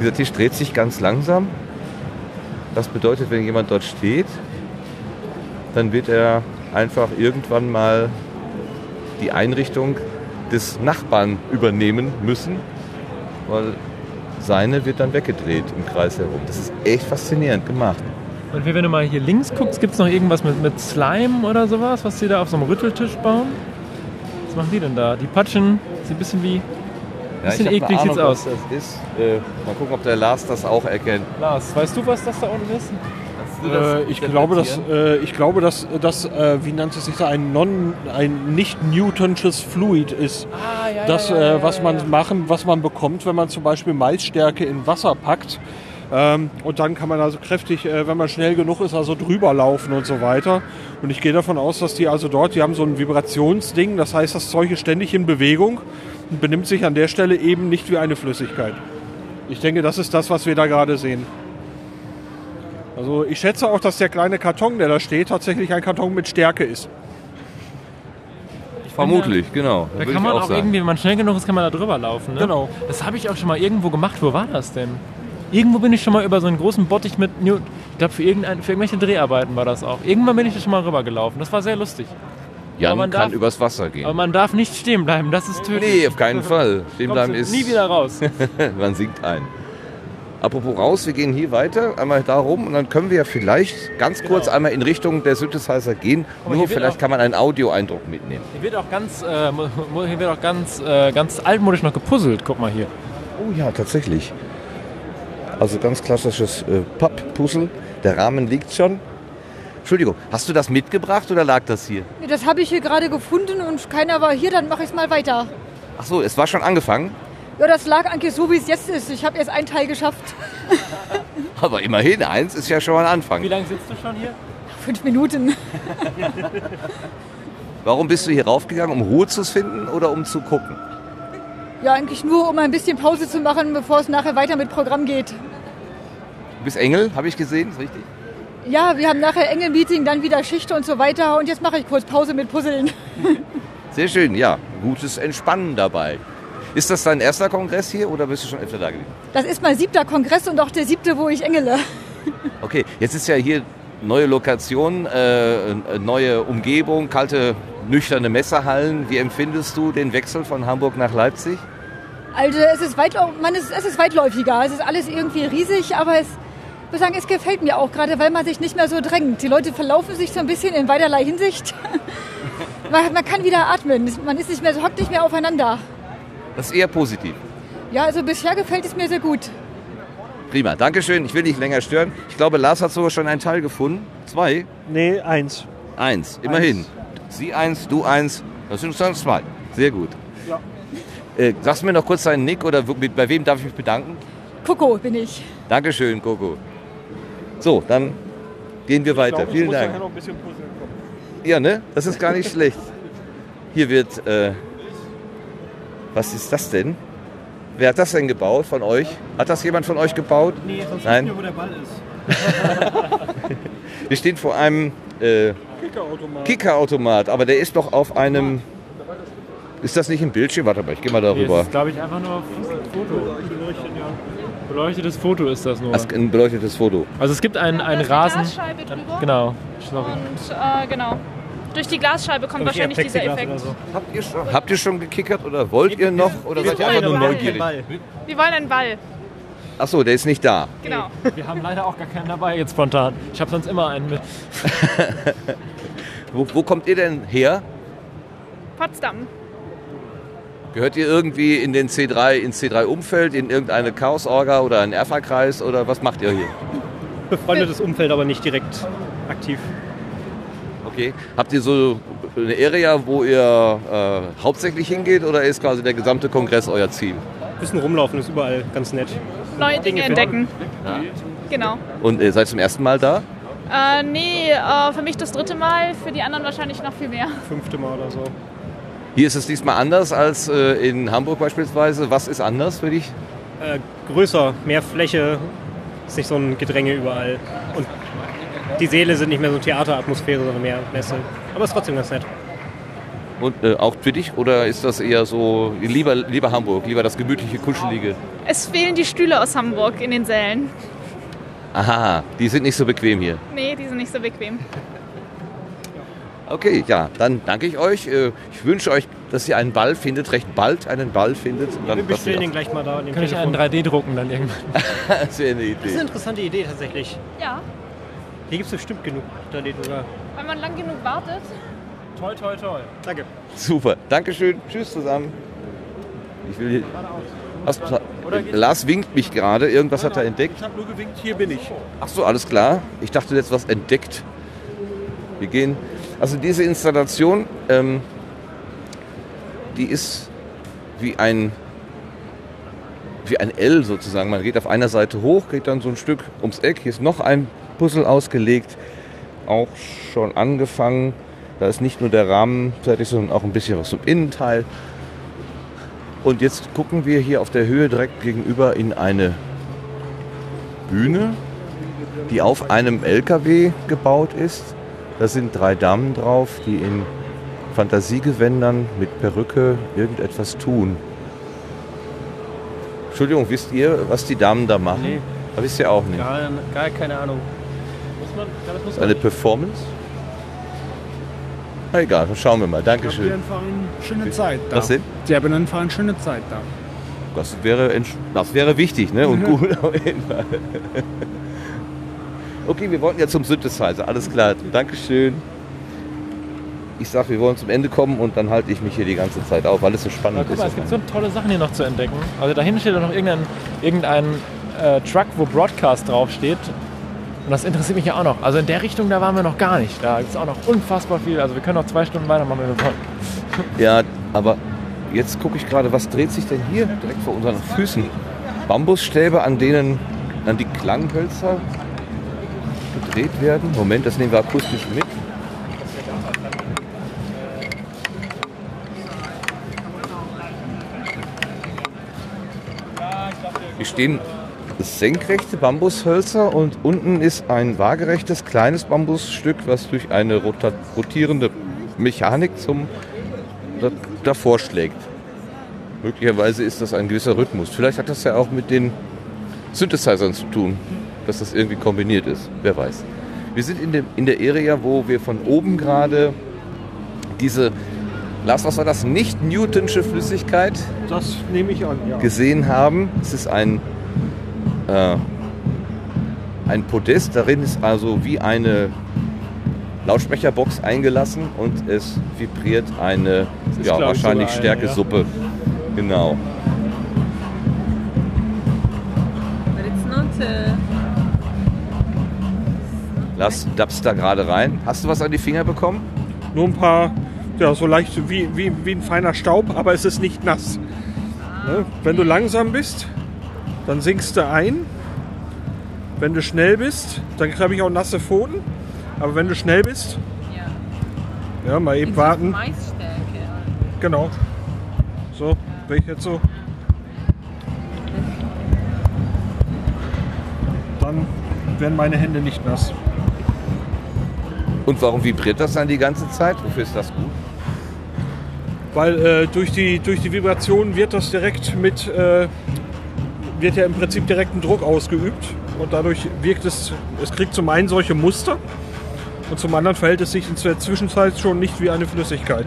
Dieser Tisch dreht sich ganz langsam. Das bedeutet, wenn jemand dort steht, dann wird er einfach irgendwann mal die Einrichtung des Nachbarn übernehmen müssen, weil seine wird dann weggedreht im Kreis herum. Das ist echt faszinierend gemacht. Und wenn du mal hier links guckst, gibt es noch irgendwas mit, mit Slime oder sowas, was die da auf so einem Rütteltisch bauen? Was machen die denn da? Die patschen, sieht ein bisschen wie. Ja, bisschen ich hab eklig eine sieht's Ahnung, aus. was Das ist. Äh, mal gucken, ob der Lars das auch erkennt. Lars, weißt du, was das da unten ist? Äh, ich, glaube, dass, äh, ich glaube, dass das, äh, wie nannte es sich da, ein, non, ein nicht Newtonsches Fluid ist. Ah, ja, das, ja, ja, äh, was man machen, was man bekommt, wenn man zum Beispiel Maisstärke in Wasser packt. Ähm, und dann kann man also kräftig, äh, wenn man schnell genug ist, also drüber laufen und so weiter. Und ich gehe davon aus, dass die also dort, die haben so ein Vibrationsding, das heißt, das Zeug ist ständig in Bewegung und benimmt sich an der Stelle eben nicht wie eine Flüssigkeit. Ich denke, das ist das, was wir da gerade sehen. Also ich schätze auch, dass der kleine Karton, der da steht, tatsächlich ein Karton mit Stärke ist. Vermutlich, genau. Da kann man auch auch, irgendwie, wenn man schnell genug ist, kann man da drüber laufen. Ne? Genau. Das habe ich auch schon mal irgendwo gemacht. Wo war das denn? Irgendwo bin ich schon mal über so einen großen Bottich mit New ich glaube, für, irgendein, für irgendwelche Dreharbeiten war das auch. Irgendwann bin ich da schon mal rübergelaufen. Das war sehr lustig. Jan Aber man kann darf- übers Wasser gehen. Aber man darf nicht stehen bleiben, das ist tödlich. Nee, auf keinen Fall. Stehen bleiben ist. nie wieder raus. Man sinkt ein. Apropos raus, wir gehen hier weiter, einmal da rum und dann können wir ja vielleicht ganz kurz einmal in Richtung der Synthesizer gehen. Aber Nur vielleicht auch- kann man einen Audioeindruck mitnehmen. Hier wird auch ganz, äh, hier wird auch ganz, äh, ganz altmodisch noch gepuzzelt. Guck mal hier. Oh ja, tatsächlich. Also ganz klassisches äh, Papp-Puzzle. Der Rahmen liegt schon. Entschuldigung, hast du das mitgebracht oder lag das hier? Nee, Das habe ich hier gerade gefunden und keiner war hier, dann mache ich es mal weiter. Ach so, es war schon angefangen. Ja, das lag eigentlich so, wie es jetzt ist. Ich habe erst einen Teil geschafft. Aber immerhin, eins ist ja schon mal ein Anfang. Wie lange sitzt du schon hier? Fünf Minuten. Warum bist du hier raufgegangen? Um Ruhe zu finden oder um zu gucken? Ja, eigentlich nur, um ein bisschen Pause zu machen, bevor es nachher weiter mit Programm geht. Du bist Engel, habe ich gesehen, ist richtig? Ja, wir haben nachher Engel-Meeting, dann wieder Schicht und so weiter. Und jetzt mache ich kurz Pause mit Puzzeln. Sehr schön, ja. Gutes Entspannen dabei. Ist das dein erster Kongress hier oder bist du schon öfter da gewesen? Das ist mein siebter Kongress und auch der siebte, wo ich engele. Okay, jetzt ist ja hier neue Lokation, äh, neue Umgebung, kalte, nüchterne Messerhallen. Wie empfindest du den Wechsel von Hamburg nach Leipzig? Also es ist, weitlau man ist, es ist weitläufiger. Es ist alles irgendwie riesig, aber es, ich muss sagen, es gefällt mir auch gerade, weil man sich nicht mehr so drängt. Die Leute verlaufen sich so ein bisschen in beiderlei Hinsicht. man, man kann wieder atmen. Man ist nicht mehr, hockt nicht mehr aufeinander. Das ist eher positiv. Ja, also bisher gefällt es mir sehr gut. Prima, Dankeschön. Ich will nicht länger stören. Ich glaube, Lars hat sogar schon einen Teil gefunden. Zwei? Nee, eins. Eins, immerhin. Sie eins, du eins. Das sind dann zwei. Sehr gut. Ja. Äh, sagst du mir noch kurz deinen Nick oder mit- bei wem darf ich mich bedanken? Coco bin ich. Dankeschön, Coco. So, dann gehen wir weiter. Ich glaube, ich Vielen Dank. nachher noch ein bisschen puzzeln kommen. Ja, ne? Das ist gar nicht schlecht. Hier wird. Äh, was ist das denn? Wer hat das denn gebaut von euch? Hat das jemand von euch gebaut? Nee, sonst Nein. wissen wir, wo der Ball ist. Wir stehen vor einem äh, Kickerautomat. Kickerautomat, aber der ist doch auf einem. Ist das nicht ein Bildschirm? Warte mal, ich gehe mal darüber. Das ist, glaube ich, einfach nur ein Foto. Beleuchtetes Foto ist das nur. Das ist ein beleuchtetes Foto. Also es gibt einen, einen Rasen. Glasscheibe drüber. Genau. Sorry. Und äh, genau. Durch die Glasscheibe kommt wahrscheinlich dieser Effekt. Habt ihr schon, habt ihr schon gekickert oder wollt ihr noch? Oder wir seid ihr einfach nur wollen einen neugierig? Ball. Wir wollen einen Ball. Achso, der ist nicht da. Genau. Wir haben leider auch gar keinen dabei jetzt spontan. Ich habe sonst immer einen mit. Wo, wo kommt ihr denn her? Potsdam. Gehört ihr irgendwie in den C3, ins C3-Umfeld, in irgendeine Chaos-Orga oder einen Erfa-Kreis oder was macht ihr hier? Befreundetes Umfeld, aber nicht direkt aktiv. Okay. Habt ihr so eine Area, wo ihr äh, hauptsächlich hingeht oder ist quasi der gesamte Kongress euer Ziel? Bisschen rumlaufen ist überall ganz nett. Neue Dinge entdecken. Ja. Genau. Und ihr seid zum ersten Mal da? Äh, nee, äh, für mich das dritte Mal, für die anderen wahrscheinlich noch viel mehr. Fünfte Mal oder so. Hier ist es diesmal anders als äh, in Hamburg beispielsweise. Was ist anders für dich? Äh, größer, mehr Fläche, ist nicht so ein Gedränge überall. Und die Säle sind nicht mehr so Theateratmosphäre, sondern mehr Messe. Aber ist trotzdem ganz nett. Und äh, auch für dich? Oder ist das eher so, lieber, lieber Hamburg, lieber das gemütliche, kuschelige? Es fehlen die Stühle aus Hamburg in den Sälen. Aha, die sind nicht so bequem hier. Nee, die sind nicht so bequem. Okay, ja, dann danke ich euch. Äh, Ich wünsche euch, dass ihr einen Ball findet, recht bald einen Ball findet. Und dann Wir bestellen den gleich mal da Kann ich einen Telefon. 3D drucken dann irgendwann? das wäre eine Das ist eine Idee. interessante Idee tatsächlich. Ja, Hier gibt es bestimmt genug 3D oder. wenn man lang genug wartet. Toll, toll, toll. Danke. Super, Dankeschön. Tschüss zusammen. Ich will hier. Hast, Lars winkt mich gerade. Irgendwas hat er entdeckt. Ich habe nur gewinkt, hier bin ich. Ach so, alles klar. Ich dachte, jetzt was entdeckt. Wir gehen. Also diese Installation, ähm, die ist wie ein wie ein L sozusagen. Man geht auf einer Seite hoch, geht dann so ein Stück ums Eck. Hier ist noch ein Puzzle ausgelegt, auch schon angefangen. Da ist nicht nur der Rahmen fertig, sondern auch ein bisschen was zum Innenteil. Und jetzt gucken wir hier auf der Höhe direkt gegenüber in eine Bühne, die auf einem LKW gebaut ist. Da sind drei Damen drauf, die in Fantasiegewändern mit Perücke irgendetwas tun. Entschuldigung, wisst ihr, was die Damen da machen? Nee. Aber wisst ihr auch nicht. Gar, gar keine Ahnung. Muss man, das muss man Eine Performance? Na egal, dann schauen wir mal. Dankeschön. haben einfach eine schöne Zeit da. Was denn? Sie haben einfach eine schöne Zeit da. Das wäre, das wäre wichtig ne? und gut auf jeden Fall. Okay, wir wollten ja zum Synthesizer. Alles klar. Dankeschön. Ich sag, wir wollen zum Ende kommen und dann halte ich mich hier die ganze Zeit auf, weil es so spannend Aber guck ist. mal, es gibt so tolle Sachen hier noch zu entdecken. Also da hinten steht doch noch irgendein, irgendein äh, Truck, wo Broadcast draufsteht. Und das interessiert mich ja auch noch. Also in der Richtung, da waren wir noch gar nicht. Da gibt es auch noch unfassbar viel. Also wir können noch zwei Stunden weitermachen, wenn wir wollen. Ja, aber jetzt gucke ich gerade, was dreht sich denn hier direkt vor unseren Füßen? Bambusstäbe, an denen an die Klanghölzer gedreht werden. Moment, das nehmen wir akustisch mit. Hier stehen senkrechte Bambushölzer und unten ist ein waagerechtes kleines Bambusstück, was durch eine rotierende Mechanik zum da- davor schlägt. Möglicherweise ist das ein gewisser Rhythmus. Vielleicht hat das ja auch mit den Synthesizern zu tun, dass das irgendwie kombiniert ist. Wer weiß. Wir sind in, dem, in der Area, wo wir von oben gerade diese, Lars, was war das? Nicht Newtonsche Flüssigkeit Das nehme ich an, ja. gesehen haben. Es ist ein, äh, ein Podest. Darin ist also wie eine Lautsprecherbox eingelassen und es vibriert eine ja, wahrscheinlich eine, Stärkesuppe. Genau. Lass dab's da gerade rein. Hast du was an die Finger bekommen? Nur ein paar, ja, so leicht wie, wie, wie ein feiner Staub, aber es ist nicht nass. Ne? Wenn du langsam bist, dann sinkst du ein. Wenn du schnell bist, dann habe ich auch nasse Pfoten. Aber wenn du schnell bist, ja, mal eben warten. Maisstärke. Genau. So, wenn ich jetzt so. Dann werden meine Hände nicht nass. Und warum vibriert das dann die ganze Zeit? Wofür ist das gut? Weil äh, durch, die, durch die Vibration wird das direkt mit, äh, wird ja im Prinzip direkt ein Druck ausgeübt und dadurch wirkt es, es kriegt zum einen solche Muster und zum anderen verhält es sich in der Zwischenzeit schon nicht wie eine Flüssigkeit.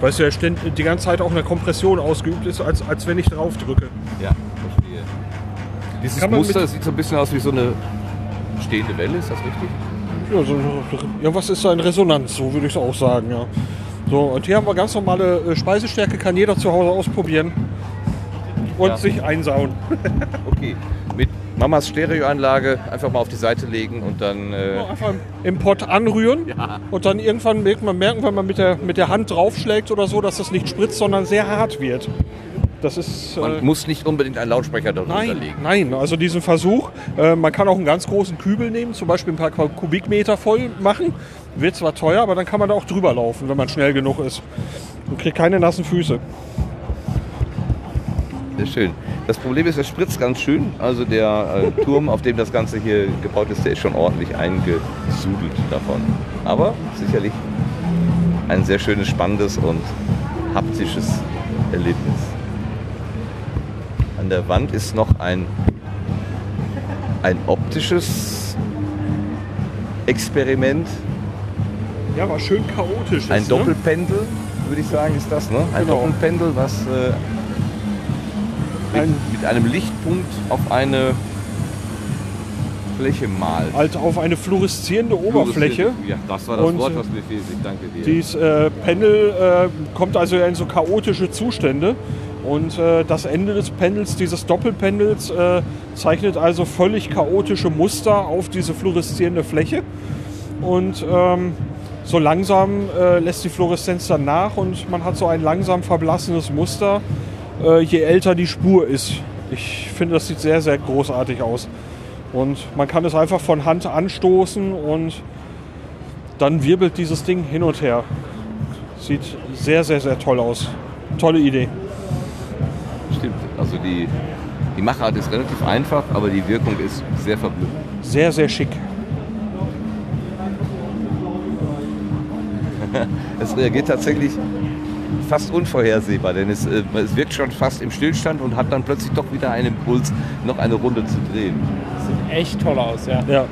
Weil es ja die ganze Zeit auch eine Kompression ausgeübt ist, als, als wenn ich drauf drücke. Ja, verstehe. Dieses Muster sieht so ein bisschen aus wie so eine stehende Welle, ist das richtig? Ja, so, was ist so eine Resonanz, so würde ich es auch sagen, ja. So, und hier haben wir ganz normale äh, Speisestärke, kann jeder zu Hause ausprobieren und Ja. sich einsauen. Okay. Mit Mamas Stereoanlage einfach mal auf die Seite legen und dann. Äh, Einfach im Pott anrühren Ja. und dann irgendwann merkt man merken, wenn man mit der, mit der Hand draufschlägt oder so, dass das nicht spritzt, sondern sehr hart wird. Das ist. man äh, muss nicht unbedingt einen Lautsprecher darunter Nein, legen. nein, also diesen Versuch, äh, man kann auch einen ganz großen Kübel nehmen, zum Beispiel ein paar Kubikmeter voll machen. Wird zwar teuer, aber dann kann man da auch drüber laufen, wenn man schnell genug ist. Und kriegt keine nassen Füße. Sehr schön. Das Problem ist, es spritzt ganz schön. Also der äh, Turm, auf dem das Ganze hier gebaut ist, der ist schon ordentlich eingesudelt davon. Aber sicherlich ein sehr schönes, spannendes und haptisches Erlebnis. An der Wand ist noch ein, ein optisches Experiment. Ja, war schön chaotisch. Ein ne? Doppelpendel, würde ich sagen, ist das, ne? Ein Genau. Doppelpendel, was äh, mit, mit einem Lichtpunkt auf eine Fläche malt. Halt auf eine fluoreszierende Oberfläche. Ja, das war das Und, Wort, was mir fehlt. Ich danke dir. Dieses äh, Pendel äh, kommt also in so chaotische Zustände. Und äh, das Ende des Pendels, dieses Doppelpendels, äh, zeichnet also völlig chaotische Muster auf diese fluoreszierende Fläche. Und ähm, so langsam äh, lässt die Fluoreszenz dann nach und man hat so ein langsam verblassenes Muster, äh, je älter die Spur ist. Ich finde, das sieht sehr, sehr großartig aus. Und man kann es einfach von Hand anstoßen und dann wirbelt dieses Ding hin und her. Sieht sehr, sehr, sehr toll aus. Tolle Idee. Stimmt. Also die, die Machart ist relativ einfach, aber die Wirkung ist sehr verblüffend. Sehr, sehr schick. es reagiert tatsächlich fast unvorhersehbar, denn es, äh, es wirkt schon fast im Stillstand und hat dann plötzlich doch wieder einen Impuls, noch eine Runde zu drehen. Sieht echt toll aus, ja. Ja.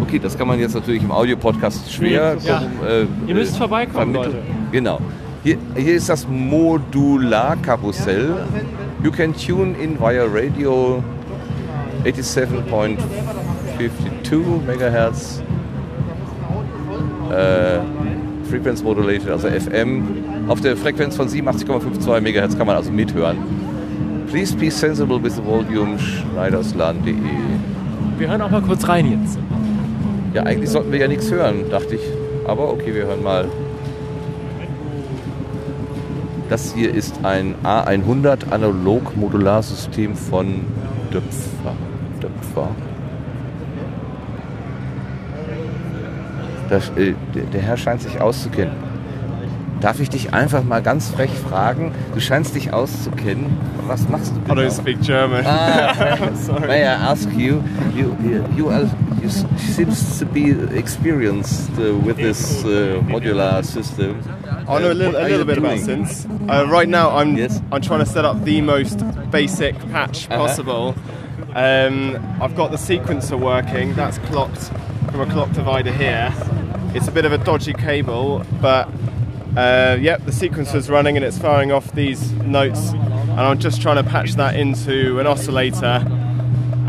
Okay, das kann man jetzt natürlich im Audio-Podcast schwer Ja. gucken, äh, Ihr müsst äh, vorbeikommen, vermitteln. Leute. Genau. Hier, hier ist das Modular-Karussell. You can tune in via radio 87.52 MHz. Äh, Frequency Modulated, also FM. Auf der Frequenz von 87,52 MHz kann man also mithören. Please be sensible with the volume schneidersland.de. Wir hören auch mal kurz rein jetzt. Ja, eigentlich sollten wir ja nichts hören, dachte ich. Aber okay, wir hören mal. Das hier ist ein A100 Analog-Modularsystem von Döpfer. Döpfer. Das, äh, der, Herr scheint sich auszukennen. Darf ich dich einfach mal ganz frech fragen? Du scheinst dich auszukennen. Was machst du I genau? don't speak German. Ah, Sorry. may I ask you? You, you, you, are, you seems to be experienced uh, with this uh, modular system. I know a little, a little bit about doing? synths. Uh, right now, I'm I'm trying to set up the most basic patch Uh-huh. possible. Um, I've got the sequencer working. That's clocked from a clock divider here. It's a bit of a dodgy cable, but uh, yep, the sequencer's running and it's firing off these notes. And I'm just trying to patch that into an oscillator,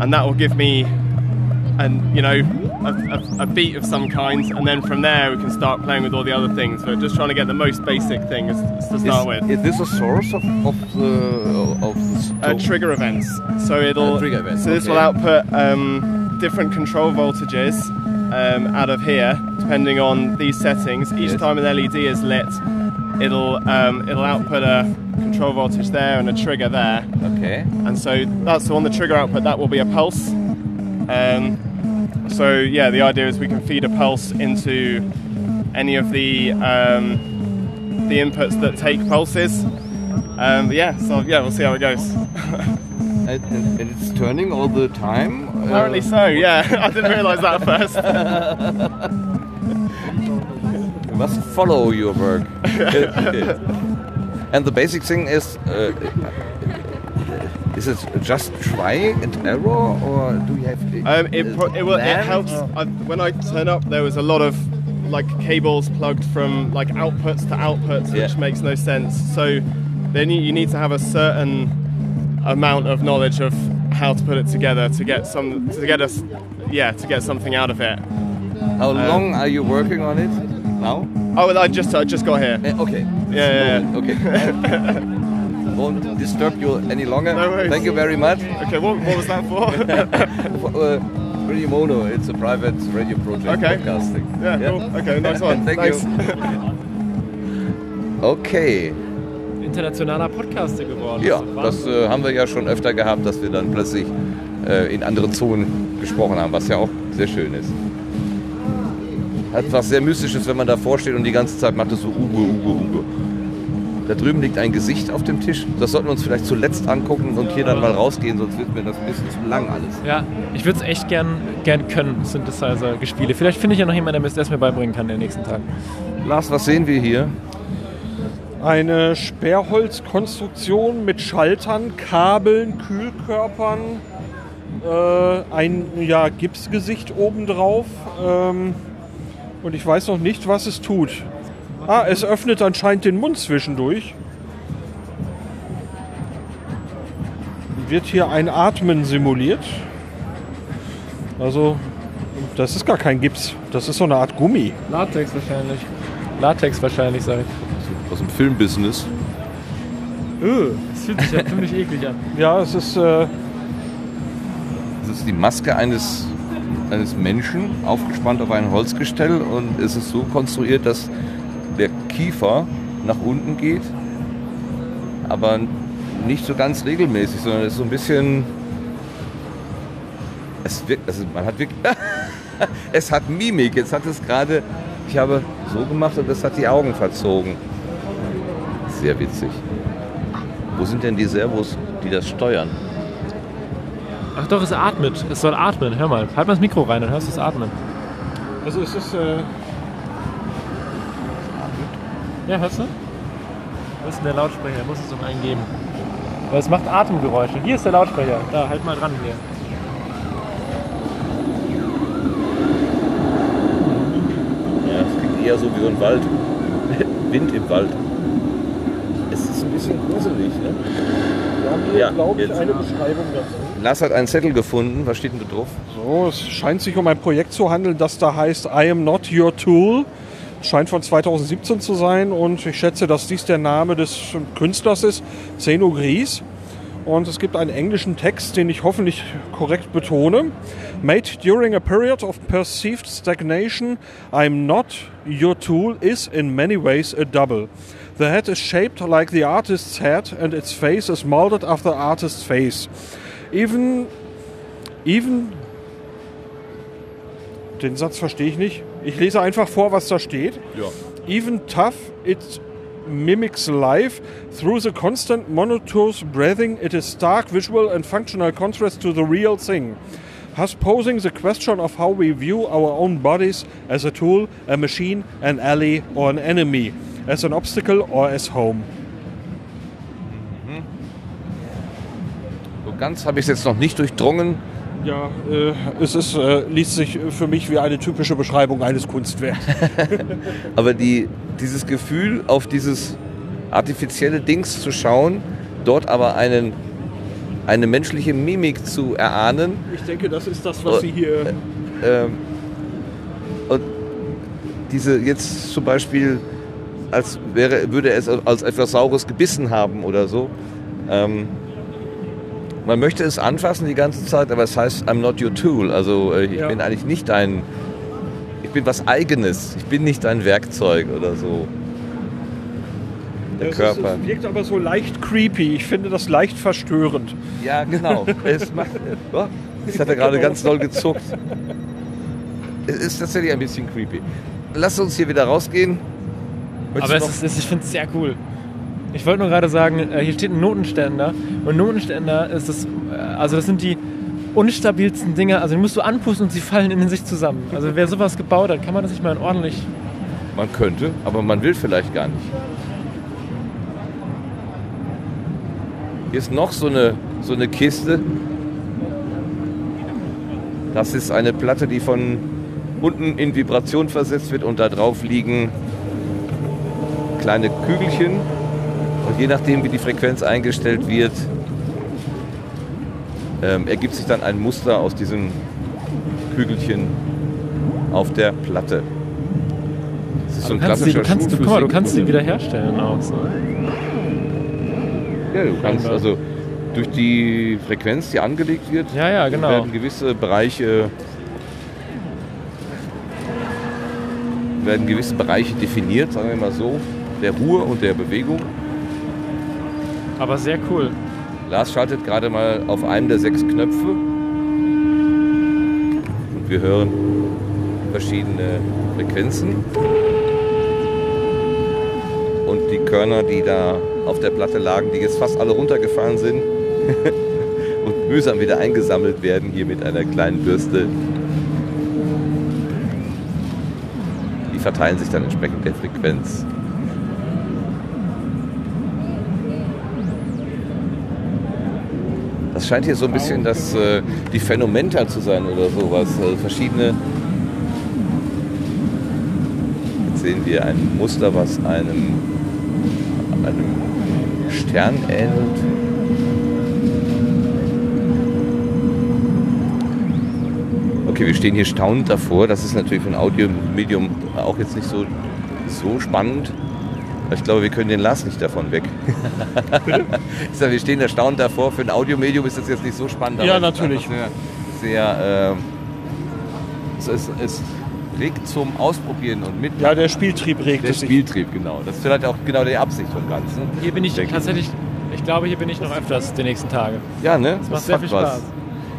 and that will give me and you know a, a, a beat of some kind, and then from there we can start playing with all the other things. But just trying to get the most basic thing is, is to start Is, with. is this a source of, of the of the Uh, trigger events. So it'll Uh, trigger events, so this will output um, different control voltages um, out of here, depending on these settings. Each Yes. time an LED is lit, it'll um, it'll output a control voltage there and a trigger there. Okay. And so that's on the trigger output. That will be a pulse. Um, so yeah, the idea is we can feed a pulse into any of the um, the inputs that take pulses. Um, yeah, so yeah, we'll see how it goes. and, it's turning all the time. Apparently so. Yeah, I didn't realise that at first. You must follow your work. and the basic thing is, uh, is it just try and error, or do you have? Um, it, pro- it, will, it helps. I, when I turn up, there was a lot of like cables plugged from like outputs to outputs, which Yeah. makes no sense. So then you, you need to have a certain amount of knowledge of how to put it together to get some to get us yeah to get something out of it. How Um, long are you working on it now? Oh, well, I just I just got here. okay. Yeah, yeah, yeah. Okay. Won't disturb you any longer. No worries. Thank you very much. Okay, what, what was that for? uh, Radio Mono, it's a private radio project Okay. broadcasting. Yeah, cool. Okay, nice one. Thank Thanks. you. Okay. Internationaler Podcaster geworden. Ja, Also, das äh, haben wir ja schon öfter gehabt, dass wir dann plötzlich äh, in andere Zonen gesprochen haben, was ja auch sehr schön ist. Hat was sehr Mystisches, wenn man davor steht und die ganze Zeit macht es so Uge, Uge, Uge. Da drüben liegt ein Gesicht auf dem Tisch. Das sollten wir uns vielleicht zuletzt angucken und hier dann mal rausgehen, sonst wird mir das ein bisschen zu lang alles. Ja, ich würde es echt gern, gern können, Synthesizer-Gespiele. Vielleicht finde ich ja noch jemanden, der mir das mir beibringen kann in den nächsten Tagen. Lars, was sehen wir hier? Eine Sperrholzkonstruktion mit Schaltern, Kabeln, Kühlkörpern, äh, ein ja, Gipsgesicht obendrauf. Ähm, und ich weiß noch nicht, was es tut. Ah, es öffnet anscheinend den Mund zwischendurch. Wird hier ein Atmen simuliert. Also, das ist gar kein Gips. Das ist so eine Art Gummi. Latex wahrscheinlich. Latex wahrscheinlich, sag ich. Aus dem Filmbusiness. Öh, das fühlt sich ja ziemlich eklig an. Ja, es ist. Äh, Das ist die Maske eines, eines Menschen, aufgespannt auf ein Holzgestell und es ist so konstruiert, dass der Kiefer nach unten geht, aber nicht so ganz regelmäßig, sondern es ist so ein bisschen. Es wirkt, also man hat wirklich. es hat Mimik. Jetzt hat es gerade. Ich habe so gemacht und es hat die Augen verzogen. Sehr witzig. Wo sind denn die Servos, die das steuern? Ach doch, es atmet. Es soll atmen. Hör mal. Halt mal das Mikro rein, dann hörst du es atmen. also es ist. Äh, Ja, hörst du? Wo ist denn der Lautsprecher? Der muss es doch eingeben. Weil es macht Atemgeräusche. Hier ist der Lautsprecher. Da, halt mal dran hier. Ja, es klingt eher so wie so ein Wald. Wind im Wald. Es ist ein bisschen gruselig, ne? wir haben hier, Ja, glaube ich, jetzt. eine Beschreibung dazu. Lars hat einen Zettel gefunden. Was steht denn da drauf? So, es scheint sich um ein Projekt zu handeln, das da heißt I am not your tool. Scheint von 2017 zu sein und ich schätze, dass dies der Name des Künstlers ist, Zeno Gries. Und es gibt einen englischen Text, den ich hoffentlich korrekt betone. Made during a period of perceived stagnation, I'm not your tool is in many ways a double. The head is shaped like the artist's head and its face is molded after the artist's face. Even, even den Satz verstehe ich nicht. Ich lese einfach vor, was da steht. Ja. Even tough, it mimics life. Through the constant monotonous breathing, it is stark visual and functional contrast to the real thing. Thus posing the question of how we view our own bodies as a tool, a machine, an ally or an enemy, as an obstacle or as home. So ganz habe ich es jetzt noch nicht durchdrungen. Ja, äh, es ist, äh, liest sich für mich wie eine typische Beschreibung eines Kunstwerks. Aber die, dieses Gefühl, auf dieses artifizielle Dings zu schauen, dort aber einen, eine menschliche Mimik zu erahnen. Ich denke, das ist das, was Sie hier. Ähm, und diese jetzt zum Beispiel, als wäre, würde es als etwas Saures gebissen haben oder so. Ähm, man möchte es anfassen die ganze Zeit, aber es heißt, I'm not your tool. Also äh, ich Ja. bin eigentlich nicht dein, ich bin was Eigenes. Ich bin nicht dein Werkzeug oder so. Der ist, Körper. es wirkt aber so leicht creepy. Ich finde das leicht verstörend. Ja, genau. Es macht, oh, das hat er gerade ganz doll gezuckt. Es ist tatsächlich ein bisschen creepy. Lass uns hier wieder rausgehen. Möchtest Aber ist, ich finde es sehr cool. Ich wollte nur gerade sagen, äh, hier steht ein Notenständer. Und Notenständer ist das, äh, also das sind die unstabilsten Dinge. Also die musst du anpusten und sie fallen in sich zusammen. Also wer sowas gebaut hat, kann man das nicht mal ordentlich. Man könnte, aber man will vielleicht gar nicht. Hier ist noch so eine, so eine Kiste. Das ist eine Platte, die von unten in Vibration versetzt wird und da drauf liegen kleine Kügelchen. Und je nachdem, wie die Frequenz eingestellt wird, ähm, ergibt sich dann ein Muster aus diesen Kügelchen auf der Platte. Das ist so ein du kannst, sie, klassischer du, kannst, du, guck mal, du kannst sie wieder herstellen auch. So. Ja, du kannst also durch die Frequenz, die angelegt wird, Ja, ja, genau. werden gewisse Bereiche werden gewisse Bereiche definiert, sagen wir mal so, der Ruhe und der Bewegung. Aber sehr cool. Lars schaltet gerade mal auf einen der sechs Knöpfe und wir hören verschiedene Frequenzen. und die Körner, die da auf der Platte lagen, die jetzt fast alle runtergefahren sind und mühsam wieder eingesammelt werden, hier mit einer kleinen Bürste. Die verteilen sich dann entsprechend der Frequenz. Scheint hier so ein bisschen das, äh, die Phänomenta zu sein oder sowas. Also verschiedene. Jetzt sehen wir ein Muster, was einem, einem Stern ähnelt. Okay, wir stehen hier staunend davor. Das ist natürlich für ein Audiomedium auch jetzt nicht so, so spannend. Aber Ich glaube, wir können den Lars nicht davon weg. Ich sag, wir stehen erstaunt davor. Für ein Audiomedium ist das jetzt nicht so spannend. Ja, ist natürlich. Sehr, sehr ähm, es, es, es regt zum Ausprobieren und mit. Ja, der Spieltrieb regt Der es sich. Spieltrieb, genau. Das ist vielleicht auch genau die Absicht vom Ganzen. Hier bin ich tatsächlich, ich glaube, hier bin ich noch öfters die nächsten Tage. Ja, ne? Das macht sehr viel hat was. Spaß.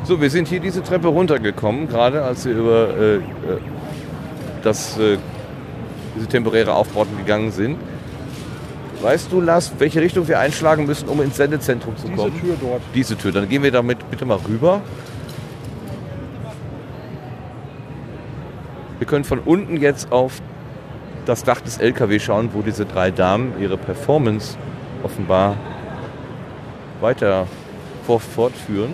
So, wir sind hier diese Treppe runtergekommen, gerade als wir über äh, äh, das, äh, diese temporäre Aufbauten gegangen sind. Weißt du, Lars, welche Richtung wir einschlagen müssen, um ins Sendezentrum zu Diese kommen? Tür dort. Diese Tür. Dann gehen wir damit bitte mal rüber. Wir können von unten jetzt auf das Dach des LKW schauen, wo diese drei Damen ihre Performance offenbar weiter fortführen.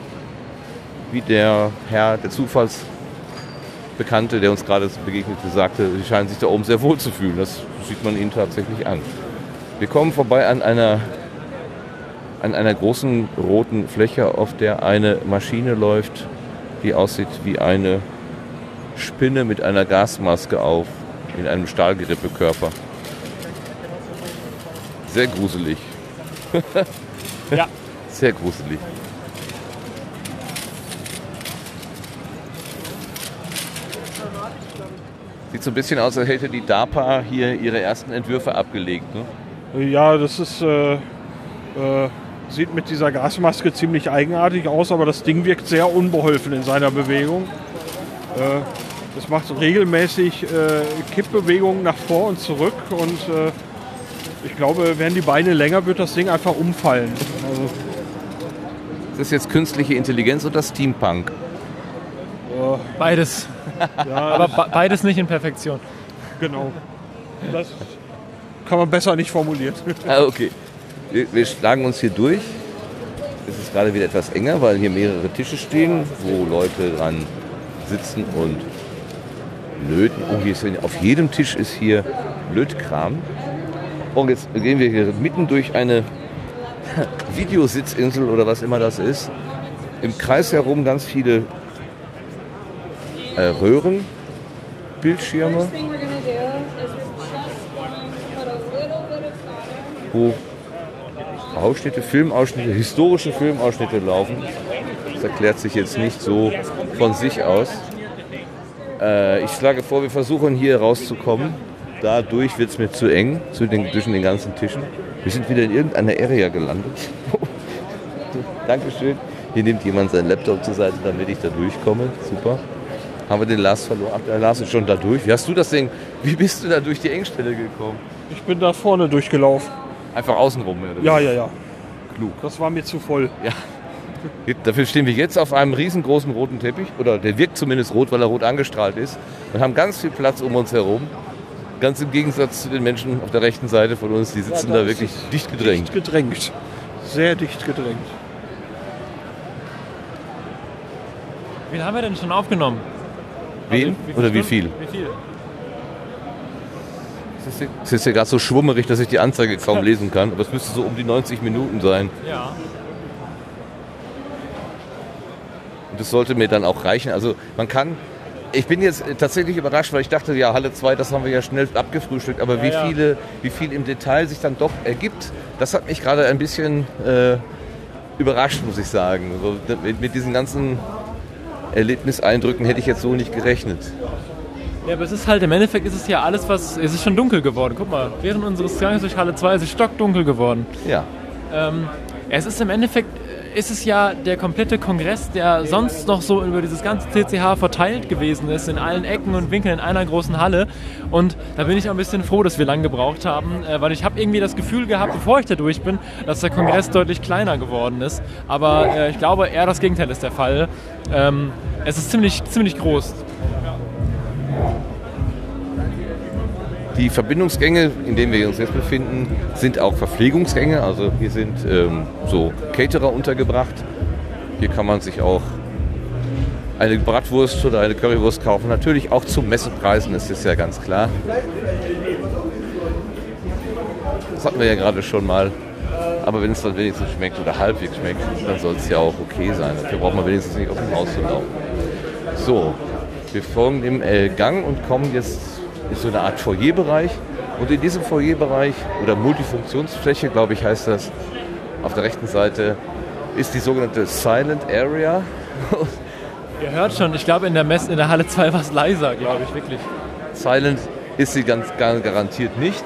Wie der Herr, der Zufallsbekannte, der uns gerade begegnete, sagte, sie scheinen sich da oben sehr wohl zu fühlen. Das sieht man ihnen tatsächlich an. Wir kommen vorbei an einer, an einer großen roten Fläche, auf der eine Maschine läuft, die aussieht wie eine Spinne mit einer Gasmaske auf, in einem Stahlgerippekörper. Sehr gruselig. ja. Sehr gruselig. Sieht so ein bisschen aus, als hätte die DARPA hier ihre ersten Entwürfe abgelegt. Ne? Ja, das ist, äh, äh, sieht mit dieser Gasmaske ziemlich eigenartig aus, aber das Ding wirkt sehr unbeholfen in seiner Bewegung. Äh, es macht regelmäßig äh, Kippbewegungen nach vor und zurück und äh, ich glaube, werden die Beine länger, wird das Ding einfach umfallen. Also, Ist das jetzt künstliche Intelligenz oder Steampunk? Beides. Ja, Aber beides nicht in Perfektion. genau. Das kann man besser nicht formulieren. Ah, okay. Wir, wir schlagen uns hier durch. Es ist gerade wieder etwas enger, weil hier mehrere Tische stehen, wo Leute dran sitzen und löten. Oh, hier ist, auf jedem Tisch ist hier Lötkram. Und jetzt gehen wir hier mitten durch eine Videositzinsel oder was immer das ist. Im Kreis herum ganz viele äh, Röhren, Bildschirme, wo Ausschnitte, Filmausschnitte, historische Filmausschnitte laufen. Das erklärt sich jetzt nicht so von sich aus. Äh, ich schlage vor, wir versuchen hier rauszukommen. Dadurch wird es mir zu eng zu den, zwischen den ganzen Tischen. Wir sind wieder in irgendeiner Area gelandet. Dankeschön. Hier nimmt jemand seinen Laptop zur Seite, damit ich da durchkomme. Super. Haben wir den Lars verloren? Ach, der Lars ist schon da durch. Wie hast du das Ding? Wie bist du da durch die Engstelle gekommen? Ich bin da vorne durchgelaufen. Einfach außenrum, Ja, ja, ja. Klug. Das war mir zu voll. Ja. Dafür stehen wir jetzt auf einem riesengroßen roten Teppich. Oder der wirkt zumindest rot, weil er rot angestrahlt ist. Und haben ganz viel Platz um uns herum. Ganz im Gegensatz zu den Menschen auf der rechten Seite von uns, die sitzen Ja, da da wirklich dicht gedrängt. Dicht gedrängt. Sehr dicht gedrängt. Wie viel haben wir denn schon aufgenommen? Wen? Also, Oder wie viel? Wie viel? Es ist- Es ist ja gerade so schwummerig, dass ich die Anzeige kaum lesen kann. Aber es müsste so um die 90 Minuten sein. Ja. Und das sollte mir dann auch reichen. Also man kann. Ich bin jetzt tatsächlich überrascht, weil ich dachte, ja, Halle 2, das haben wir ja schnell abgefrühstückt. Aber Ja, wie, ja. viele, wie viel im Detail sich dann doch ergibt, das hat mich gerade ein bisschen äh, überrascht, muss ich sagen. Also mit, mit diesen ganzen Erlebniseindrücken hätte ich jetzt so nicht gerechnet. Ja, aber es ist halt, im Endeffekt ist es ja alles, was. Es ist schon dunkel geworden. Guck mal, während unseres Ganges durch Halle 2 ist es stockdunkel geworden. Ja. Ähm, es ist im Endeffekt ist es ja der komplette Kongress, der sonst noch so über dieses ganze CCH verteilt gewesen ist, in allen Ecken und Winkeln in einer großen Halle. Und da bin ich auch ein bisschen froh, dass wir lang gebraucht haben, äh, weil ich habe irgendwie das Gefühl gehabt, bevor ich da durch bin, dass der Kongress deutlich kleiner geworden ist. Aber äh, ich glaube, eher das Gegenteil ist der Fall. Ähm, es ist ziemlich, ziemlich groß. Die Verbindungsgänge, in denen wir uns jetzt befinden, sind auch Verpflegungsgänge. Also hier sind ähm, so Caterer untergebracht. Hier kann man sich auch eine Bratwurst oder eine Currywurst kaufen. Natürlich auch zu Messepreisen, das ist ja ganz klar. Das hatten wir ja gerade schon mal. Aber wenn es dann wenigstens schmeckt oder halbwegs schmeckt, dann soll es ja auch okay sein. Dafür braucht man wenigstens nicht auf dem Haus zu laufen. So, wir folgen dem äh, Gang und kommen jetzt ist so eine Art Foyerbereich. Und in diesem Foyerbereich oder Multifunktionsfläche, glaube ich, heißt das, auf der rechten Seite ist die sogenannte Silent Area. Ihr hört schon, ich glaube in der Mess in der Halle 2 war es leiser, glaube ich, wirklich. Silent ist sie ganz garantiert nicht.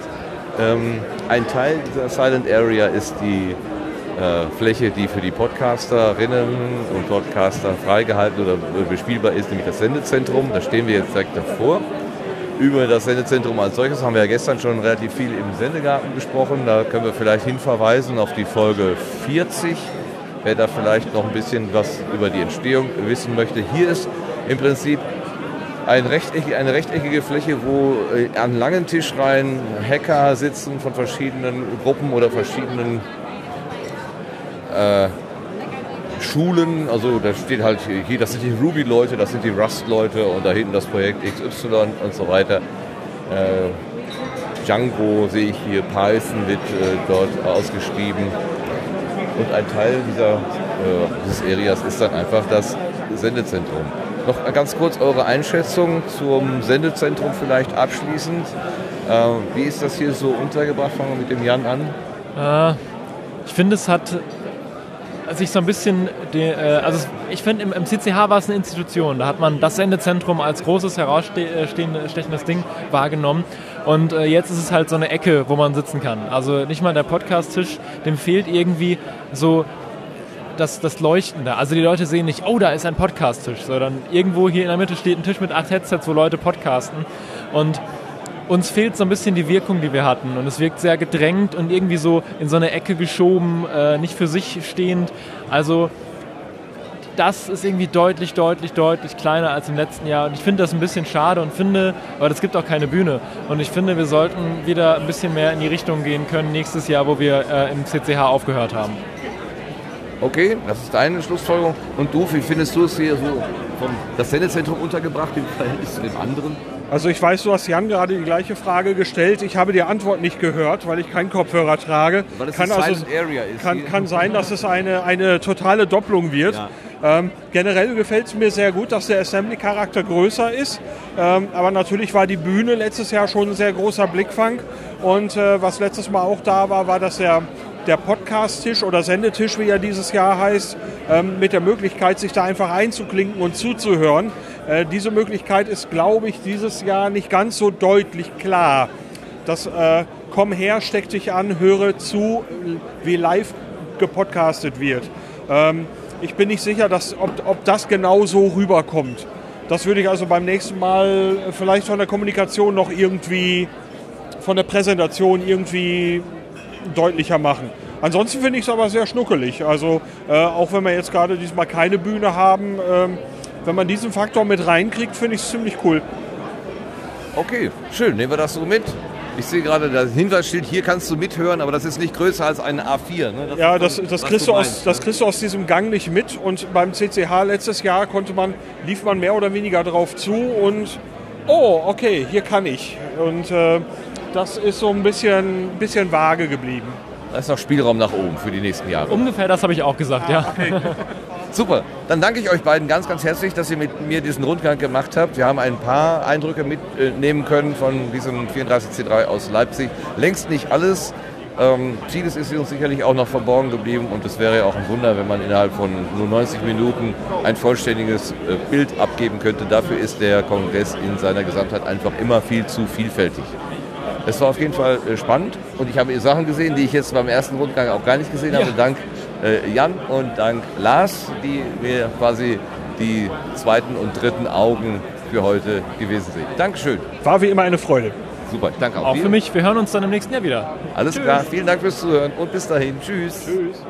Ähm, ein Teil dieser Silent Area ist die Fläche, die für die Podcasterinnen und Podcaster freigehalten oder bespielbar ist, nämlich das Sendezentrum. Da stehen wir jetzt direkt davor. Über das Sendezentrum als solches haben wir ja gestern schon relativ viel im Sendegarten gesprochen. Da können wir vielleicht hinverweisen auf die Folge 40. Wer da vielleicht noch ein bisschen was über die Entstehung wissen möchte. Hier ist im Prinzip ein rechteckig, eine rechteckige Fläche, wo äh, an langen Tischreihen Hacker sitzen von verschiedenen Gruppen oder verschiedenen äh, Schulen. Also da steht halt hier, das sind die Ruby-Leute, das sind die Rust-Leute und da hinten das Projekt XY und so weiter. Äh, Django sehe ich hier, Python wird äh, dort ausgeschrieben. Und ein Teil dieser, äh, dieses Areas ist dann einfach das Sendezentrum. Noch ganz kurz eure Einschätzung zum Sendezentrum vielleicht abschließend. Äh, wie ist das hier so untergebracht? Fangen wir mit dem Jan an. Äh, ich finde, es hat sich so ein bisschen, die, äh, also ich finde, im, im, CCH war es eine Institution. Da hat man das Sendezentrum als großes, herausstechendes Ding wahrgenommen. Und äh, jetzt ist es halt so eine Ecke, wo man sitzen kann. Also nicht mal der Podcast-Tisch, dem fehlt irgendwie so das, das Leuchten da. Also die Leute sehen nicht, oh, da ist ein Podcast-Tisch, sondern irgendwo hier in der Mitte steht ein Tisch mit acht Headsets, wo Leute podcasten. Und uns fehlt so ein bisschen die Wirkung, die wir hatten. Und es wirkt sehr gedrängt und irgendwie so in so eine Ecke geschoben, äh, nicht für sich stehend. Also das ist irgendwie deutlich, deutlich, deutlich kleiner als im letzten Jahr. Und ich finde das ein bisschen schade und finde, aber es gibt auch keine Bühne. Und ich finde, wir sollten wieder ein bisschen mehr in die Richtung gehen können nächstes Jahr, wo wir äh, im CCH aufgehört haben. Okay, das ist deine Schlussfolgerung. Und du, wie findest du es hier so vom, das Sendezentrum untergebracht im Verhältnis zu dem anderen? Also ich weiß, du hast Jan gerade die gleiche Frage gestellt. Ich habe die Antwort nicht gehört, weil ich keinen Kopfhörer trage. Weil es kann, also, Area ist. kann, kann sein, dass es eine, eine totale Doppelung wird. Ja. Ähm, generell gefällt es mir sehr gut, dass der Assembly-Charakter größer ist. Ähm, aber natürlich war die Bühne letztes Jahr schon ein sehr großer Blickfang. Und äh, was letztes Mal auch da war, war, dass der der Podcast-Tisch oder Sendetisch, wie er dieses Jahr heißt, ähm, mit der Möglichkeit, sich da einfach einzuklinken und zuzuhören. Äh, diese Möglichkeit ist, glaube ich, dieses Jahr nicht ganz so deutlich klar. Das äh, Komm her, steck dich an, höre zu, wie live gepodcastet wird. Ähm, ich bin nicht sicher, dass, ob, ob das genau so rüberkommt. Das würde ich also beim nächsten Mal vielleicht von der Kommunikation noch irgendwie, von der Präsentation irgendwie deutlicher machen. Ansonsten finde ich es aber sehr schnuckelig. Also äh, auch wenn wir jetzt gerade diesmal keine Bühne haben, ähm, wenn man diesen Faktor mit reinkriegt, finde ich es ziemlich cool. Okay, schön, nehmen wir das so mit. Ich sehe gerade das Hinweisschild, hier kannst du mithören, aber das ist nicht größer als eine A4. Ne? Das ja, das, das, kriegst du aus, das kriegst du aus diesem Gang nicht mit. Und beim CCH letztes Jahr konnte man, lief man mehr oder weniger drauf zu und oh, okay, hier kann ich. Und äh, das ist so ein bisschen, bisschen vage geblieben. Da ist noch Spielraum nach oben für die nächsten Jahre. Ungefähr das habe ich auch gesagt, Ah, ja. okay. Super, dann danke ich euch beiden ganz, ganz herzlich, dass ihr mit mir diesen Rundgang gemacht habt. Wir haben ein paar Eindrücke mitnehmen können von diesem 34C3 aus Leipzig. Längst nicht alles. Ähm, vieles ist uns sicherlich auch noch verborgen geblieben und es wäre ja auch ein Wunder, wenn man innerhalb von nur 90 Minuten ein vollständiges äh, Bild abgeben könnte. Dafür ist der Kongress in seiner Gesamtheit einfach immer viel zu vielfältig. Es war auf jeden Fall äh, spannend und ich habe Sachen gesehen, die ich jetzt beim ersten Rundgang auch gar nicht gesehen habe, dank Jan und dank Lars, die mir quasi die zweiten und dritten Augen für heute gewesen sind. Dankeschön. War wie immer eine Freude. Super, danke auch, Auch für mich. Wir hören uns dann im nächsten Jahr wieder. Alles Tschüss. klar, vielen Dank fürs Zuhören und bis dahin. Tschüss. Tschüss.